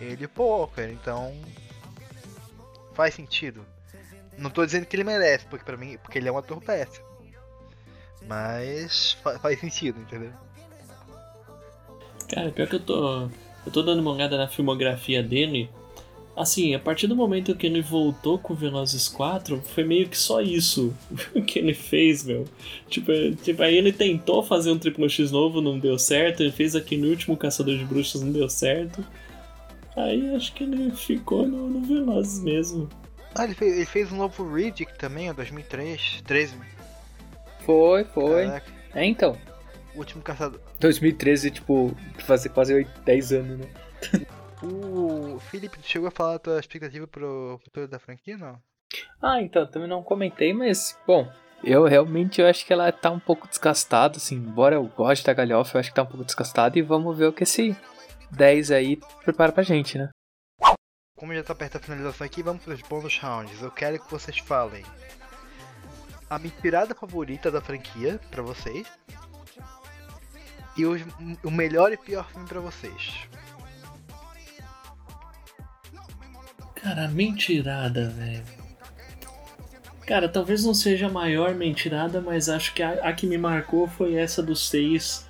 Ele Walker, então faz sentido. Não tô dizendo que ele merece, porque para mim, porque ele é um ator péssimo. Mas fa- faz sentido, entendeu? Cara, pior que eu tô. Eu tô dando uma olhada na filmografia dele. Assim, a partir do momento que ele voltou com Velozes 4, foi meio que só isso (laughs) que ele fez, meu. Tipo, é- tipo, aí ele tentou fazer um Triplo X novo, não deu certo. Ele fez aqui no último Caçador de Bruxas, não deu certo. Aí acho que ele ficou no, no Velozes mesmo. Ah, ele fez, ele fez um novo Riddick também, em 2003, 13. Foi, foi. Caraca, É, então. o último caçador. 2013, tipo, fazer quase 8, 10 anos, né? O Felipe, tu chegou a falar a tua expectativa pro futuro da franquia, não? Ah, então, também não comentei, mas, bom, eu realmente eu acho que ela tá um pouco desgastada, assim, embora eu goste da galhofa, eu acho que tá um pouco desgastada e vamos ver o que esse 10 aí prepara pra gente, né? Como já tá perto da finalização aqui, vamos para os bônus rounds. Eu quero que vocês falem a minha pirada favorita da franquia pra vocês e os- o melhor e pior filme pra vocês. Cara, mentirada, velho. Cara, talvez não seja a maior mentirada, mas acho que a, a que me marcou foi essa dos seis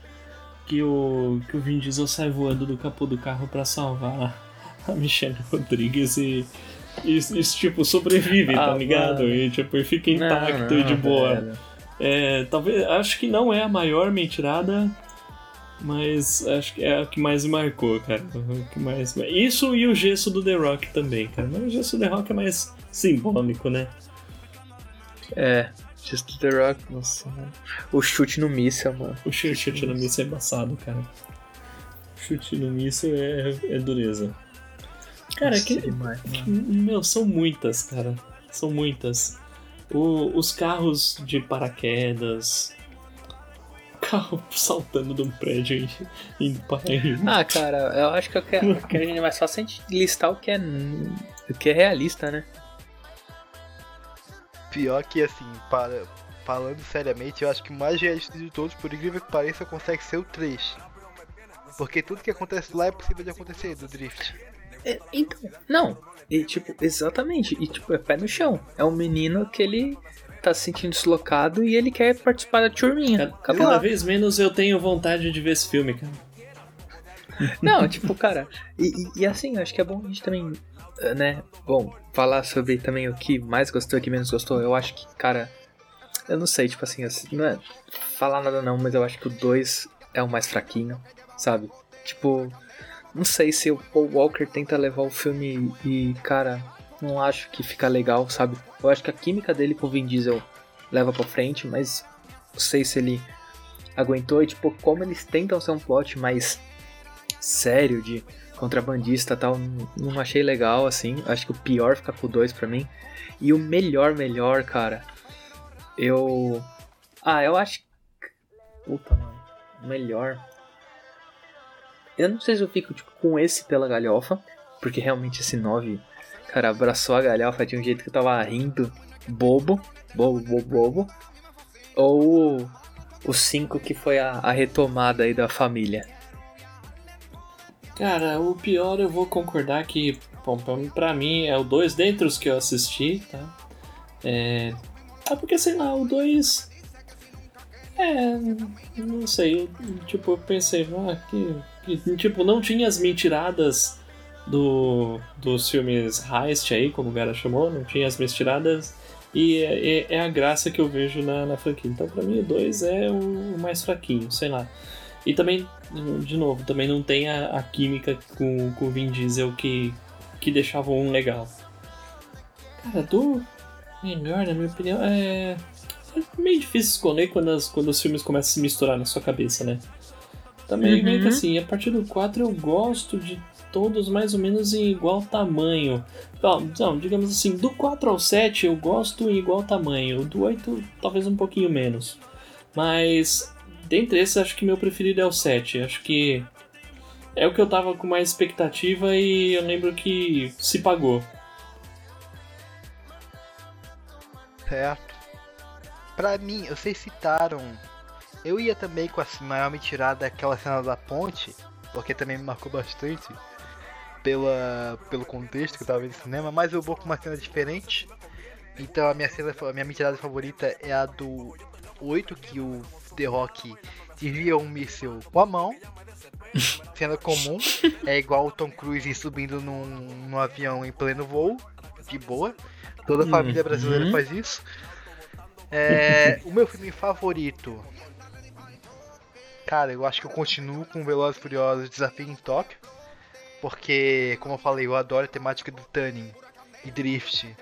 que o, que o Vin Diesel sai voando do capô do carro pra salvar a Michelle Rodrigues e, e, e, tipo, sobrevive, tá Ah, ligado? mano. E tipo, e fica Não, intacto e não, de boa. É, talvez, acho que não é a maior mentirada, mas acho que é a que mais me marcou, cara. O que mais... Isso e o gesso do The Rock também, cara. Mas o gesso do The Rock é mais simbólico, né? É, Just The Rock, nossa, mano. O chute no míssel, mano. O chute, chute no míssil é embaçado, cara. O chute no míssil é, é dureza. Cara, Nossa, que, demais, mano. Meu, são muitas, cara. São muitas. O- os carros de paraquedas. Carro (laughs) saltando de um prédio e (laughs) indo para Ah, cara, eu acho que, eu quero, que a gente é mais fácil a gente listar o que é, o que é realista, né? Pior que assim, para, falando seriamente, eu acho que o mais realista de todos, por incrível que pareça, consegue ser o 3. Porque tudo que acontece lá é possível de acontecer, do Drift. É, então, não. E, tipo, exatamente. E, tipo, é pé no chão. É um menino que ele tá se sentindo deslocado e ele quer participar da turminha. Cada, cada vez menos eu tenho vontade de ver esse filme, cara. Não, (laughs) tipo, cara. E, e- e assim, acho que é bom a gente também, eh, né? Bom, falar sobre também o que mais gostou e o que menos gostou. Eu acho que, cara. Eu não sei, tipo assim, assim, não é falar nada não, mas eu acho que o 2 é o mais fraquinho, sabe? Tipo, não sei se o Paul Walker tenta levar o filme e, cara, não acho que fica legal, sabe? Eu acho que a química dele com o Vin Diesel leva pra frente, mas não sei se ele aguentou e, tipo, como eles tentam ser um plot mais sério de contrabandista tal, não- achei legal, assim. Acho que o pior fica com o 2 pra mim. E o melhor, melhor, cara, eu. Ah, eu acho. Puta, mano. Melhor. Eu não sei se eu fico tipo, com esse pela galhofa, porque realmente esse 9, cara, abraçou a galhofa de um jeito que eu tava rindo, bobo, bobo, bobo, bobo. Ou o 5 que foi a, a retomada aí da família. Cara, o pior eu vou concordar que, bom, pra, mim é o 2 dentre os que eu assisti, tá? É. É porque, sei lá, o 2. É. Não sei, eu, tipo, eu pensei, ah, que, que. Tipo, não tinha as mentiradas do, dos filmes Heist aí, como o cara chamou, não tinha as mentiradas. E é, é- é a graça que eu vejo na, na franquia. Então, pra mim, o 2 é o, mais fraquinho, sei lá. E também, de novo, também não tem a, a química com, com o Vin Diesel que, que deixava um legal. Cara, do melhor, na minha opinião, é. É meio difícil escolher quando, as, quando os filmes começam a se misturar na sua cabeça, né? Também meio que assim, a partir do 4 eu gosto de todos mais ou menos em igual tamanho. Não, não, digamos assim, do 4 ao 7 eu gosto em igual tamanho, do 8 talvez um pouquinho menos. Mas dentre esses acho que meu preferido é o 7. Acho que é o que eu tava com mais expectativa e eu lembro que se pagou. Certo. Pra mim, vocês citaram. Eu ia também com a maior mentirada aquela cena da ponte, porque também me marcou bastante pela, pelo contexto que eu tava vendo no cinema, mas eu vou com uma cena diferente. Então a minha cena, a minha mentirada favorita é a do 8, que o The Rock desvia um míssil com a mão. (laughs) Cena comum. É igual o Tom Cruise subindo num, num avião em pleno voo. De boa. Toda a família brasileira faz isso. É, o meu filme favorito. Cara, eu acho que eu continuo com Velozes e Furiosos Desafio em Tóquio. Porque, como eu falei, eu adoro a temática do Tunning e Drift.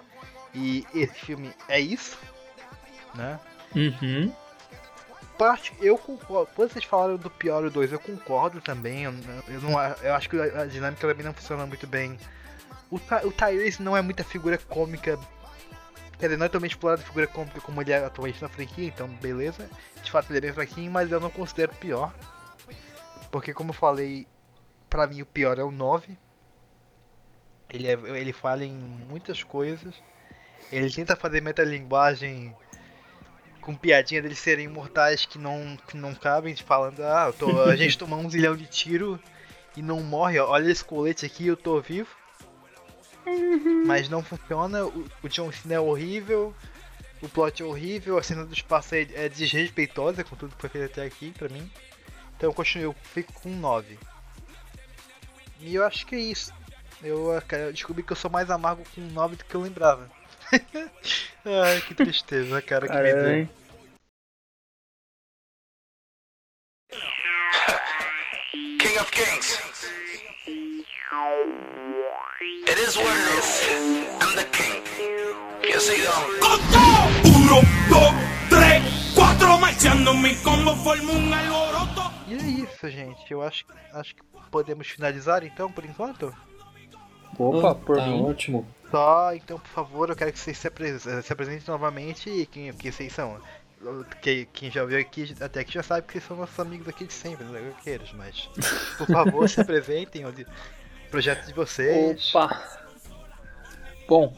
E esse filme é isso, né? Uhum. parte, eu concordo. Quando vocês falaram do pior o 2, eu concordo também. Eu, eu, não, eu acho que a, dinâmica também não funciona muito bem. O, o Tyrese não é muita figura cômica. Quer dizer, não é totalmente explorado figura cômica como ele é atualmente na franquia, então beleza. De fato ele é bem fraquinho, mas eu não considero pior. Porque como eu falei, pra mim o pior é o 9. Ele, é, ele falha em muitas coisas. Ele tenta fazer metalinguagem com piadinha deles serem imortais que não, que não cabem, falando, ah, tô- a gente tomou um zilhão de tiro e não morre, olha esse colete aqui, eu tô vivo. Mas não funciona, o, o John Cena é horrível, o plot é horrível, a cena do espaço é, é desrespeitosa com tudo que foi feito até aqui pra mim. Então eu continuo, eu fico com um 9. E eu acho que é isso. Eu, cara, eu descobri que eu sou mais amargo com um 9 do que eu lembrava. (laughs) Ai, que tristeza, cara, que me deu. King of Kings. It is what it is. I'm the king. You see them. Uno, dos, tres, cuatro, marchando mi combo forma un alboroto. E é isso, gente. Eu acho, acho que podemos finalizar então, por enquanto. Opa, por tá mim. ótimo. Só, então, por favor, eu quero que vocês se, apres se apresentem novamente e quem, quem vocês são. Que, quem já veio aqui até aqui já sabe que vocês são nossos amigos aqui de sempre, né? Gaqueiros, mas por favor, se apresentem, onde projeto de vocês. Opa! Bom,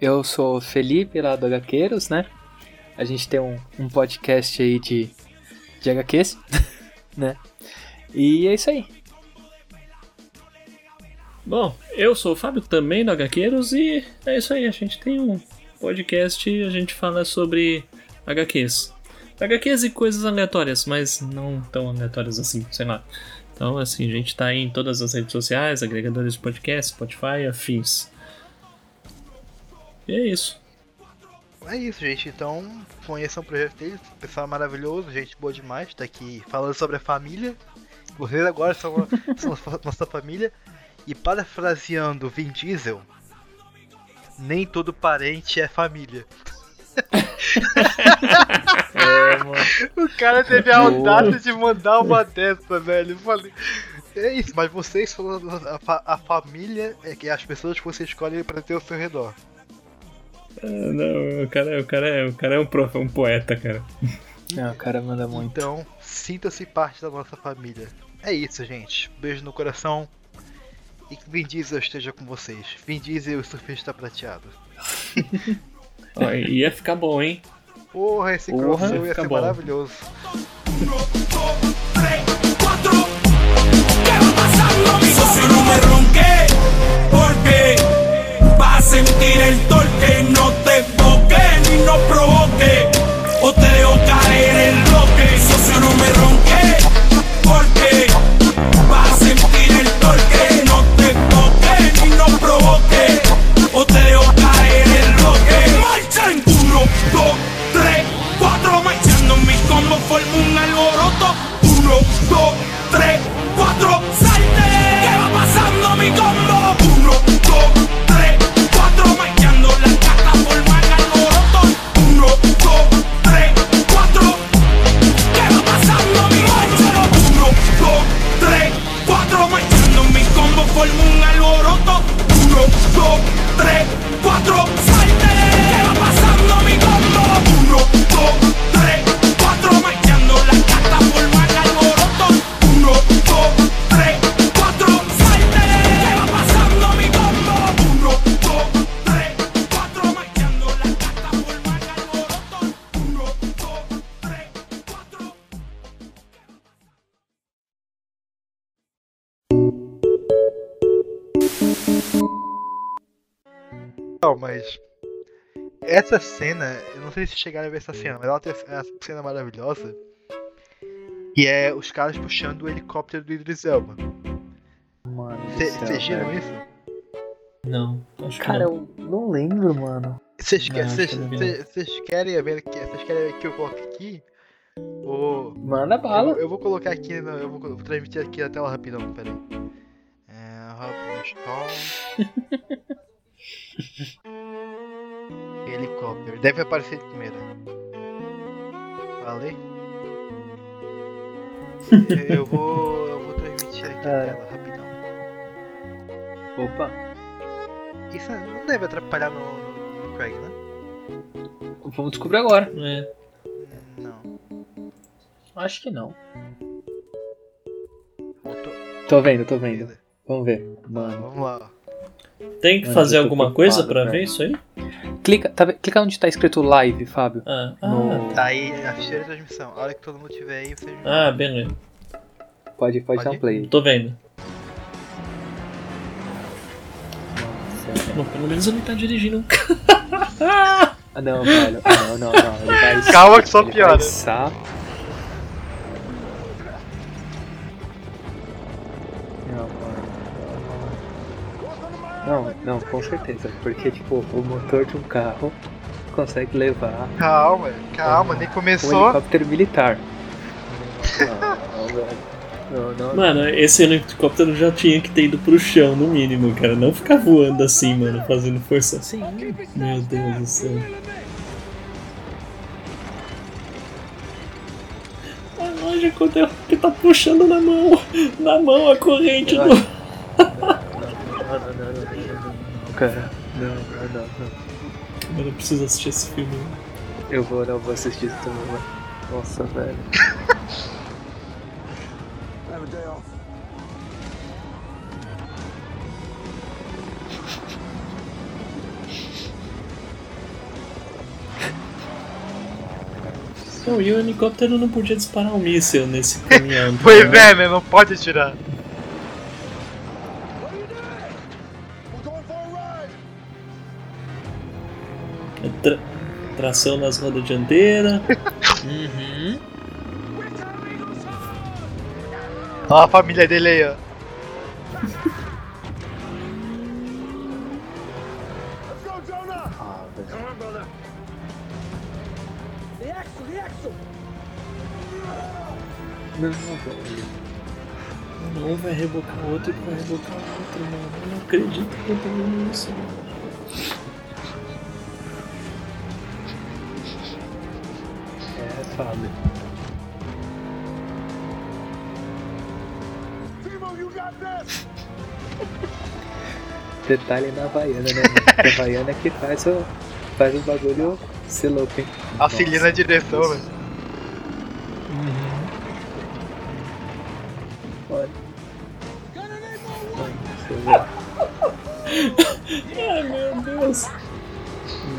eu sou o Felipe lá do HQueiros, né? A gente tem um, um podcast aí de, de HQs, (laughs) né? E é isso aí. Bom, eu sou o Fábio, também do HQueiros, e é isso aí, a gente tem um podcast e a gente fala sobre HQs. HQs e coisas aleatórias, mas não tão aleatórias assim, sei lá. Então, assim, a gente tá aí em todas as redes sociais, agregadores de podcast, Spotify, afins. E é isso. É isso, gente. Então, conheçam o projeto deles. Pessoal maravilhoso, gente boa demais. Tá aqui falando sobre a família. Vocês agora são, (laughs) são nossa família. E parafraseando Vin Diesel, nem todo parente é família. É, (laughs) mano. O cara teve a audácia de mandar uma dessa, velho. Eu falei. É isso, mas vocês são a, fa- a família é que as pessoas que você escolhe pra ter ao seu redor. Ah, não, o cara, o cara, é, o cara é um, prof, um poeta, cara. (laughs) Não, o cara manda muito. Então, sinta-se parte da nossa família. É isso, gente. Beijo no coração. E que Vin Diesel esteja com vocês. Vin Diesel e o surfista prateado. (laughs) Ó, ia ficar bom, hein? Porra, esse Porra, crossover ia ser bom. maravilhoso. Uno, dos, sentir el torque, no te boque ni no provoque, o te dejo caer el bloque, socio no me ronque, porque vas a sentir el torque, no te boque ni no provoque, o te dejo caer el bloque. Marcha en 1, 2, 3, 4, marchando mi combo, formo un alboroto, 1, 2, 3, forma un alboroto. Uno, dos, tres, cuatro, mas. Essa cena, eu não sei se chegaram a ver essa cena, mas ela tem essa cena maravilhosa. E é os caras puxando o helicóptero do Idris Elba. Mano, Vocês viram isso? Não, acho que Cara, não. eu não lembro, mano. Vocês que- que eu querem ver que vocês querem que eu coloque aqui? Ou Manda eu, bala. eu vou colocar aqui, no- eu vou, eu vou transmitir aqui a tela rapidão, peraí. É, Rob Stone. (laughs) Helicóptero. Deve aparecer de primeira. Falei? Eu- eu vou. Eu vou transmitir aqui a É. tela rapidão. Opa. Isso não deve atrapalhar no, no, no Craig, né? Vamos descobrir agora. É. Não. Acho que não. Voltou. Tô vendo, tô vendo. Vamos ver. Ah, Mano. vamos lá. Tem que fazer alguma coisa velho. ver isso aí? Clica, tá, clica onde tá escrito live, Fábio. Ah, No- ah, Tá aí a ficheira de transmissão. A hora que todo mundo tiver aí, vocês. ah beleza. Pode, pode, Pode dar um play. Tô vendo. Nossa, Não, pelo menos ele tá dirigindo. Ah, não, velho. Ah, não, não, não. Ele vai, Calma que só piora. Vai Não, não, com certeza. Porque, tipo, o motor de um carro consegue levar Calma, calma, nem um começou. helicóptero militar. Não, Mano, esse helicóptero já tinha que ter ido pro chão, no mínimo, cara. Não ficar voando assim, mano, fazendo força. Sim. Meu Deus do céu. A lógico que tá puxando na mão. Na mão a corrente do. Não, não, não, não, não, não, cara. Não, não, não, não. Mano, eu preciso assistir esse filme. Eu vou, não vou assistir isso também, mano. Nossa, velho. (laughs) Não, e o helicóptero não podia disparar um míssil nesse (laughs) caminhão. Pois né? é, né? Não pode atirar. Tração nas rodas dianteiras. Uhum. Olha a família dele aí, ó. Não, velho. Um vai rebocar o outro e vai rebocar o outro, mano. Eu não acredito que eu tô vendo isso, mano. Fábio. (laughs) Detalhe na Havaiana, né? a Havaiana é que faz o, faz o bagulho ser louco, hein? Auxilia na direção, velho. Olha. Mano, você vê. Ai, meu Deus.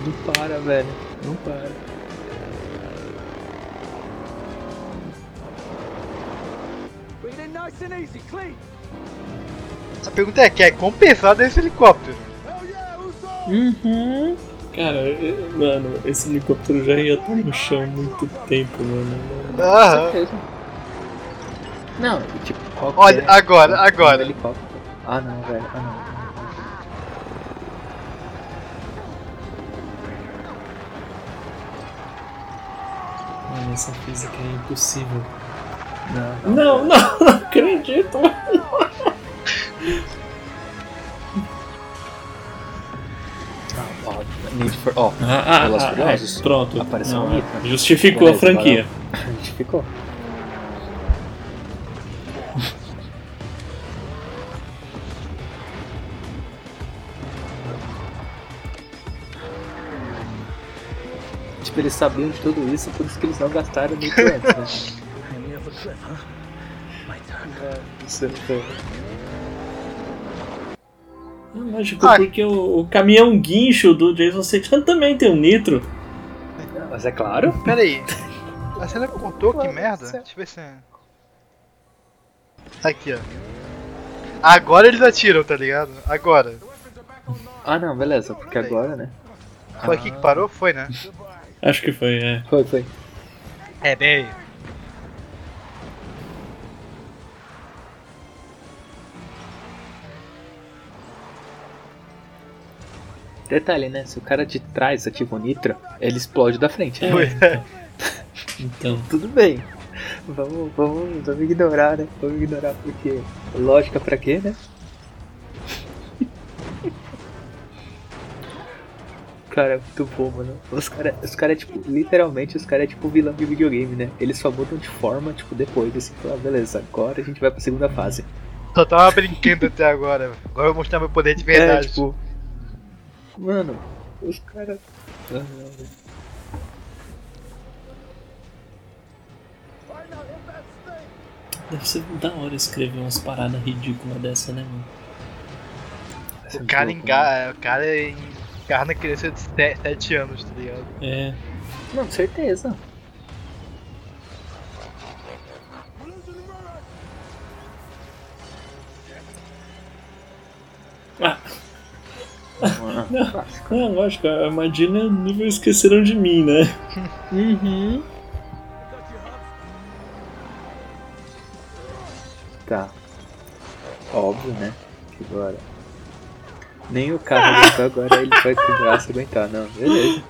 Não para, velho. Não para. A pergunta é: quer compensar desse helicóptero? Uhum. Cara, eu- mano, esse helicóptero já ia estar no chão há muito tempo, mano. Aham. Certeza. Não, tipo, qualquer... Olha, agora, qualquer agora. helicóptero. Ah, não, velho. Ah, não. Mano, essa física é impossível. Não, não. Não, não, acredito. Ah, Need for... Ó, Ah, ah, ah, Furiosos. pronto. Apareceu Não, um Nitro. Justificou a Beleza, franquia. a gente ficou. Tipo, eles sabiam de tudo isso, por isso que eles não gastaram muito antes, né? É, Lógico, Ah. porque o, o caminhão guincho do Jason Statham também tem um nitro. Mas é claro. Pera aí. A cena contou que merda? Deixa eu ver se. é- Aqui, ó. Agora eles atiram, tá ligado? Agora. Ah, não, beleza, porque agora, né? Foi aqui que parou? Foi, né? Acho que foi, é. Foi, foi. É, bem. Detalhe, né? Se o cara de trás ativa o nitro, ele explode da frente. né? Pois é. (laughs) Então, Tudo bem. Vamos, vamos, vamos ignorar, né? Vamos ignorar porque lógica pra quê, né? (laughs) Cara, é muito bom, mano. Os caras, os cara, tipo, literalmente, os caras é tipo vilão de videogame, né? Eles só mudam de forma, tipo, depois, assim, falar, beleza, agora a gente vai pra segunda fase. Só tava brincando até agora. Agora eu vou mostrar meu poder de verdade. É, tipo. Mano, os caras. Deve ser da hora escrever umas paradas ridículas dessa, né, mano? O cara, enga... o cara encarna criança de 7 anos, tá ligado? É. mano. Não, certeza. Ah, (laughs) É lógico, a armadilha é nível esqueceram de mim, né? Uhum. Tá. Óbvio, né? Que agora. Nem o carro (laughs) aguentou, agora ele vai com o braço aguentar. Não, beleza.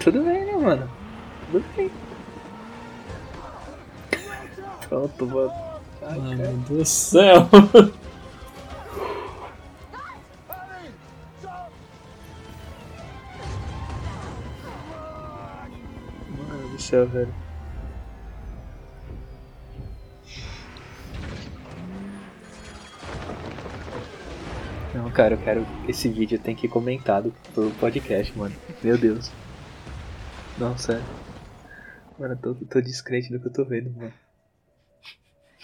Tudo bem, né, mano? Tudo bem. Pronto, mano. Ai, Ah, cara. meu Deus do céu. Céu, velho. Não, cara, eu quero. Esse vídeo tem que ir comentado pro podcast, mano. Meu Deus. Não, sério. Mano, eu tô, tô descrente do que eu tô vendo, mano.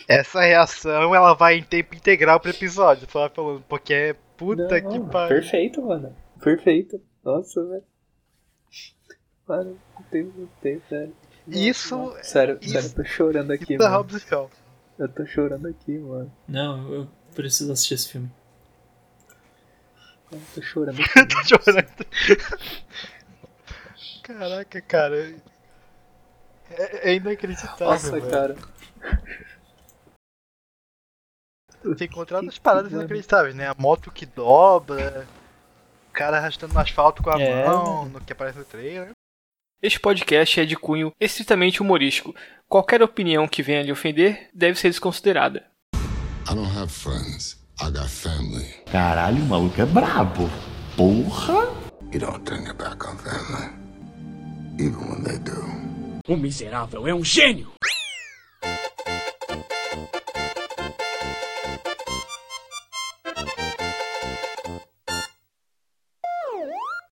Essa reação ela vai em tempo integral pro episódio, só falando, porque é puta Não, que pariu. Perfeito, mano. Perfeito. Nossa, velho. Mano, não tem, não tem, sério. Nossa, Isso- mano. Sério, isso- sério, eu tô chorando aqui, mano. Hobbs e Shaw. Eu tô chorando aqui, mano. Não, eu preciso assistir esse filme. Eu tô chorando (laughs) aqui. Tô chorando. Caraca, cara. É, é inacreditável. Nossa, velho. cara. Tem encontrado as paradas inacreditáveis, né? A moto que dobra, o cara arrastando no asfalto com a É. mão, no que aparece no trailer. Este podcast é de cunho estritamente humorístico. Qualquer opinião que venha lhe ofender deve ser desconsiderada. I don't have friends. I got family. Caralho, o maluco é brabo. Porra! You don't turn your back on family. Even when they do. O miserável é um gênio!